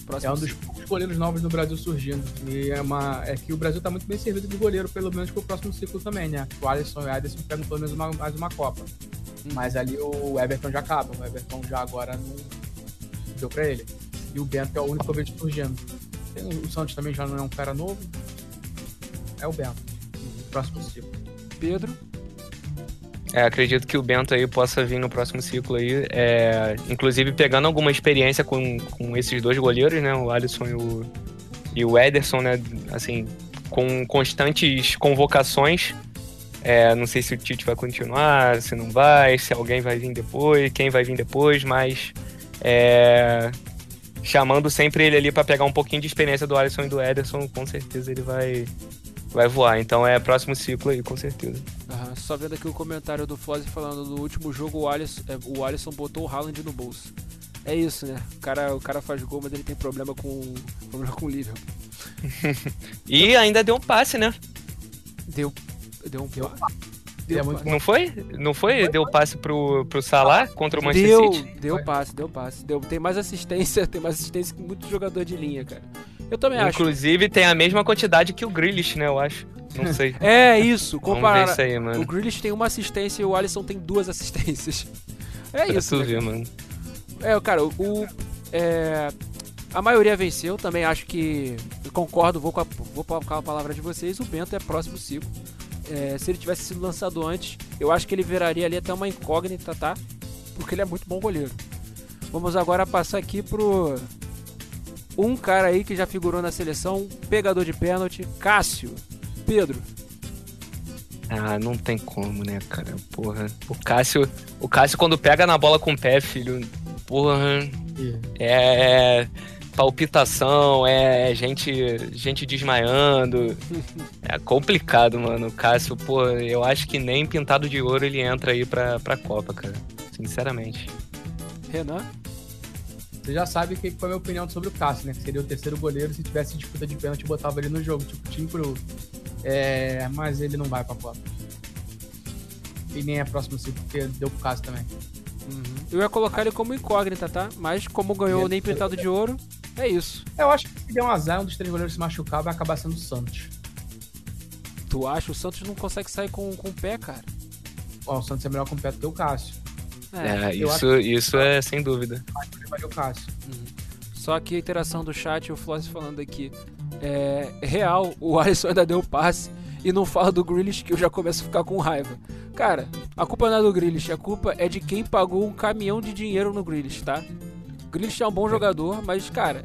Próximo é um dos goleiros novos no Brasil surgindo. E é, uma, é que o Brasil tá muito bem servido de goleiro, pelo menos pro próximo ciclo também, né? O Alisson e o Ederson pegam pelo menos uma, mais uma Copa. Hum. Mas ali o Everton já acaba. O Everton já agora não deu pra ele. E o Bento é o único que surgindo. Tem, o Santos também já não é um cara novo. É o Bento. Próximo ciclo. Pedro? É, acredito que o Bento aí possa vir no próximo ciclo aí, é, inclusive pegando alguma experiência com, com esses dois goleiros, né, o Alisson e o, e o Ederson, né, assim, com constantes convocações, é, não sei se o Tite vai continuar, se não vai, se alguém vai vir depois, quem vai vir depois, mas é, chamando sempre ele ali para pegar um pouquinho de experiência do Alisson e do Ederson, com certeza ele vai vai voar. Então é próximo ciclo aí, com certeza. Só vendo aqui o comentário do Flozzy falando no último jogo o Alisson, é, o Alisson botou o Haaland no bolso. É isso, né? O cara, o cara faz gol, mas ele tem problema com problema com o Liverpool. e ainda deu um passe, né? Deu, deu um deu, deu é muito Não foi? Não foi? Deu passe pro, pro Salah contra o Manchester deu, City? Deu passe, deu passe. Deu, tem mais assistência, tem mais assistência que muito jogador de linha, cara. Eu também Inclusive, acho. Inclusive, tem a mesma quantidade que o Grealish, né? Eu acho. Não sei. é isso. Comparar. Isso aí, mano. O Grealish tem uma assistência e o Alisson tem duas assistências. É isso. Né? Ver, mano. É, cara, o. É, a maioria venceu. Também acho que. Concordo, vou, com a, vou colocar a palavra de vocês. O Bento é próximo ciclo. É, se ele tivesse sido lançado antes, eu acho que ele viraria ali até uma incógnita, tá? Porque ele é muito bom goleiro. Vamos agora passar aqui pro um cara aí que já figurou na seleção, pegador de pênalti, Cássio. Pedro. Ah, não tem como, né, cara? Porra. O Cássio, o Cássio quando pega na bola com o pé, filho, porra, é, é palpitação, é gente, gente desmaiando. É complicado, mano. O Cássio, pô, eu acho que nem pintado de ouro ele entra aí pra, pra Copa, cara. Sinceramente. Renan? Você já sabe que foi a minha opinião sobre o Cássio, né? Que seria o terceiro goleiro se tivesse disputa de pênalti, botava ele no jogo, tipo time pro. É, mas ele não vai pra Copa. E nem é próximo ciclo, porque deu pro Cássio também. Uhum. Eu ia colocar ele como incógnita, tá? Mas como ganhou nem pintado de ouro, é isso. Eu acho que se der um azar, um dos três goleiros se machucar, vai acabar sendo o Santos. Tu acha? O Santos não consegue sair com, com o pé, cara. Ó, o Santos é melhor com o pé do que o Cássio. É, é isso, acho... isso é sem dúvida. o Cássio. Uhum. Só que a interação do chat, o Floss falando aqui. É real, o Alisson ainda deu passe e não fala do Grealish que eu já começo a ficar com raiva. Cara, a culpa não é do Grealish, a culpa é de quem pagou um caminhão de dinheiro no Grealish, tá? O Grealish é um bom jogador, mas, cara,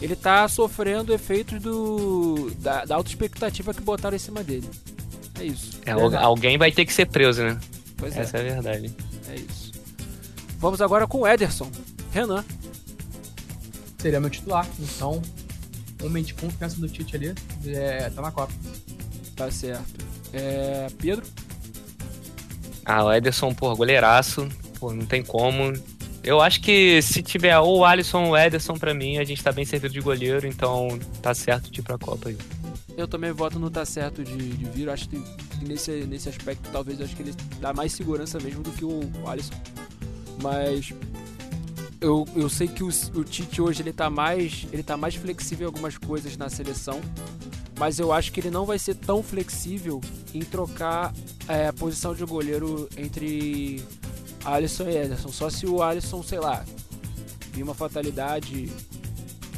ele tá sofrendo efeitos do da, da alta expectativa que botaram em cima dele. É isso. É, alguém vai ter que ser preso, né? Pois Essa é. é a verdade. É isso. Vamos agora com o Ederson. Renan. Seria meu titular, então homem de confiança do Tite ali, é, tá na Copa. Tá certo. É, Pedro? Ah, o Ederson, pô, goleiraço. Pô, não tem como. Eu acho que se tiver ou o Alisson ou o Ederson, pra mim, a gente tá bem servido de goleiro, então tá certo de ir pra Copa aí. Eu também voto no tá certo de, de vir. Eu acho que nesse, nesse aspecto, talvez, acho que ele dá mais segurança mesmo do que o, o Alisson. Mas eu, eu sei que o, o Tite hoje ele tá mais ele tá mais flexível em algumas coisas na seleção mas eu acho que ele não vai ser tão flexível em trocar é, a posição de goleiro entre Alisson e Ederson. Só se o Alisson, sei lá, vir uma fatalidade,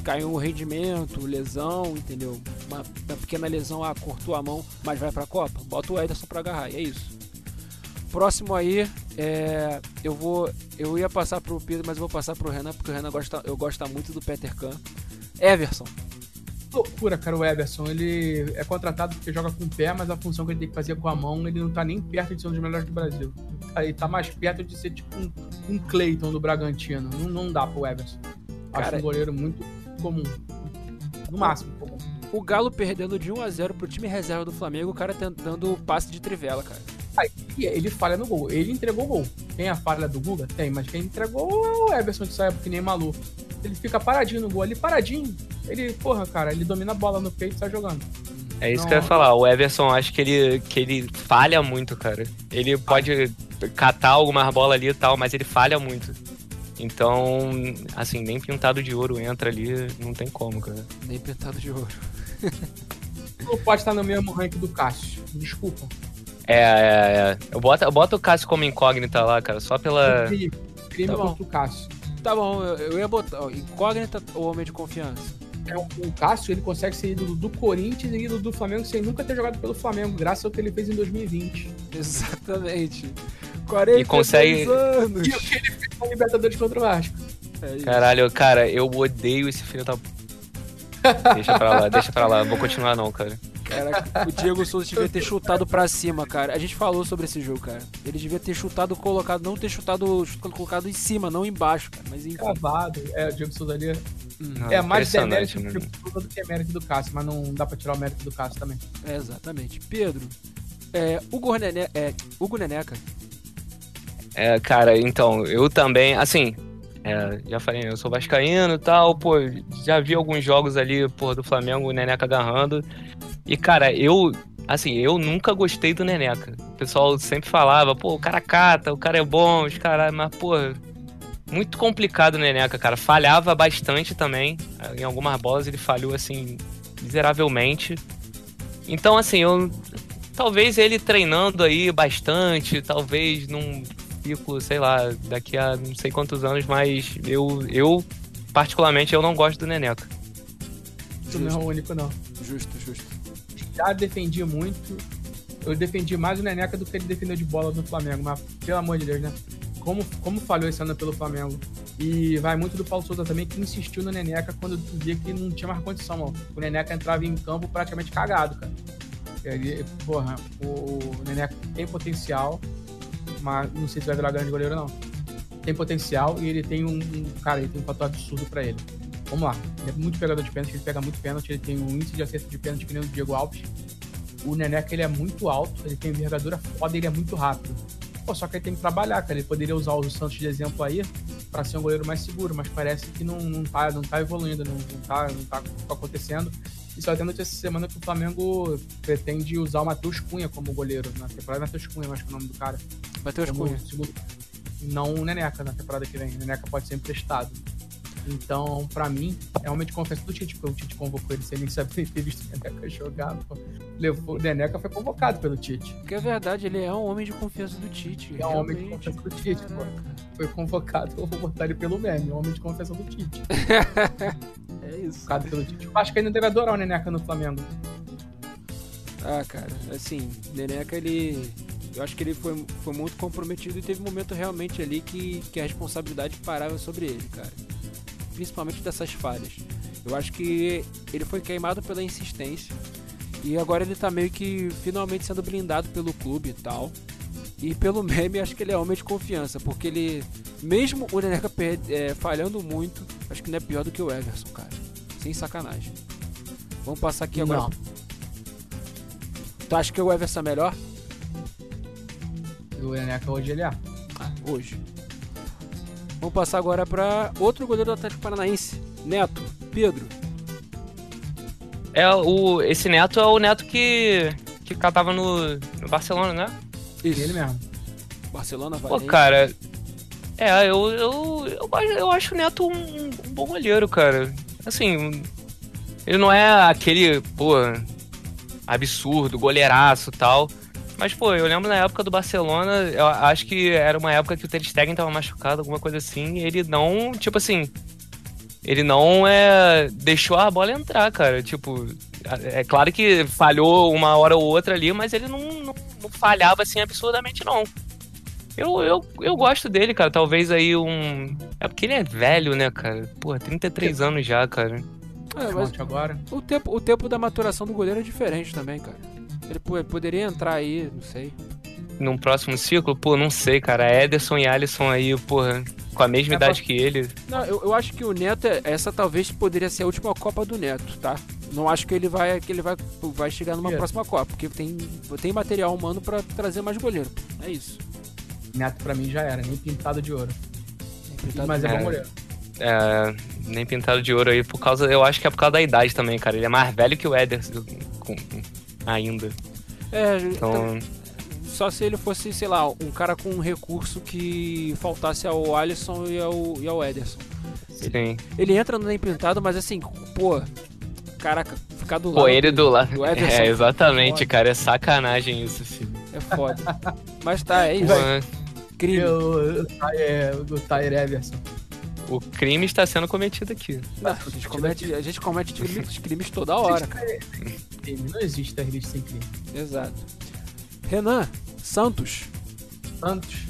caiu um rendimento, lesão, entendeu? Uma, uma pequena lesão, ah, cortou a mão, mas vai pra Copa. Bota o Ederson pra agarrar, e é isso. Próximo aí, é, eu vou. Eu ia passar pro Pedro, mas eu vou passar pro Renan, porque o Renan gosta, eu gosto muito do Peter Kahn. Everson, loucura, cara, o Everson. Ele é contratado porque joga com o pé, mas a função que ele tem que fazer com a mão, ele não tá nem perto de ser um dos melhores do Brasil. Ele tá mais perto de ser tipo um, um Clayton do Bragantino. Não, não dá pro Everson. Acho cara, um goleiro muito comum. No máximo, comum. O Galo perdendo de 1 a 0 pro time reserva do Flamengo, o cara tentando o passe de trivela, cara. Aí, ele falha no gol. Ele entregou o gol. Tem a falha do Guga? Tem, mas quem entregou é o Everson de saia, porque nem maluco. Ele fica paradinho no gol ali, paradinho. Ele, porra, cara, ele domina a bola no peito e sai jogando. É isso não, que eu ia falar. O Everson, acho que ele, que ele falha muito, cara. Ele pode catar algumas bolas ali e tal, mas ele falha muito. Então, assim, nem pintado de ouro entra ali, não tem como, cara. Nem pintado de ouro. não pode estar no mesmo rank do Cássio. Desculpa. É, é, é. Eu boto, eu boto o Cássio como incógnita lá, cara, só pela. Crime, crime tá contra o Cássio. Tá bom, eu, eu ia botar. Ó, incógnita ou homem de confiança? É, o, Cássio ele consegue ser ídolo do Corinthians e ídolo do Flamengo sem nunca ter jogado pelo Flamengo, graças ao que ele fez em 2020. Exatamente. 40 e consegue... anos. E o que ele fez com Libertadores contra o Vasco. É Caralho, cara, eu odeio esse filho da. deixa pra lá, deixa pra lá, não vou continuar não, cara. Cara, o Diego Souza devia ter chutado pra cima, cara. A gente falou sobre esse jogo, cara. Ele devia ter chutado, colocado, não ter chutado, colocado em cima, não embaixo, cara. Mas enfim. Cavado. É, o Diego Souza ali não, é mais demérito Souza do que mérito do Cássio, mas não dá pra tirar o mérito do Cássio também. É, exatamente. Pedro, é, Hugo, Nene, é, Hugo Neneca. É, cara, então, eu também, assim, é, já falei, eu sou vascaíno e tal, pô, já vi alguns jogos ali, pô, do Flamengo, o Neneca agarrando. E, cara, eu, assim, eu nunca gostei do Neneca. O pessoal sempre falava, pô, o cara cata, o cara é bom, os caras, mas, pô, muito complicado o Neneca, cara. Falhava bastante também. Em algumas bolas ele falhou, assim, miseravelmente. Então, assim, eu. Talvez ele treinando aí bastante, talvez num ciclo, sei lá, daqui a não sei quantos anos, mas eu, eu particularmente, eu não gosto do Neneca. Tu não é o único, não. Justo, justo já defendi muito. Eu defendi mais o Neneca do que ele defendeu de bola no Flamengo, mas pelo amor de Deus, né? Como, como falhou esse ano pelo Flamengo. E vai muito do Paulo Souza também, que insistiu no Neneca quando via que não tinha mais condição, ó. O Neneca entrava em campo praticamente cagado, cara. Ele, porra, o Neneca tem potencial, mas não sei se vai virar grande goleiro, não. Tem potencial e ele tem um. Cara, ele tem um fator absurdo pra ele. Vamos lá. Ele é muito pegador de pênalti, ele pega muito pênalti, ele tem um índice de acerto de pênalti que nem o Diego Alves. O Neneca, ele é muito alto, ele tem envergadura foda ele é muito rápido. Pô, só que ele tem que trabalhar, cara. Ele poderia usar o Santos de exemplo aí para ser um goleiro mais seguro, mas parece que não, não, tá, não tá evoluindo, não, não, tá, não tá acontecendo. E só tem notícia essa semana que o Flamengo pretende usar o Matheus Cunha como goleiro. Na temporada Matheus Cunha, acho que é o nome do cara. Matheus Cunha. Segundo, não o Neneca na temporada que vem. O Neneca pode ser emprestado. Então, pra mim, é realmente confiança do Tite, porque o Tite convocou ele sem nem saber ter visto o Neneca jogar. Pô. Levou, o Neneca foi convocado pelo Tite. Porque é verdade, ele é um homem de confiança do Tite. É um homem de confiança do Tite, pô. Foi convocado, eu vou botar ele pelo meme, um homem de confiança do Tite. é isso. Convocado pelo Tite. Eu acho que ainda deve adorar o Neneca no Flamengo. Ah, cara, assim, Neneca, ele. Eu acho que ele foi, foi muito comprometido e teve um momento realmente ali que, que a responsabilidade parava sobre ele, cara principalmente dessas falhas. Eu acho que ele foi queimado pela insistência e agora ele tá meio que finalmente sendo blindado pelo clube e tal. E pelo meme, acho que ele é homem de confiança, porque ele, mesmo o Neneca é, falhando muito, acho que não é pior do que o Everson, cara. Sem sacanagem. Vamos passar aqui agora. Não. Tu acha que o Everson é melhor? O Neneca hoje ele é. Ah, hoje. Vamos passar agora para outro goleiro do Atlético Paranaense, Neto, Pedro. É o esse Neto é o Neto que que tava no, no Barcelona, né? Isso. Ele mesmo. Barcelona vai. Pô, cara. É, eu, eu, eu, eu acho o Neto um, um bom goleiro, cara. Assim, ele não é aquele, pô, absurdo, goleiraço tal. Mas, pô, eu lembro na época do Barcelona, eu acho que era uma época que o Ter Stegen tava machucado, alguma coisa assim, e ele não, tipo assim, ele não é deixou a bola entrar, cara. Tipo, é claro que falhou uma hora ou outra ali, mas ele não, não, não falhava assim absurdamente, não. Eu, eu, eu gosto dele, cara. Talvez aí um. É porque ele é velho, né, cara? Pô, 33 anos já, cara. É, mas agora. O tempo, o tempo da maturação do goleiro é diferente também, cara. Ele poderia entrar aí, não sei. Num próximo ciclo? Pô, não sei, cara. Ederson e Alisson aí, porra, com a mesma é idade pra... que ele. Não, eu, eu acho que o Neto, essa talvez poderia ser a última Copa do Neto, tá? Não acho que ele vai que ele vai, vai chegar numa próxima Copa, porque tem, tem material humano para trazer mais goleiro. É isso. Neto para mim já era, nem pintado de ouro. Pintado Mas de... é bom goleiro. É, nem pintado de ouro aí por causa, eu acho que é por causa da idade também, cara. Ele é mais velho que o Ederson, com, ainda. É, então... só se ele fosse, sei lá, um cara com um recurso que faltasse ao Alisson e ao, e ao Ederson. Sim. Ele, ele entra no Nem Pintado, mas assim, pô, caraca, ficar do lado. Pô, ele do, lado. Do Ederson, é, exatamente, é cara, é sacanagem isso, filho. É foda. mas tá, é isso. Crime. O, o, o Tyre Everson. O crime está sendo cometido aqui. Não, a, gente comete, a gente comete crimes, crimes toda hora. Crime. Não existe terrorista sem crime. Exato. Renan, Santos. Santos.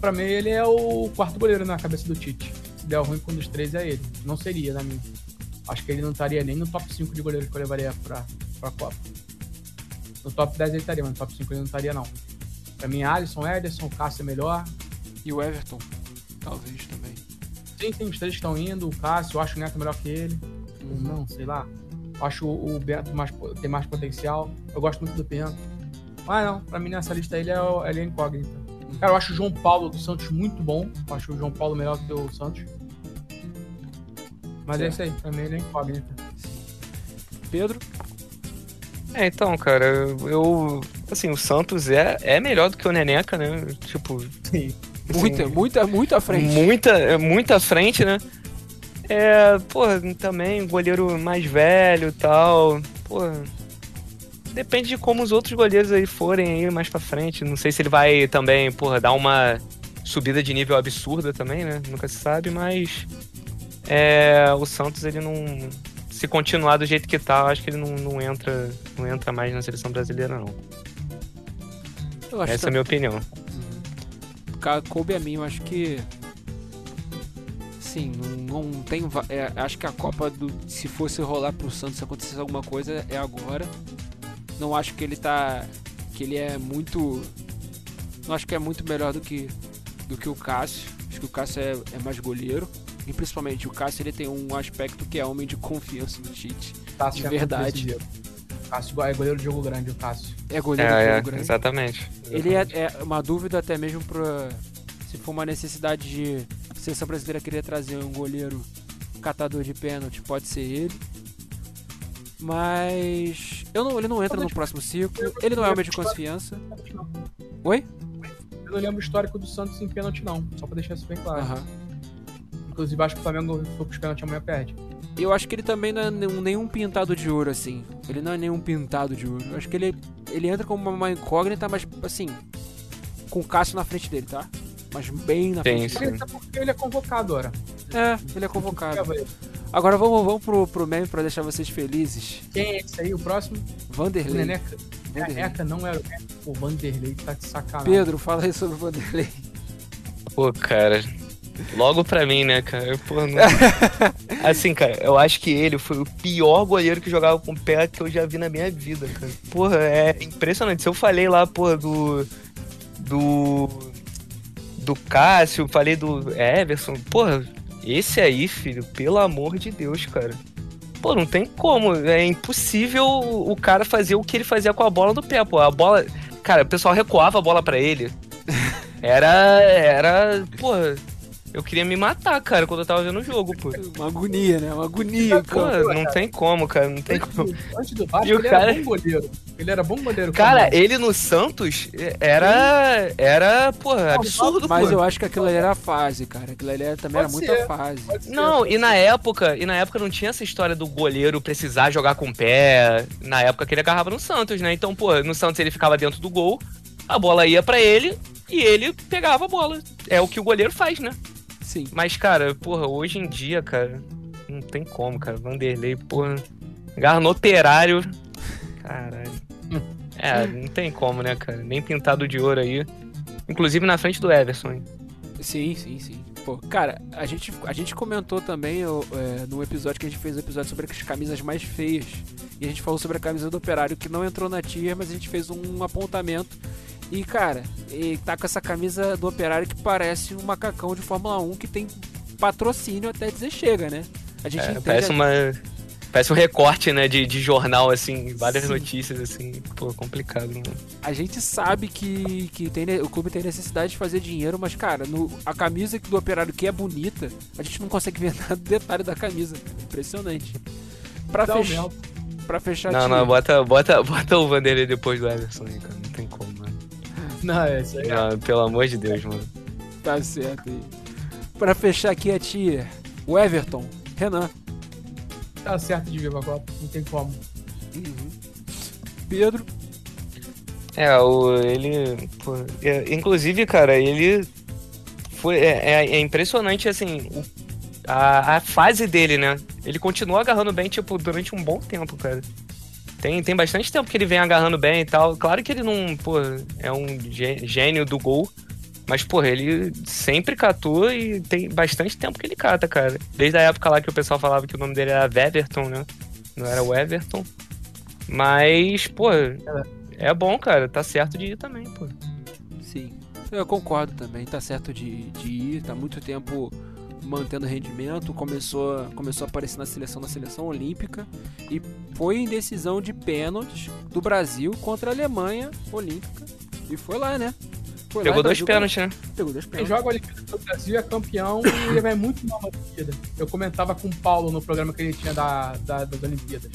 Pra mim, ele é o quarto goleiro na cabeça do Tite. Se der ruim com um dos três, é ele. Não seria, na minha. Acho que ele não estaria nem no top 5 de goleiros que eu levaria pra, pra Copa. No top 10 ele estaria, mas no top 5 ele não estaria, não. Pra mim, Alisson, Ederson, Cássio é melhor. E o Everton, talvez também. Sim, tem os três que estão indo. O Cássio, eu acho o Neto melhor que ele. Uhum. Não, sei lá. Eu acho o Bento mais, tem mais potencial. Eu gosto muito do Bento. Mas não, pra mim nessa lista ele é, ele é incógnita. Cara, eu acho o João Paulo do Santos muito bom. Eu acho o João Paulo melhor que o Santos. Mas é é isso aí, pra mim ele é incógnita. Pedro? É, então, cara, eu. Assim, o Santos é, é melhor do que o Neneca, né? Tipo. Sim. Muita, muita, muito à frente. Muita, muita à frente, né? É, pô, também goleiro mais velho tal. Pô, depende de como os outros goleiros aí forem aí mais pra frente. Não sei se ele vai também, porra, dar uma subida de nível absurda também, né? Nunca se sabe, mas é, o Santos ele não se continuar do jeito que tá, acho que ele não, não entra não entra mais na seleção brasileira não. Essa é a minha opinião coube a mim. Eu acho que. Sim, não, não tem. É, acho que a Copa do. Se fosse rolar pro Santos, se acontecesse alguma coisa, é agora. Não acho que ele tá. que ele é muito. Não acho que é muito melhor do que, do que o Cássio. Acho que o Cássio é, é mais goleiro. E principalmente o Cássio ele tem um aspecto que é homem de confiança do Tite. Cássio de é verdade. Cássio é goleiro de jogo grande, o Cássio. É goleiro É, de é, jogo grande. exatamente. Ele é, é uma dúvida até mesmo pra. Se for uma necessidade de a seleção brasileira querer trazer um goleiro catador de pênalti, pode ser ele. Mas. Eu não, ele não entra no próximo ciclo. Ele não é homem de confiança. Oi? Eu não lembro o histórico do Santos em pênalti, não. Só pra deixar isso bem claro. Inclusive, acho que o Flamengo for pros pênaltis amanhã perde. Eu acho que ele também não é nenhum, nenhum pintado de ouro, assim. Ele não é nenhum pintado de ouro. Eu acho que ele, ele entra como uma incógnita, mas assim. Com o Cássio na frente dele, tá? Mas bem na frente dele. Até porque ele é convocado, ora. É, ele é convocado. Agora vamos, vamos pro, pro meme pra deixar vocês felizes. Quem é esse aí? O próximo? O Vanderlei. Neneca. Vanderlei. Neneca não era. O Vanderlei tá de sacanagem. Pedro, fala aí sobre o Vanderlei. Pô, cara. Logo pra mim, né, cara? Não... Assim, cara, eu acho que ele foi o pior goleiro que jogava com pé que eu já vi na minha vida, cara. Porra, é impressionante. Se eu falei lá, porra, do. Do. Do Cássio, falei do Everson, porra, esse aí, filho, pelo amor de Deus, cara. Pô, não tem como. É impossível o cara fazer o que ele fazia com a bola no pé, pô. A bola. Cara, o pessoal recuava a bola pra ele. Era. Era. Porra. Eu queria me matar, cara, quando eu tava vendo o jogo, pô. Uma agonia, né? Uma agonia. Pô, Pô. não tem como, cara, não tem como. Antes do, Vasco, E o ele cara- era bom goleiro. Ele era bom goleiro. Cara, como- ele no Santos era. Era, porra, absurdo, Mas pô. eu acho que aquilo ali era a fase, cara. Aquilo ali era- também era Pode muita ser. fase. Pode ser. Não, e na época, e na época não tinha essa história do goleiro precisar jogar com o pé. Na época que ele agarrava no Santos, né? Então, pô, no Santos ele ficava dentro do gol, a bola ia pra ele e ele pegava a bola. É o que o goleiro faz, né? Sim. Mas, cara, porra, hoje em dia, cara, não tem como, cara. Vanderlei, porra. Agarra no operário. Caralho. É, não tem como, né, cara? Nem pintado de ouro aí. Inclusive na frente do Everson, hein? Sim, sim, sim. Pô, cara, a gente, a gente comentou também é, no episódio que a gente fez um episódio sobre as camisas mais feias. E a gente falou sobre a camisa do Operário que não entrou na tier, mas a gente fez um apontamento. E, cara, ele tá com essa camisa do Operário que parece um macacão de Fórmula 1 que tem patrocínio até dizer chega, né? A gente É, entende parece uma. Parece um recorte, né, de, de jornal, assim, várias Sim. notícias, assim, pô, complicado, mano. A gente sabe que, que tem, o clube tem necessidade de fazer dinheiro, mas, cara, no, a camisa do operário que é bonita, a gente não consegue ver nada do detalhe da camisa. Impressionante. Pra, fech- pra fechar Não, a não, bota, bota, bota o Vanderlei depois do Everson aí, cara. Não, é isso aí. Não, pelo amor de Deus, mano. Tá certo aí. Pra fechar aqui a tier, o Everton, Renan. Tá certo de vir pra Copa. Não tem como. Pedro. É, o, ele. pô, é, inclusive, cara, ele. Foi, é, é- é impressionante, assim, o- a, a fase dele, né? Ele continua agarrando bem, tipo, durante um bom tempo, cara. Tem, tem bastante tempo que ele vem agarrando bem e tal. Claro que ele não, pô, é um gê- gênio do gol. Mas, porra, ele sempre catou e tem bastante tempo que ele cata, cara. Desde a época lá que o pessoal falava que o nome dele era Weverton, né? Não era o Everton. Mas, pô, é bom, cara. Tá certo de ir também, pô. Sim. Eu concordo também, tá certo de, de ir, tá muito tempo mantendo rendimento, começou, começou a aparecer na seleção na seleção olímpica e foi em decisão de pênaltis do Brasil contra a Alemanha olímpica e foi lá, né? Foi lá Pegou e dois pênaltis, né? Pegou dois Quem pênaltis. joga a Olimpíada do Brasil é campeão e ele vai muito mal na Olimpíada. Eu comentava com o Paulo no programa que ele tinha da, da- das Olimpíadas.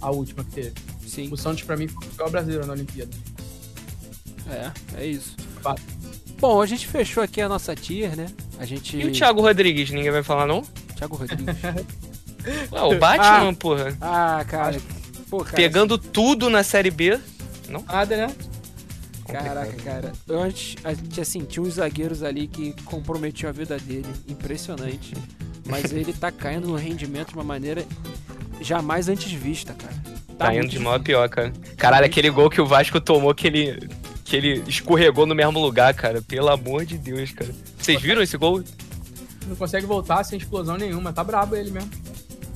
A última que teve. Sim, O Santos, pra mim, foi o campeão brasileiro na Olimpíada. é, é isso. Fato. Bom, a gente fechou aqui a nossa tier, né? A gente. E o Thiago Rodrigues, ninguém vai falar, não? Thiago Rodrigues. Ué, o Batman, porra. ah, cara. Pô, cara. Pegando tudo na Série B. Nada, né? Caraca, cara. Antes, a gente, assim, tinha uns zagueiros ali que comprometiam a vida dele. Impressionante. Mas ele tá caindo no rendimento de uma maneira jamais antes vista, cara. Tá, indo muito de mal a pior, cara. Caralho, aquele gol que o Vasco tomou, que ele, que ele escorregou no mesmo lugar, cara. Pelo amor de Deus, cara. Vocês viram esse gol? Não consegue voltar sem explosão nenhuma. Tá brabo ele mesmo.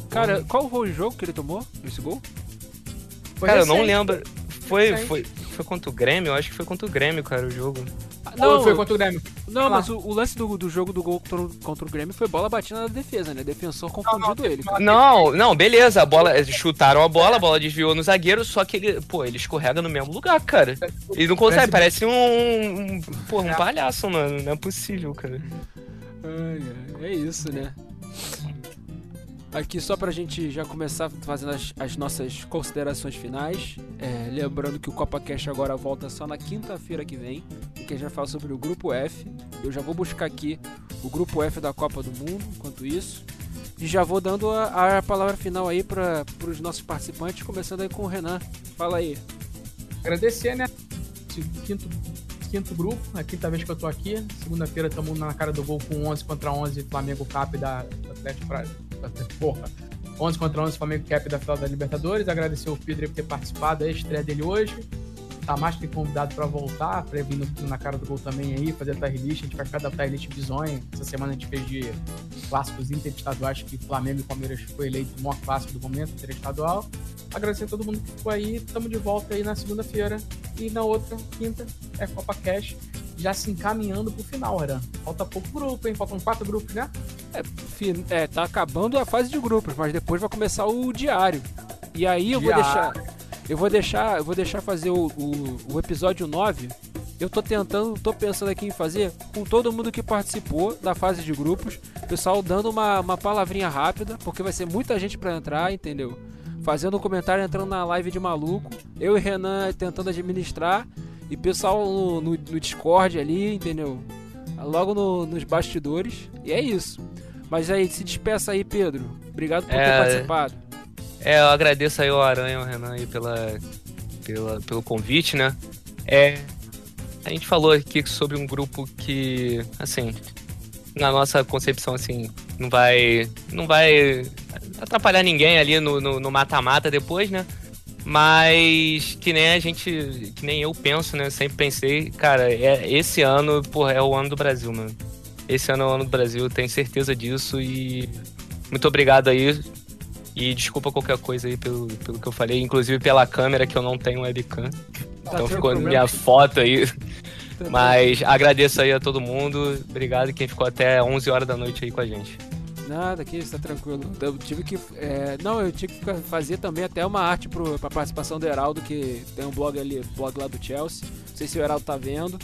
Cara, qual foi o jogo que ele tomou? Esse gol? Foi cara, eu não recente. lembro. Foi, foi, foi contra o Grêmio? Eu acho que foi contra o Grêmio, cara, o jogo. Não, foi contra o Grêmio. Não, mas o, o, lance do, do jogo do gol contra, contra, o Grêmio foi bola batida na defesa, né? Defensor confundido não, ele. Não, não, beleza. A bola, chutaram a bola, a bola desviou no zagueiro, só que ele, pô, ele escorrega no mesmo lugar, cara. Ele não consegue, parece um, um, pô, um palhaço, mano. Não é possível, cara. É isso, né? Aqui só pra gente já começar fazendo as, as nossas considerações finais. É, lembrando que o Copa Cash agora volta só na quinta-feira que vem. Que a gente vai falar sobre o grupo F. Eu já vou buscar aqui o grupo F da Copa do Mundo, enquanto isso. E já vou dando a, a palavra final aí para os nossos participantes, começando aí com o Renan. Fala aí. Agradecer, né? Quinto, quinto grupo, a quinta vez que eu tô aqui. Segunda-feira estamos na cara do gol com 11 contra 11 Flamengo Cap da Atlético Praia porra. 11 contra 11 Flamengo Cap da final da Libertadores. Agradecer o Pedro por ter participado da estreia dele hoje. Tá mais que convidado para voltar, para vir no, na cara do gol também aí, fazer a tier list. A gente vai ficar da tier list bizonha. Essa semana a gente fez de clássicos interestaduais, que Flamengo e Palmeiras foi eleito o maior clássico do momento, interestadual. Agradecer a todo mundo que ficou aí. Estamos de volta aí na segunda-feira. E na outra, quinta, é Copa Cash já se encaminhando pro final, Aran. Falta pouco grupo, hein? Faltam quatro grupos, né? É, é, tá acabando a fase de grupos, mas depois vai começar o diário. E aí eu diário. vou deixar. Eu vou deixar. Eu vou deixar fazer o, o, o episódio 9. Eu tô tentando, tô pensando aqui em fazer com todo mundo que participou da fase de grupos. Pessoal dando uma, uma palavrinha rápida, porque vai ser muita gente para entrar, entendeu? Fazendo um comentário, entrando na live de maluco. Eu e Renan tentando administrar e pessoal no, no, no Discord ali, entendeu? Logo no, nos bastidores. E é isso. Mas aí, se despeça aí, Pedro. Obrigado por é, ter participado. É, eu agradeço aí o Aranha e o Renan aí pela, pela, pelo convite, né? É, a gente falou aqui sobre um grupo que, assim, na nossa concepção, assim, não vai, não vai atrapalhar ninguém ali no mata-mata depois, né? Mas que nem a gente, que nem eu penso, né? Sempre pensei, cara, é, esse ano, porra, é o ano do Brasil, mano. Esse ano é o ano do Brasil, tenho certeza disso e muito obrigado aí. E desculpa qualquer coisa aí pelo, pelo que eu falei, inclusive pela câmera que eu não tenho webcam. Tá então ficou minha foto aí. Mas agradeço aí a todo mundo. Obrigado quem ficou até 11 horas da noite aí com a gente. Nada, aqui está tranquilo. Eu tive que. É, não, eu tive que fazer também até uma arte para participação do Heraldo, que tem um blog ali, blog lá do Chelsea. Não sei se o Heraldo tá vendo.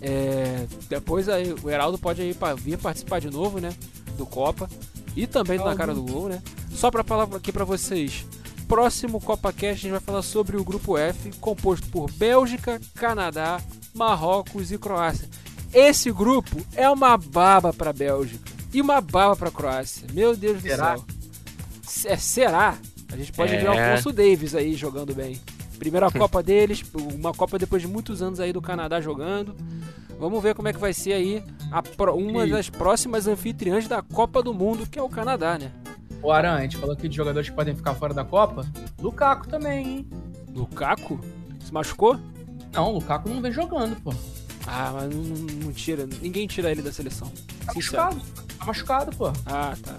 É, depois aí, o Heraldo pode aí vir participar de novo, né? Do Copa. E também do Na Cara do Gol, né? Só para falar aqui para vocês. Próximo Copa Cast a gente vai falar sobre o grupo F, composto por Bélgica, Canadá, Marrocos e Croácia. Esse grupo é uma baba para Bélgica. E uma bala pra Croácia. Meu Deus será? do céu. É, será? A gente pode é. ver o Alfonso Davis aí jogando bem. Primeira Copa deles, uma Copa depois de muitos anos aí do Canadá jogando. Vamos ver como é que vai ser aí a, uma das próximas anfitriãs da Copa do Mundo, que é o Canadá, né? O Aran, a gente falou aqui de jogadores que podem ficar fora da Copa. Lukaku também, hein? Lukaku? Se machucou? Não, o Lukaku não vem jogando, pô. Ah, mas não, não tira. Ninguém tira ele da seleção. Tá machucado. Tá machucado, pô. Ah, tá.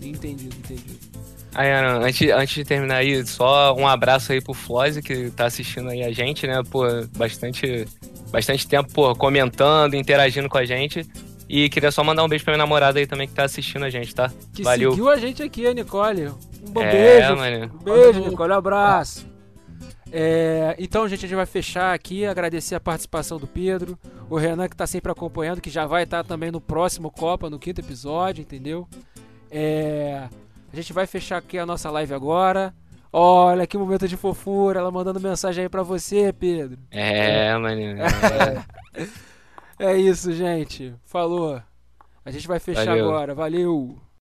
Entendi, entendi. Aí, Ana, antes, antes de terminar aí, só um abraço aí pro Floyd, que tá assistindo aí a gente, né? Pô, bastante, bastante tempo, pô, comentando, interagindo com a gente. E queria só mandar um beijo pra minha namorada aí também que tá assistindo a gente, tá? Que Valeu. seguiu a gente aqui, a Nicole. Um bom é, beijo. Mano. Um beijo, Nicole. Um abraço. É, então, gente, a gente vai fechar aqui, agradecer a participação do Pedro, o Renan que está sempre acompanhando, que já vai estar tá também no próximo Copa, no quinto episódio, entendeu? É, a gente vai fechar aqui a nossa live agora. Olha que momento de fofura, ela mandando mensagem aí pra você, Pedro. É, maninho. É. é isso, gente. Falou. A gente vai fechar Valeu. agora. Valeu.